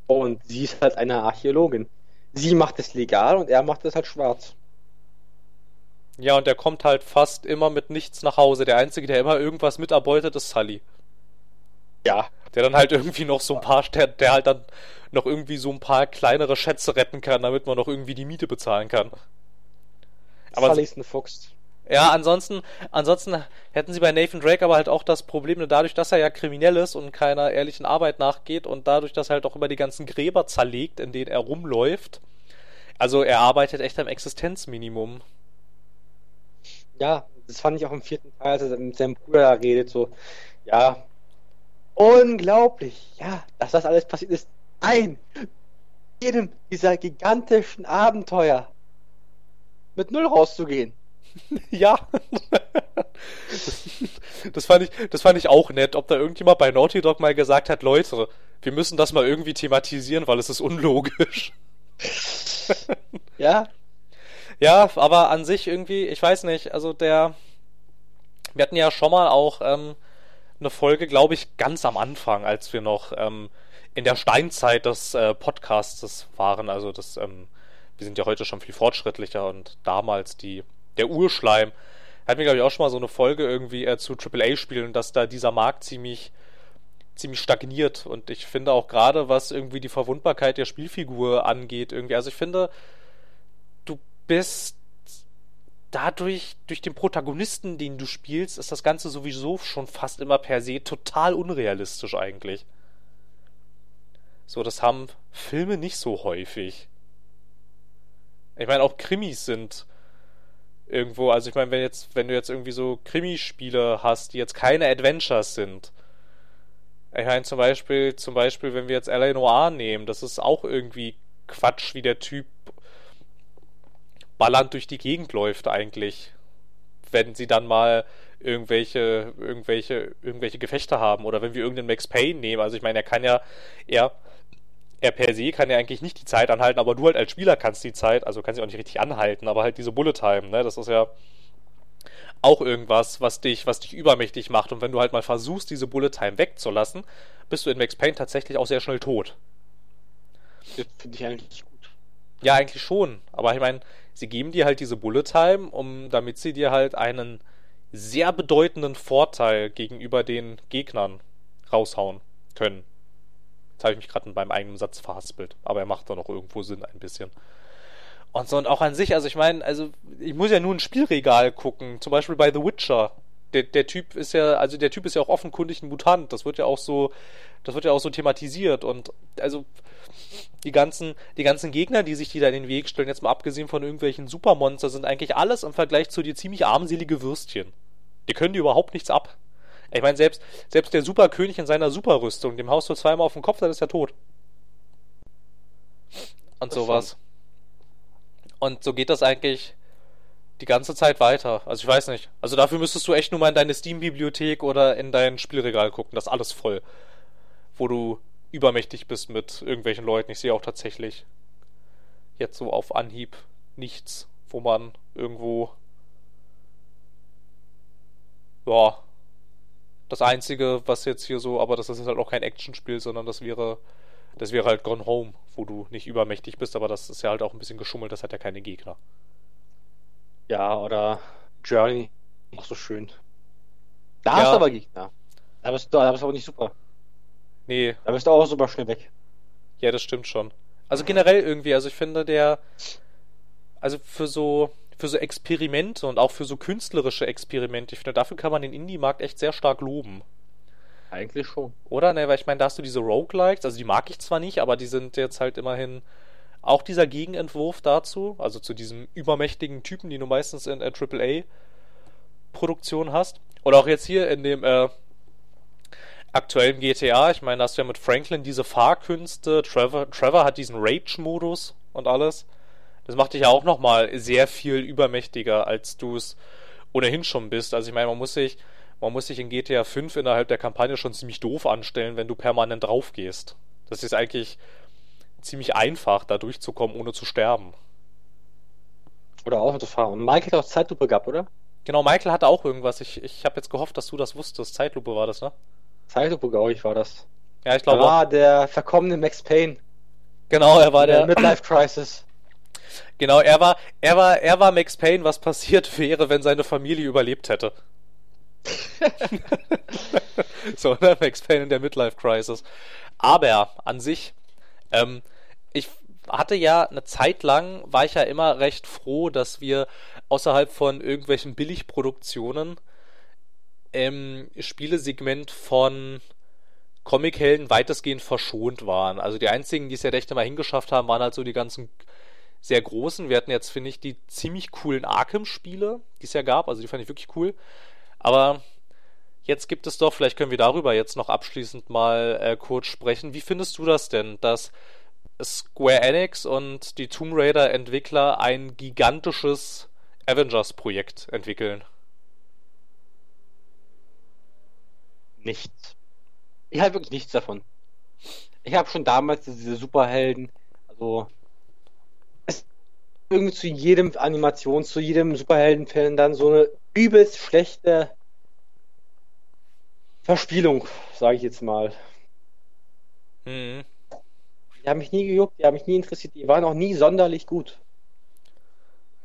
Und sie ist halt eine Archäologin. Sie macht es legal und er macht es halt schwarz. Ja, und er kommt halt fast immer mit nichts nach Hause. Der Einzige, der immer irgendwas miterbeutet, ist Sully. Ja. Der dann halt irgendwie noch so ein paar, der, der halt dann noch irgendwie so ein paar kleinere Schätze retten kann, damit man noch irgendwie die Miete bezahlen kann. Aber- Sully ist ein Fuchs. Ja, ansonsten, ansonsten hätten sie bei Nathan Drake aber halt auch das Problem, dadurch, dass er ja kriminell ist und keiner ehrlichen Arbeit nachgeht und dadurch, dass er halt auch immer die ganzen Gräber zerlegt, in denen er rumläuft. Also er arbeitet echt am Existenzminimum. Ja, das fand ich auch im vierten Teil, als er mit seinem Bruder da redet, so, ja, unglaublich, ja, dass das alles passiert ist. Ein, jedem dieser gigantischen Abenteuer mit Null rauszugehen. Ja. Das fand ich, das fand ich auch nett, ob da irgendjemand bei Naughty Dog mal gesagt hat, Leute, wir müssen das mal irgendwie thematisieren, weil es ist unlogisch. Ja, Ja, aber an sich irgendwie, ich weiß nicht, also der. Wir hatten ja schon mal auch ähm, eine Folge, glaube ich, ganz am Anfang, als wir noch ähm, in der Steinzeit des äh, Podcastes waren. Also das, ähm, wir sind ja heute schon viel fortschrittlicher und damals die, der Urschleim. Hatten wir, glaube ich, auch schon mal so eine Folge irgendwie äh, zu AAA-Spielen, dass da dieser Markt ziemlich ziemlich stagniert und ich finde auch gerade, was irgendwie die Verwundbarkeit der Spielfigur angeht, irgendwie, also ich finde, du bist dadurch, durch den Protagonisten, den du spielst, ist das Ganze sowieso schon fast immer per se total unrealistisch eigentlich. So, das haben Filme nicht so häufig. Ich meine, auch Krimis sind irgendwo, also ich meine, wenn jetzt, wenn du jetzt irgendwie so Krimispiele hast, die jetzt keine Adventures sind. Ich meine, zum Beispiel, zum Beispiel, wenn wir jetzt L.A. Noir nehmen, das ist auch irgendwie Quatsch, wie der Typ ballernd durch die Gegend läuft eigentlich. Wenn sie dann mal irgendwelche, irgendwelche, irgendwelche Gefechte haben oder wenn wir irgendeinen Max Payne nehmen. Also ich meine, er kann ja, er, er per se kann ja eigentlich nicht die Zeit anhalten, aber du halt als Spieler kannst die Zeit, also kannst sie auch nicht richtig anhalten, aber halt diese Bullet Time, ne, das ist ja auch irgendwas, was dich, was dich übermächtig macht. Und wenn du halt mal versuchst, diese Bullet Time wegzulassen, bist du in Max Payne tatsächlich auch sehr schnell tot. das finde ich eigentlich gut. Ja, eigentlich schon. Aber ich meine, sie geben dir halt diese Bullet Time, um, damit sie dir halt einen sehr bedeutenden Vorteil gegenüber den Gegnern raushauen können. Jetzt habe ich mich gerade in meinem eigenen Satz verhaspelt, aber er macht da noch irgendwo Sinn ein bisschen. Und so und auch an sich, also ich meine, also ich muss ja nur ein Spielregal gucken, zum Beispiel bei The Witcher. Der, der Typ ist ja, also der Typ ist ja auch offenkundig ein Mutant. Das wird ja auch so, das wird ja auch so thematisiert und also die ganzen, die ganzen Gegner, die sich die da in den Weg stellen, jetzt mal abgesehen von irgendwelchen Supermonster, sind eigentlich alles im Vergleich zu dir ziemlich armselige Würstchen. Die können dir überhaupt nichts ab. Ich meine, selbst, selbst der Superkönig in seiner Superrüstung, dem haust du zweimal auf den Kopf, dann ist er tot. Und Das sowas. Und so geht das eigentlich die ganze Zeit weiter. Also ich weiß nicht. Also dafür müsstest du echt nur mal in deine Steam-Bibliothek oder in dein Spielregal gucken. Das ist alles voll. Wo du übermächtig bist mit irgendwelchen Leuten. Ich sehe auch tatsächlich jetzt so auf Anhieb nichts, wo man irgendwo ja das einzige, was jetzt hier so, aber das ist halt auch kein Actionspiel, sondern das wäre das wäre halt Gone Home, wo du nicht übermächtig bist, aber das ist ja halt auch ein bisschen geschummelt, das hat ja keine Gegner. Ja, oder Journey. Auch so schön. Da Ja. hast du aber Gegner. Da bist du, da bist du aber nicht super. Nee, Da bist du auch super schnell weg. Ja, das stimmt schon. Also generell irgendwie, also ich finde der, also für so, für so Experimente und auch für so künstlerische Experimente, ich finde, dafür kann man den Indie-Markt echt sehr stark loben. Eigentlich schon. Oder? Ne, weil ich meine, da hast du diese Roguelikes, also die mag ich zwar nicht, aber die sind jetzt halt immerhin auch dieser Gegenentwurf dazu, also zu diesem übermächtigen Typen, die du meistens in äh, AAA-Produktion hast. Oder auch jetzt hier in dem äh, aktuellen GTA, ich meine, da hast du ja mit Franklin diese Fahrkünste, Trevor, Trevor hat diesen Rage-Modus und alles. Das macht dich ja auch nochmal sehr viel übermächtiger, als du es ohnehin schon bist. Also ich meine, man muss sich, man muss sich in GTA 5 innerhalb der Kampagne schon ziemlich doof anstellen, wenn du permanent drauf gehst. Das ist eigentlich ziemlich einfach, da durchzukommen, ohne zu sterben. Oder Auto zu fahren. Und Michael hat auch Zeitlupe gehabt, oder? Genau, Michael hatte auch irgendwas. Ich, ich habe jetzt gehofft, dass du das wusstest. Zeitlupe war das, ne? Zeitlupe, glaube ich, war das. Ja, ich glaube. Er war der verkommene Max Payne. Genau, er war der. Midlife Crisis. Genau, er war, er war, er war Max Payne, was passiert wäre, wenn seine Familie überlebt hätte. so, ne? Max Payne in der Midlife Crisis. Aber an sich, ähm, ich hatte ja eine Zeit lang, war ich ja immer recht froh, dass wir außerhalb von irgendwelchen Billigproduktionen im Spielesegment von Comichelden weitestgehend verschont waren. Also die einzigen, die es ja echt immer hingeschafft haben, waren halt so die ganzen sehr großen. Wir hatten jetzt, finde ich, die ziemlich coolen Arkham-Spiele, die es ja gab. Also die fand ich wirklich cool. Aber jetzt gibt es doch, vielleicht können wir darüber jetzt noch abschließend mal äh, kurz sprechen. Wie findest du das denn, dass Square Enix und die Tomb Raider Entwickler ein gigantisches Avengers-Projekt entwickeln? Nichts. Ich halte wirklich nichts davon. Ich habe schon damals diese Superhelden, also irgendwie zu jedem Animation, zu jedem Superheldenfilm dann so eine übelst schlechte Verspielung, sage ich jetzt mal. Mhm. Die haben mich nie gejuckt, die haben mich nie interessiert, die waren auch nie sonderlich gut.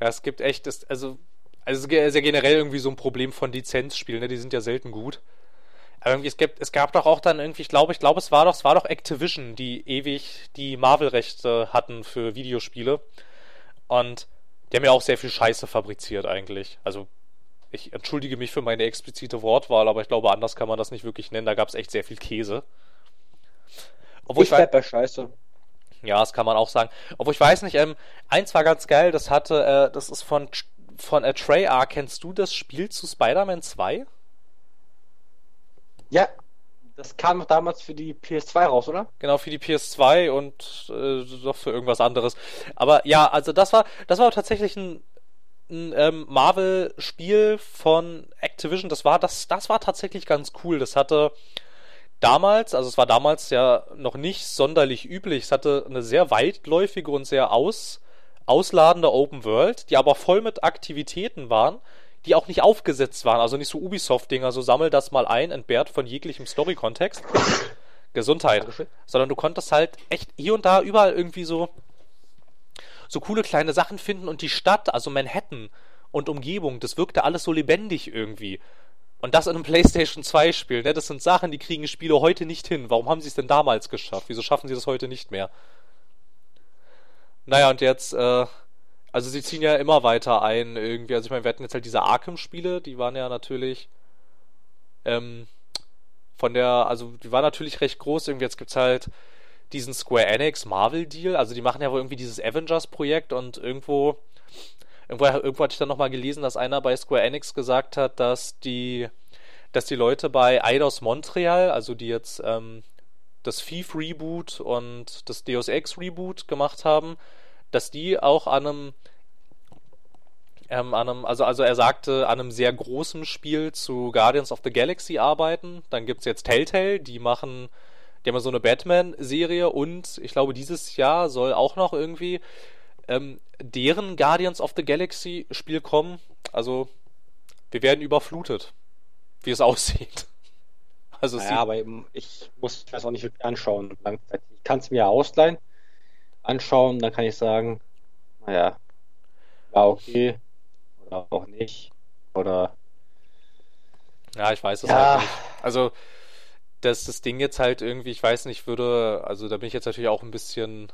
Ja, es gibt echt, das, also, also es ist ja generell irgendwie so ein Problem von Lizenzspielen, ne? die sind ja selten gut. Aber irgendwie, es, gibt, es gab doch auch dann irgendwie, ich glaube, ich glaube, es war doch, es war doch Activision, die ewig die Marvel-Rechte hatten für Videospiele. Und die haben ja auch sehr viel Scheiße fabriziert eigentlich. Also ich entschuldige mich für meine explizite Wortwahl, aber ich glaube, anders kann man das nicht wirklich nennen. Da gab es echt sehr viel Käse. Obwohl ich, ich bei Scheiße. Ja, das kann man auch sagen. Obwohl ich weiß nicht, ähm, eins war ganz geil, das hatte, äh, das ist von, von Treyarch. Kennst du das Spiel zu Spider-Man 2? Ja, das kam damals für die PS2 raus, oder? Genau, für die PS2 und äh, noch für irgendwas anderes. Aber ja, also das war, das war tatsächlich ein, ein ähm, Marvel-Spiel von Activision. Das war, das, das war tatsächlich ganz cool. Das hatte damals, also es war damals ja noch nicht sonderlich üblich. Es hatte eine sehr weitläufige und sehr aus, ausladende Open World, die aber voll mit Aktivitäten waren die auch nicht aufgesetzt waren, also nicht so Ubisoft-Dinger, so sammel das mal ein, entbehrt von jeglichem Story-Kontext. Gesundheit. Sondern du konntest halt echt hier und da überall irgendwie so so coole kleine Sachen finden und die Stadt, also Manhattan und Umgebung, das wirkte alles so lebendig irgendwie. Und das in einem PlayStation 2 Spiel, ne? Das sind Sachen, die kriegen Spiele heute nicht hin. Warum haben sie es denn damals geschafft? Wieso schaffen sie das heute nicht mehr? Naja, und jetzt äh, also sie ziehen ja immer weiter ein irgendwie. Also ich meine, wir hatten jetzt halt diese Arkham-Spiele, die waren ja natürlich ähm, von der, also die waren natürlich recht groß. Irgendwie jetzt gibt's halt diesen Square Enix Marvel Deal. Also die machen ja wohl irgendwie dieses Avengers-Projekt und irgendwo, irgendwo, irgendwo hatte ich dann nochmal gelesen, dass einer bei Square Enix gesagt hat, dass die, dass die Leute bei Eidos Montreal, also die jetzt ähm, das Thief Reboot und das Deus Ex Reboot gemacht haben, dass die auch an einem, ähm, an einem, also, also er sagte, an einem sehr großen Spiel zu Guardians of the Galaxy arbeiten. Dann gibt es jetzt Telltale, die machen, die haben so eine Batman-Serie und ich glaube, dieses Jahr soll auch noch irgendwie ähm, deren Guardians of the Galaxy Spiel kommen. Also, wir werden überflutet, wie es aussieht. Also naja, aber ich muss das auch nicht wirklich anschauen. Ich kann es mir ausleihen anschauen, dann kann ich sagen, naja, war okay oder auch nicht. Oder. Ja, ich weiß es ja. halt nicht. Also, dass das Ding jetzt halt irgendwie, ich weiß nicht, würde, also da bin ich jetzt natürlich auch ein bisschen,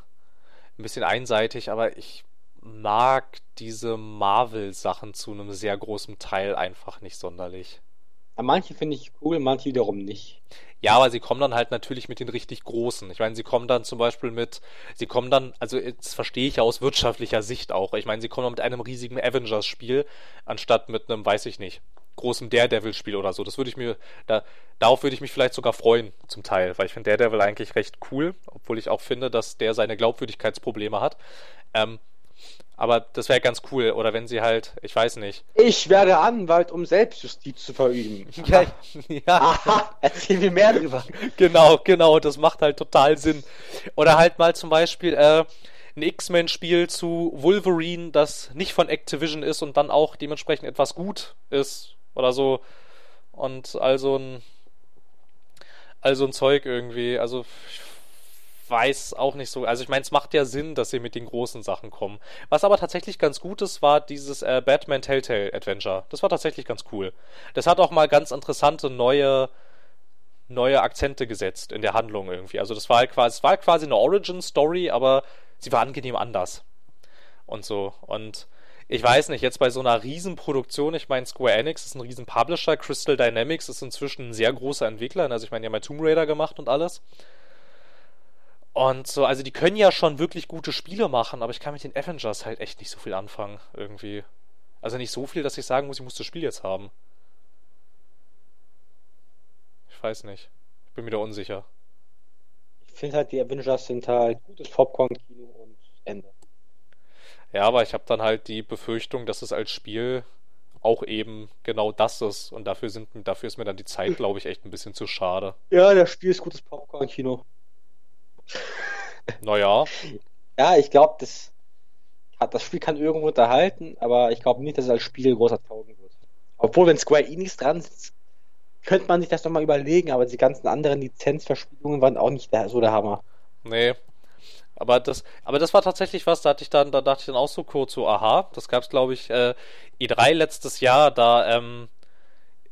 ein bisschen einseitig, aber ich mag diese Marvel-Sachen zu einem sehr großen Teil einfach nicht sonderlich. Manche finde ich cool, manche wiederum nicht. Ja, aber sie kommen dann halt natürlich mit den richtig großen. Ich meine, sie kommen dann zum Beispiel mit, sie kommen dann, also das verstehe ich ja aus wirtschaftlicher Sicht auch. Ich meine, sie kommen mit einem riesigen Avengers-Spiel, anstatt mit einem, weiß ich nicht, großem Daredevil-Spiel oder so. Das würde ich mir, da, darauf würde ich mich vielleicht sogar freuen, zum Teil, weil ich finde Daredevil eigentlich recht cool, obwohl ich auch finde, dass der seine Glaubwürdigkeitsprobleme hat. Ähm, Aber das wäre ganz cool. Oder wenn sie halt, ich weiß nicht. Ich werde Anwalt, um Selbstjustiz zu verüben. Ja, ja. Aha, erzähl mir mehr drüber. Genau, genau, das macht halt total Sinn. Oder halt mal zum Beispiel äh, ein X-Men-Spiel zu Wolverine, das nicht von Activision ist und dann auch dementsprechend etwas gut ist. Oder so. Und also ein. Also ein Zeug irgendwie. Also ich weiß auch nicht so. Also ich meine, es macht ja Sinn, dass sie mit den großen Sachen kommen. Was aber tatsächlich ganz gut ist, war dieses äh, Batman Telltale Adventure. Das war tatsächlich ganz cool. Das hat auch mal ganz interessante neue neue Akzente gesetzt in der Handlung irgendwie. Also das war halt quasi, es war quasi eine Origin Story, aber sie war angenehm anders. Und so. Und ich weiß nicht, jetzt bei so einer Riesenproduktion, ich meine, Square Enix ist ein riesen Publisher, Crystal Dynamics ist inzwischen ein sehr großer Entwickler, also ich meine, die haben ja Tomb Raider gemacht und alles. Und so, also die können ja schon wirklich gute Spiele machen, aber ich kann mit den Avengers halt echt nicht so viel anfangen, irgendwie. Also nicht so viel, dass ich sagen muss, ich muss das Spiel jetzt haben. Ich weiß nicht. Ich bin mir da unsicher. Ich finde halt, die Avengers sind halt gutes Popcorn-Kino und Ende. Ja, aber ich habe dann halt die Befürchtung, dass es als Spiel auch eben genau das ist. Und dafür, sind, dafür ist mir dann die Zeit, glaube ich, echt ein bisschen zu schade. Ja, das Spiel ist gutes Popcorn-Kino. Naja. Ja, ich glaube, das, das Spiel kann irgendwo unterhalten, aber ich glaube nicht, dass es als Spiel großer taugen wird. Obwohl, wenn Square Enix dran sitzt, könnte man sich das nochmal überlegen, aber die ganzen anderen Lizenzverspielungen waren auch nicht so der Hammer. Nee. Aber das, aber das war tatsächlich was, da hatte ich dann, da dachte ich dann auch so kurz so, aha, das gab's glaube ich äh, E3 letztes Jahr, da ähm,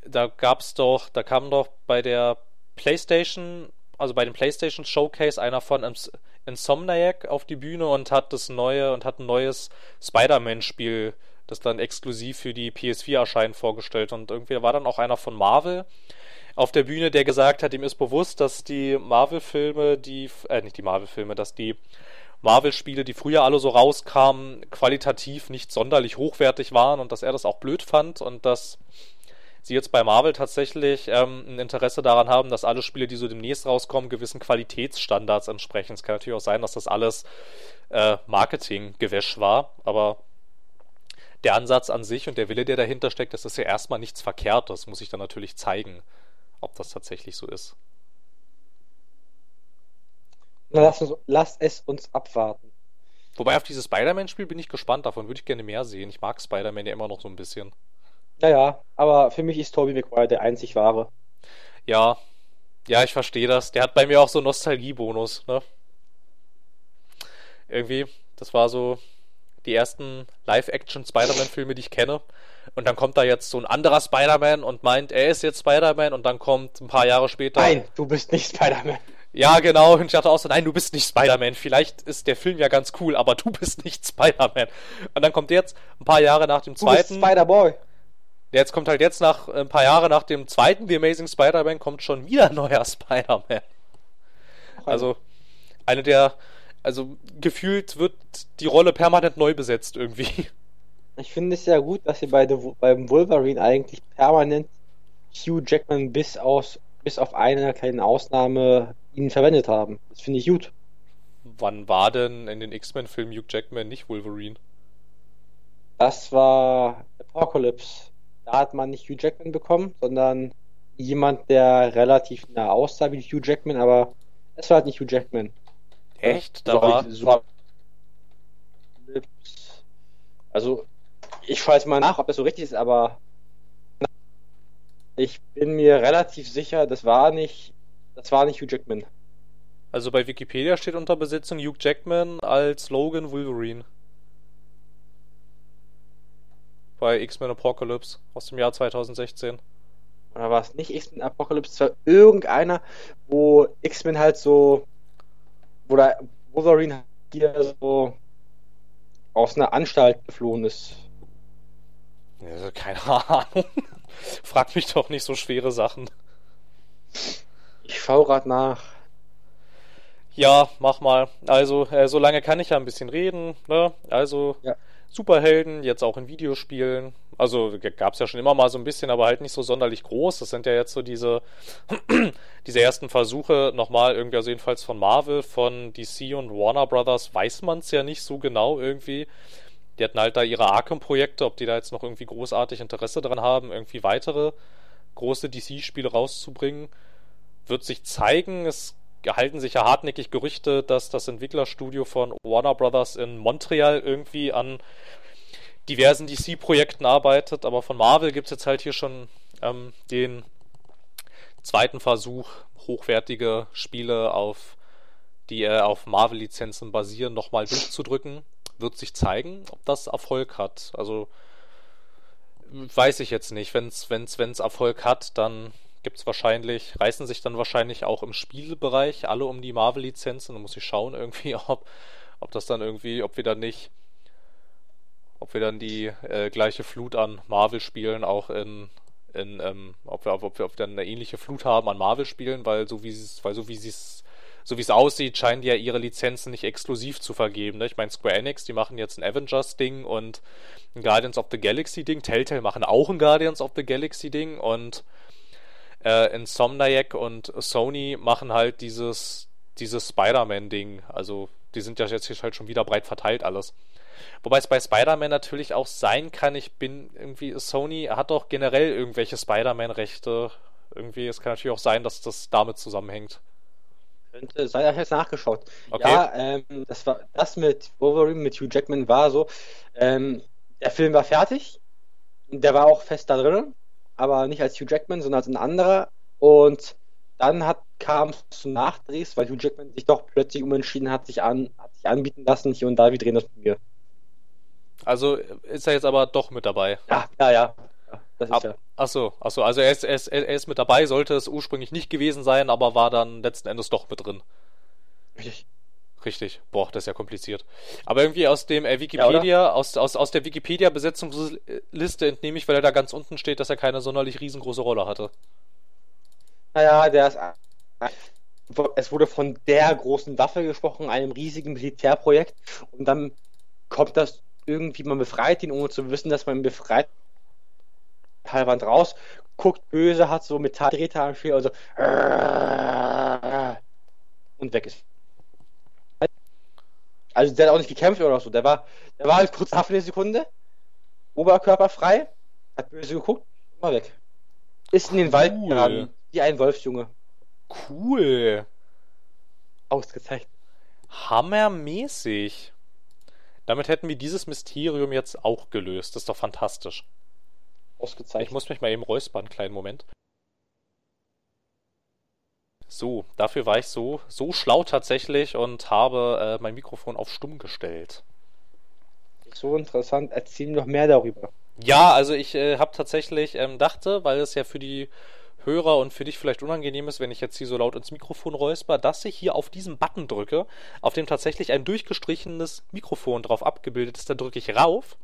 da gab's doch, da kam doch bei der PlayStation also bei dem PlayStation Showcase einer von Insomniac auf die Bühne und hat das neue und hat ein neues Spider-Man-Spiel, das dann exklusiv für die PS4 erscheint, vorgestellt. Und irgendwie war dann auch einer von Marvel auf der Bühne, der gesagt hat, ihm ist bewusst, dass die Marvel-Filme, die, äh, nicht die Marvel-Filme, dass die Marvel-Spiele, die früher alle so rauskamen, qualitativ nicht sonderlich hochwertig waren und dass er das auch blöd fand und dass sie jetzt bei Marvel tatsächlich ähm, ein Interesse daran haben, dass alle Spiele, die so demnächst rauskommen, gewissen Qualitätsstandards entsprechen. Es kann natürlich auch sein, dass das alles äh, Marketing-Gewäsch war, aber der Ansatz an sich und der Wille, der dahinter steckt, das ist ja erstmal nichts Verkehrtes. Muss ich dann natürlich zeigen, ob das tatsächlich so ist. Na, lass, uns, lass es uns abwarten. Wobei auf dieses Spider-Man-Spiel bin ich gespannt, davon würde ich gerne mehr sehen. Ich mag Spider-Man ja immer noch so ein bisschen. Naja, aber für mich ist Tobey Maguire der einzig wahre. Ja, ja, ich verstehe das. Der hat bei mir auch so Nostalgiebonus, ne? Irgendwie, das war so die ersten Live-Action-Spider-Man-Filme, die ich kenne. Und dann kommt da jetzt so ein anderer Spider-Man und meint, er ist jetzt Spider-Man und dann kommt ein paar Jahre später. Nein, du bist nicht Spider-Man. Ja, genau. Und ich dachte auch so, nein, du bist nicht Spider-Man. Vielleicht ist der Film ja ganz cool, aber du bist nicht Spider-Man. Und dann kommt jetzt ein paar Jahre nach dem zweiten. Du bist Spider-Boy. Jetzt kommt halt jetzt nach ein paar Jahre nach dem zweiten The Amazing Spider-Man kommt schon wieder ein neuer Spider-Man. Also eine der, also gefühlt wird die Rolle permanent neu besetzt irgendwie. Ich finde es ja gut, dass sie bei The, beim Wolverine eigentlich permanent Hugh Jackman bis aus bis auf eine kleine Ausnahme ihn verwendet haben. Das finde ich gut. Wann war denn in den X-Men-Filmen Hugh Jackman nicht Wolverine? Das war Apocalypse da hat man nicht Hugh Jackman bekommen, sondern jemand, der relativ nah aussah wie Hugh Jackman, aber es war halt nicht Hugh Jackman. Echt? Da war. So also, ich schaue jetzt mal nach, ob das so richtig ist, aber ich bin mir relativ sicher, das war nicht, das war nicht Hugh Jackman. Also bei Wikipedia steht unter Besetzung Hugh Jackman als Logan Wolverine. Bei X-Men Apocalypse aus dem Jahr 2016. Oder war es nicht X-Men Apocalypse? Es war irgendeiner, wo X-Men halt so, wo der Wolverine hier so aus einer Anstalt geflohen ist. Also keine Ahnung. Frag mich doch nicht so schwere Sachen. Ich schau grad nach. Ja, mach mal. Also, äh, so lange kann ich ja ein bisschen reden, ne? Also, ja. Superhelden, jetzt auch in Videospielen. Also gab es ja schon immer mal so ein bisschen, aber halt nicht so sonderlich groß. Das sind ja jetzt so diese, diese ersten Versuche nochmal irgendwie, also jedenfalls von Marvel, von DC und Warner Brothers weiß man es ja nicht so genau irgendwie. Die hatten halt da ihre Arkham-Projekte, ob die da jetzt noch irgendwie großartig Interesse dran haben, irgendwie weitere große DC-Spiele rauszubringen, wird sich zeigen. Es gehalten sich ja hartnäckig Gerüchte, dass das Entwicklerstudio von Warner Brothers in Montreal irgendwie an diversen DC-Projekten arbeitet, aber von Marvel gibt es jetzt halt hier schon ähm, den zweiten Versuch, hochwertige Spiele auf die äh, auf Marvel-Lizenzen basieren, nochmal durchzudrücken. Wird sich zeigen, ob das Erfolg hat. Also weiß ich jetzt nicht. Wenn es wenn's, wenn's Erfolg hat, dann gibt es wahrscheinlich, reißen sich dann wahrscheinlich auch im Spielbereich alle um die Marvel-Lizenzen. Da muss ich schauen irgendwie, ob, ob das dann irgendwie, ob wir dann nicht, ob wir dann die äh, gleiche Flut an Marvel-Spielen auch in, in ähm, ob, wir, ob, wir, ob wir dann eine ähnliche Flut haben an Marvel-Spielen, weil so wie es, weil so wie sie es so wie es aussieht, scheinen die ja ihre Lizenzen nicht exklusiv zu vergeben. Ne? Ich meine, Square Enix, die machen jetzt ein Avengers-Ding und ein Guardians of the Galaxy-Ding. Telltale machen auch ein Guardians of the Galaxy-Ding und äh, Insomniac und Sony machen halt dieses, dieses Spider-Man-Ding. Also, die sind ja jetzt hier halt schon wieder breit verteilt alles. Wobei es bei Spider-Man natürlich auch sein kann, ich bin irgendwie, Sony hat doch generell irgendwelche Spider-Man-Rechte. Irgendwie, es kann natürlich auch sein, dass das damit zusammenhängt. Könnte sein, ich habe jetzt nachgeschaut. Okay. Ja, ähm, das war das mit Wolverine, mit Hugh Jackman war so. Ähm, der Film war fertig. Der war auch fest da drin, aber nicht als Hugh Jackman, sondern als ein anderer. Und dann hat, kam es zu Nachdrehs, weil Hugh Jackman sich doch plötzlich umentschieden hat, sich, an, hat sich anbieten lassen, hier und da, wir drehen das mit mir. Also ist er jetzt aber doch mit dabei. Ja, ja, ja. Das ist Ab, ja. Achso, achso, also er ist, er, ist, er ist mit dabei, sollte es ursprünglich nicht gewesen sein, aber war dann letzten Endes doch mit drin. Richtig. Richtig. Boah, das ist ja kompliziert. Aber irgendwie aus dem äh, Wikipedia, ja, aus, aus, aus der Wikipedia-Besetzungsliste entnehme ich, weil er da ganz unten steht, dass er keine sonderlich riesengroße Rolle hatte. Naja, der ist. Es wurde von der großen Waffe gesprochen, einem riesigen Militärprojekt. Und dann kommt das irgendwie, man befreit ihn, ohne zu wissen, dass man ihn befreit Teilwand raus, guckt böse, hat so Metalldrähte am Spiel, also und weg ist. Also der hat auch nicht gekämpft oder so, der war, der war halt kurz nach eine Sekunde, Oberkörper frei, hat böse geguckt, mal weg. Ist in den. Wald geraten, wie ein Wolfsjunge. Cool. Ausgezeichnet. Hammermäßig. Damit hätten wir dieses Mysterium jetzt auch gelöst. Das ist doch fantastisch. Ausgezeichnet. Ich muss mich mal eben räuspern, einen kleinen Moment. So, dafür war ich so, so schlau tatsächlich und habe äh, mein Mikrofon auf stumm gestellt. So interessant, erzähl noch mehr darüber. Ja, also ich äh, habe tatsächlich ähm, dachte, weil es ja für die Hörer und für dich vielleicht unangenehm ist, wenn ich jetzt hier so laut ins Mikrofon räusper, dass ich hier auf diesen Button drücke, auf dem tatsächlich ein durchgestrichenes Mikrofon drauf abgebildet ist, da drücke ich rauf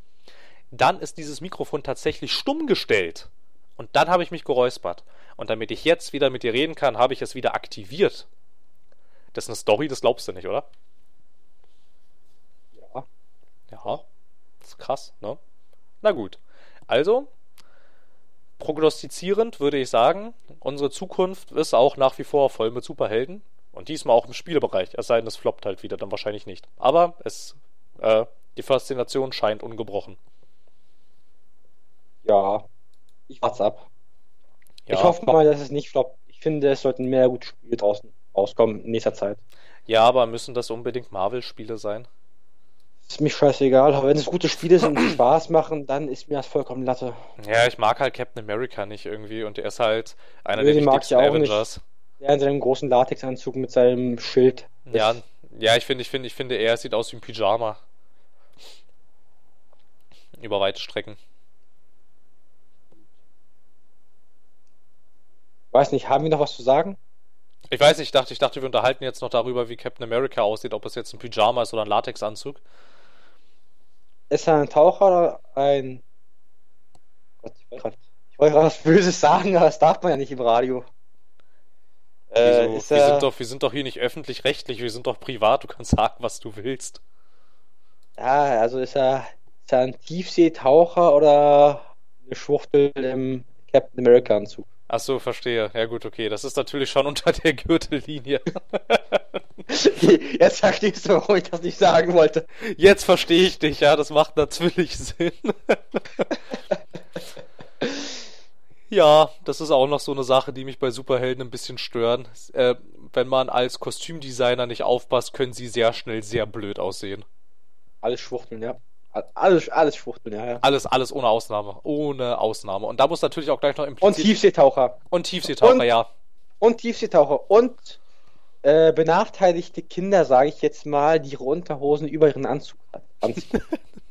dann ist dieses Mikrofon tatsächlich stumm gestellt. Und dann habe ich mich geräuspert. Und damit ich jetzt wieder mit dir reden kann, habe ich es wieder aktiviert. Das ist eine Story, das glaubst du nicht, oder? Ja. Ja. Das ist krass, ne? Na gut. Also, prognostizierend würde ich sagen, unsere Zukunft ist auch nach wie vor voll mit Superhelden. Und diesmal auch im Spielebereich. Es sei denn, es floppt halt wieder, dann wahrscheinlich nicht. Aber es, äh, die Faszination scheint ungebrochen. Ja, ich warte ab. Ja. Ich hoffe mal, dass es nicht floppt. Ich finde, es sollten mehr gute Spiele draußen rauskommen in nächster Zeit. Ja, aber müssen das unbedingt Marvel-Spiele sein? Ist mir scheißegal, aber wenn es gute Spiele sind und Spaß machen, dann ist mir das vollkommen Latte. Ja, ich mag halt Captain America nicht irgendwie und er ist halt einer Nö, der wichtigsten Avengers. Der in seinem großen Latexanzug mit seinem Schild. Ja, ja, ich finde, ich finde, ich finde, er sieht aus wie ein Pyjama. Über weite Strecken. Weiß nicht, haben wir noch was zu sagen? Ich weiß nicht, ich dachte, ich dachte, wir unterhalten jetzt noch darüber, wie Captain America aussieht, ob es jetzt ein Pyjama ist oder ein Latexanzug. Ist er ein Taucher oder ein. Gott, ich wollte gerade was Böses sagen, aber das darf man ja nicht im Radio. Äh, wir, sind doch, wir sind doch hier nicht öffentlich-rechtlich, wir sind doch privat, du kannst sagen, was du willst. Ja, also ist er, ist er ein Tiefseetaucher oder eine Schwuchtel im Captain America Anzug? Ach so, verstehe. Ja gut, okay. Das ist natürlich schon unter der Gürtellinie. Jetzt verstehst du, warum ich das nicht sagen wollte. Jetzt verstehe ich dich, ja, das macht natürlich Sinn. ja, das ist auch noch so eine Sache, die mich bei Superhelden ein bisschen stören. Äh, wenn man als Kostümdesigner nicht aufpasst, können sie sehr schnell sehr blöd aussehen. Alles schwuchteln, ja. Alles, alles schwuchteln, ja, ja. Alles, alles ohne Ausnahme. Ohne Ausnahme. Und da muss natürlich auch gleich noch impliziert... Und Tiefseetaucher. Und Tiefseetaucher, und, ja. Und Tiefseetaucher. Und äh, benachteiligte Kinder, sage ich jetzt mal, die ihre Unterhosen über ihren Anzug anziehen.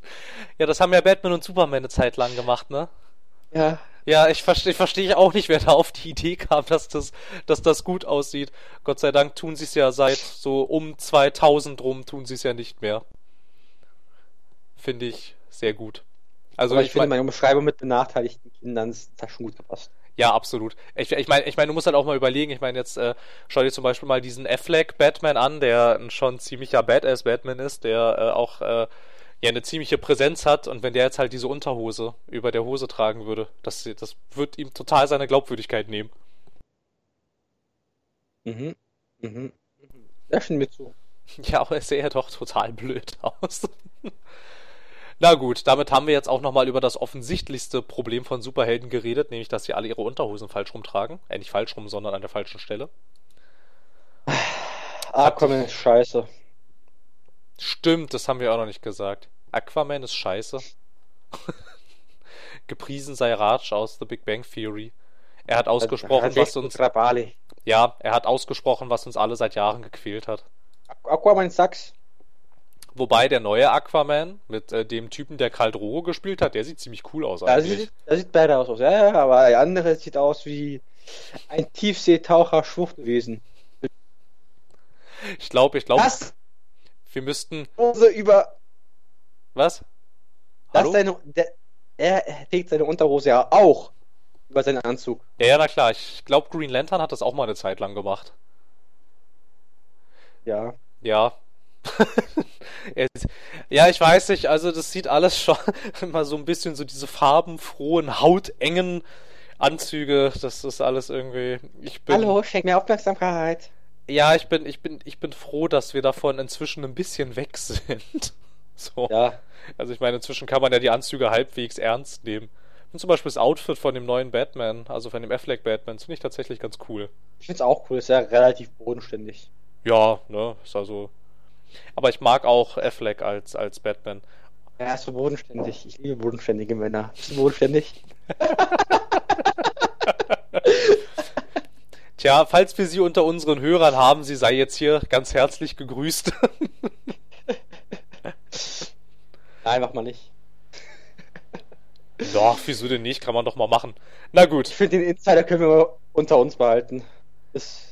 ja, das haben ja Batman und Superman eine Zeit lang gemacht, ne? Ja. Ja, ich verstehe versteh auch nicht, wer da auf die Idee kam, dass das, dass das gut aussieht. Gott sei Dank tun sie es ja seit so um 2000 rum, tun sie es ja nicht mehr. Finde ich sehr gut. Also Aber ich, ich finde, meine Beschreibung mit benachteiligten Kindern ist das schon gut gepasst. Ja, absolut. Ich, ich meine, ich mein, du musst halt auch mal überlegen, ich meine, jetzt äh, schau dir zum Beispiel mal diesen Affleck Batman an, der ein schon ziemlicher Badass Batman ist, der äh, auch äh, ja eine ziemliche Präsenz hat und wenn der jetzt halt diese Unterhose über der Hose tragen würde, das, das wird ihm total seine Glaubwürdigkeit nehmen. Mhm. Mhm. Ja, schon mit so. Ja, aber er sähe doch total blöd aus. Na gut, damit haben wir jetzt auch nochmal über das offensichtlichste Problem von Superhelden geredet, nämlich dass sie alle ihre Unterhosen falsch rumtragen. Äh, nicht falsch rum, sondern an der falschen Stelle. Aquaman ist scheiße. Stimmt, das haben wir auch noch nicht gesagt. Aquaman ist scheiße. Gepriesen sei Raj aus The Big Bang Theory. Er hat ausgesprochen, was uns. Ja, er hat ausgesprochen, was uns alle seit Jahren gequält hat. Aquaman sucks. Wobei der neue Aquaman mit äh, dem Typen, der Karl Drogo gespielt hat, der sieht ziemlich cool aus eigentlich. Das sieht, sieht beide aus, ja, ja, aber der andere sieht aus wie ein Tiefseetaucher Schwuchtelwesen. Ich glaube, ich glaube, wir müssten. Hose über. Was? Hallo? Seine, der, er trägt seine Unterhose ja auch über seinen Anzug. Ja, ja, na klar. Ich glaube, Green Lantern hat das auch mal eine Zeit lang gemacht. Ja. Ja, ja, ich weiß nicht, also das sieht alles schon immer so ein bisschen so diese farbenfrohen, hautengen Anzüge, das ist alles irgendwie. Ich bin, Hallo, schenk mir Aufmerksamkeit. Ja, ich bin, ich bin, ich bin froh, dass wir davon inzwischen ein bisschen weg sind. so. Ja. Also ich meine, inzwischen kann man ja die Anzüge halbwegs ernst nehmen. Und zum Beispiel das Outfit von dem neuen Batman, also von dem Affleck Batman, finde ich tatsächlich ganz cool. Ich finde es auch cool, ist ja relativ bodenständig. Ja, ne, ist also aber ich mag auch Affleck als, als Batman. Er ist so bodenständig. Ich liebe bodenständige Männer. Bist du bodenständig? Tja, falls wir sie unter unseren Hörern haben, sie sei jetzt hier ganz herzlich gegrüßt. Nein, mach mal nicht. Doch, wieso denn nicht? Kann man doch mal machen. Na gut. Ich finde, den Insider können wir unter uns behalten. Ist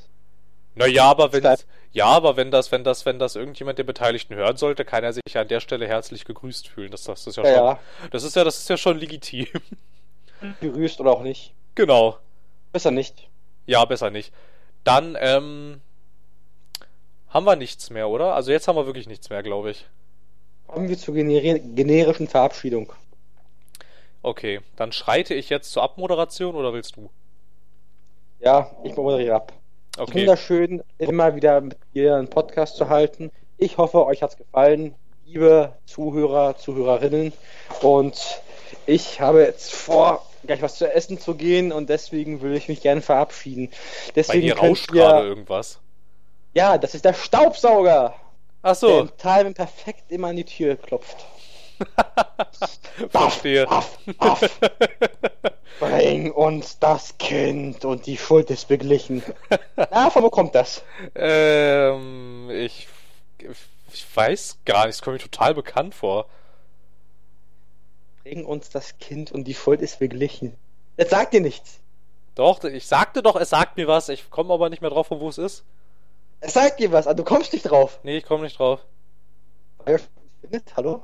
naja, aber wenn ja, aber wenn das, wenn das, wenn das irgendjemand der Beteiligten hören sollte, kann er sich an der Stelle herzlich gegrüßt fühlen. Das, das ist ja, schon, ja. das ist ja, das ist ja schon legitim. Gegrüßt oder auch nicht. Genau. Besser nicht. Ja, besser nicht. Dann ähm, haben wir nichts mehr, oder? Also jetzt haben wir wirklich nichts mehr, glaube ich. Kommen wir zur gener generischen Verabschiedung. Okay, dann schreite ich jetzt zur Abmoderation oder willst du? Ja, ich moderiere ab. Okay. Wunderschön, immer wieder mit dir einen Podcast zu halten. Ich hoffe, euch hat es gefallen, liebe Zuhörer, Zuhörerinnen. Und ich habe jetzt vor, gleich was zu essen zu gehen und deswegen würde ich mich gerne verabschieden. Deswegen Bei dir rauscht gerade irgendwas. Ja, das ist der Staubsauger. Ach so. Der im Time perfekt immer an die Tür klopft. Verstehe. Bring uns das Kind und die Schuld ist beglichen. Na, von wo kommt das? Ähm, ich, ich weiß gar nicht, es kommt mir total bekannt vor. Bring uns das Kind und die Schuld ist beglichen. Jetzt sagt dir nichts. Doch, ich sagte doch, es sagt mir was, ich komme aber nicht mehr drauf, von wo es ist. Es sagt dir was, aber du kommst nicht drauf. Nee, ich komme nicht drauf. Hallo?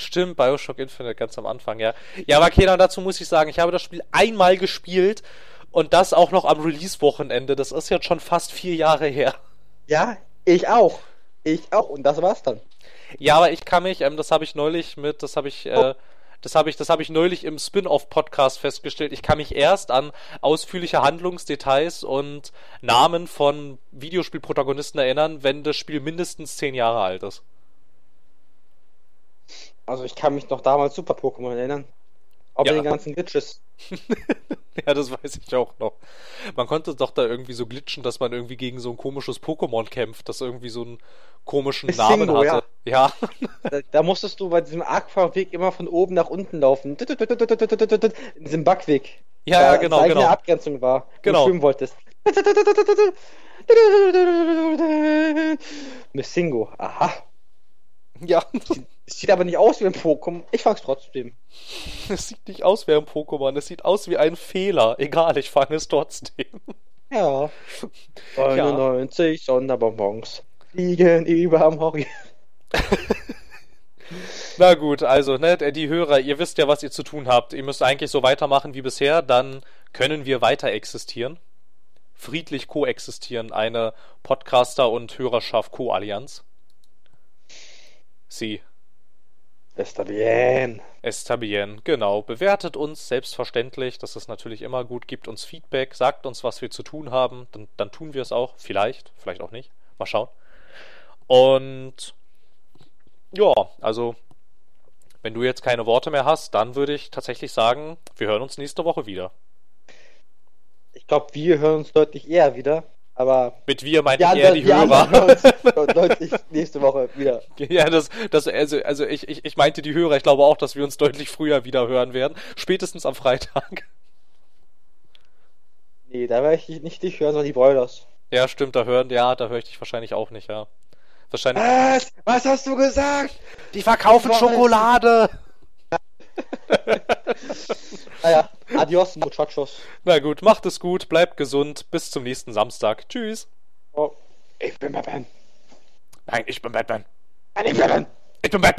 Stimmt, Bioshock Infinite ganz am Anfang, ja. Ja, aber Kenan, dazu muss ich sagen, ich habe das Spiel einmal gespielt und das auch noch am Release-Wochenende. Das ist jetzt schon fast vier Jahre her. Ja, ich auch. Ich auch. Und das war's dann. Ja, aber ich kann mich, ähm, das habe ich neulich mit, das habe ich, äh, Das habe ich, das habe ich neulich im Spin-off-Podcast festgestellt. Ich kann mich erst an ausführliche Handlungsdetails und Namen von Videospielprotagonisten erinnern, wenn das Spiel mindestens zehn Jahre alt ist. Also ich kann mich noch damals Super Pokémon erinnern. Auch Ja. mit den ganzen Glitches. ja, das weiß ich auch noch. Man konnte doch da irgendwie so glitschen, dass man irgendwie gegen so ein komisches Pokémon kämpft, das irgendwie so einen komischen Namen Singo, hatte. Ja. Da, da musstest du bei diesem Aqua-Weg immer von oben nach unten laufen. In diesem Backweg. Ja, ja, genau, eigene genau. Abgrenzung war. Genau. Du schwimmen wolltest. Missingo. Aha. Ja. Es sieht aber nicht aus wie ein Pokémon. Ich fang's trotzdem. Es sieht nicht aus wie ein Pokémon, es sieht aus wie ein Fehler. Egal, ich fange es trotzdem. Ja. 99 Sonderbonbons fliegen überm Horizont. Na gut, also, ne, die Hörer, ihr wisst ja, was ihr zu tun habt. Ihr müsst eigentlich so weitermachen wie bisher, dann können wir weiter existieren. Friedlich koexistieren, eine Podcaster- und Hörerschaft-Co-Allianz. Sie. Está bien. Está bien, genau. Bewertet uns selbstverständlich, das ist natürlich immer gut. Gebt uns Feedback, sagt uns, was wir zu tun haben. Dann, dann tun wir es auch. Vielleicht, vielleicht auch nicht. Mal schauen. Und ja, also, wenn du jetzt keine Worte mehr hast, dann würde ich tatsächlich sagen, wir hören uns nächste Woche wieder. Ich glaube, wir hören uns deutlich eher wieder. Aber Mit wir meinte die ich eher die die Hörer. deutlich nächste Woche wieder. Ja, das, das, also, also ich, ich, ich meinte die Hörer. Ich glaube auch, dass wir uns deutlich früher wieder hören werden. Spätestens am Freitag. Nee, da werde ich nicht dich hören, sondern die Broilers. Ja, stimmt, da hören, ja, da höre ich dich wahrscheinlich auch nicht, ja. Wahrscheinlich. Was? Was hast du gesagt? Die verkaufen Was? Schokolade! Naja, adios, muchachos. Na gut, macht es gut, bleibt gesund, bis zum nächsten Samstag. Tschüss. Oh, ich bin Batman. Nein, ich bin Batman. Nein, ich bin Batman. Ich bin Batman.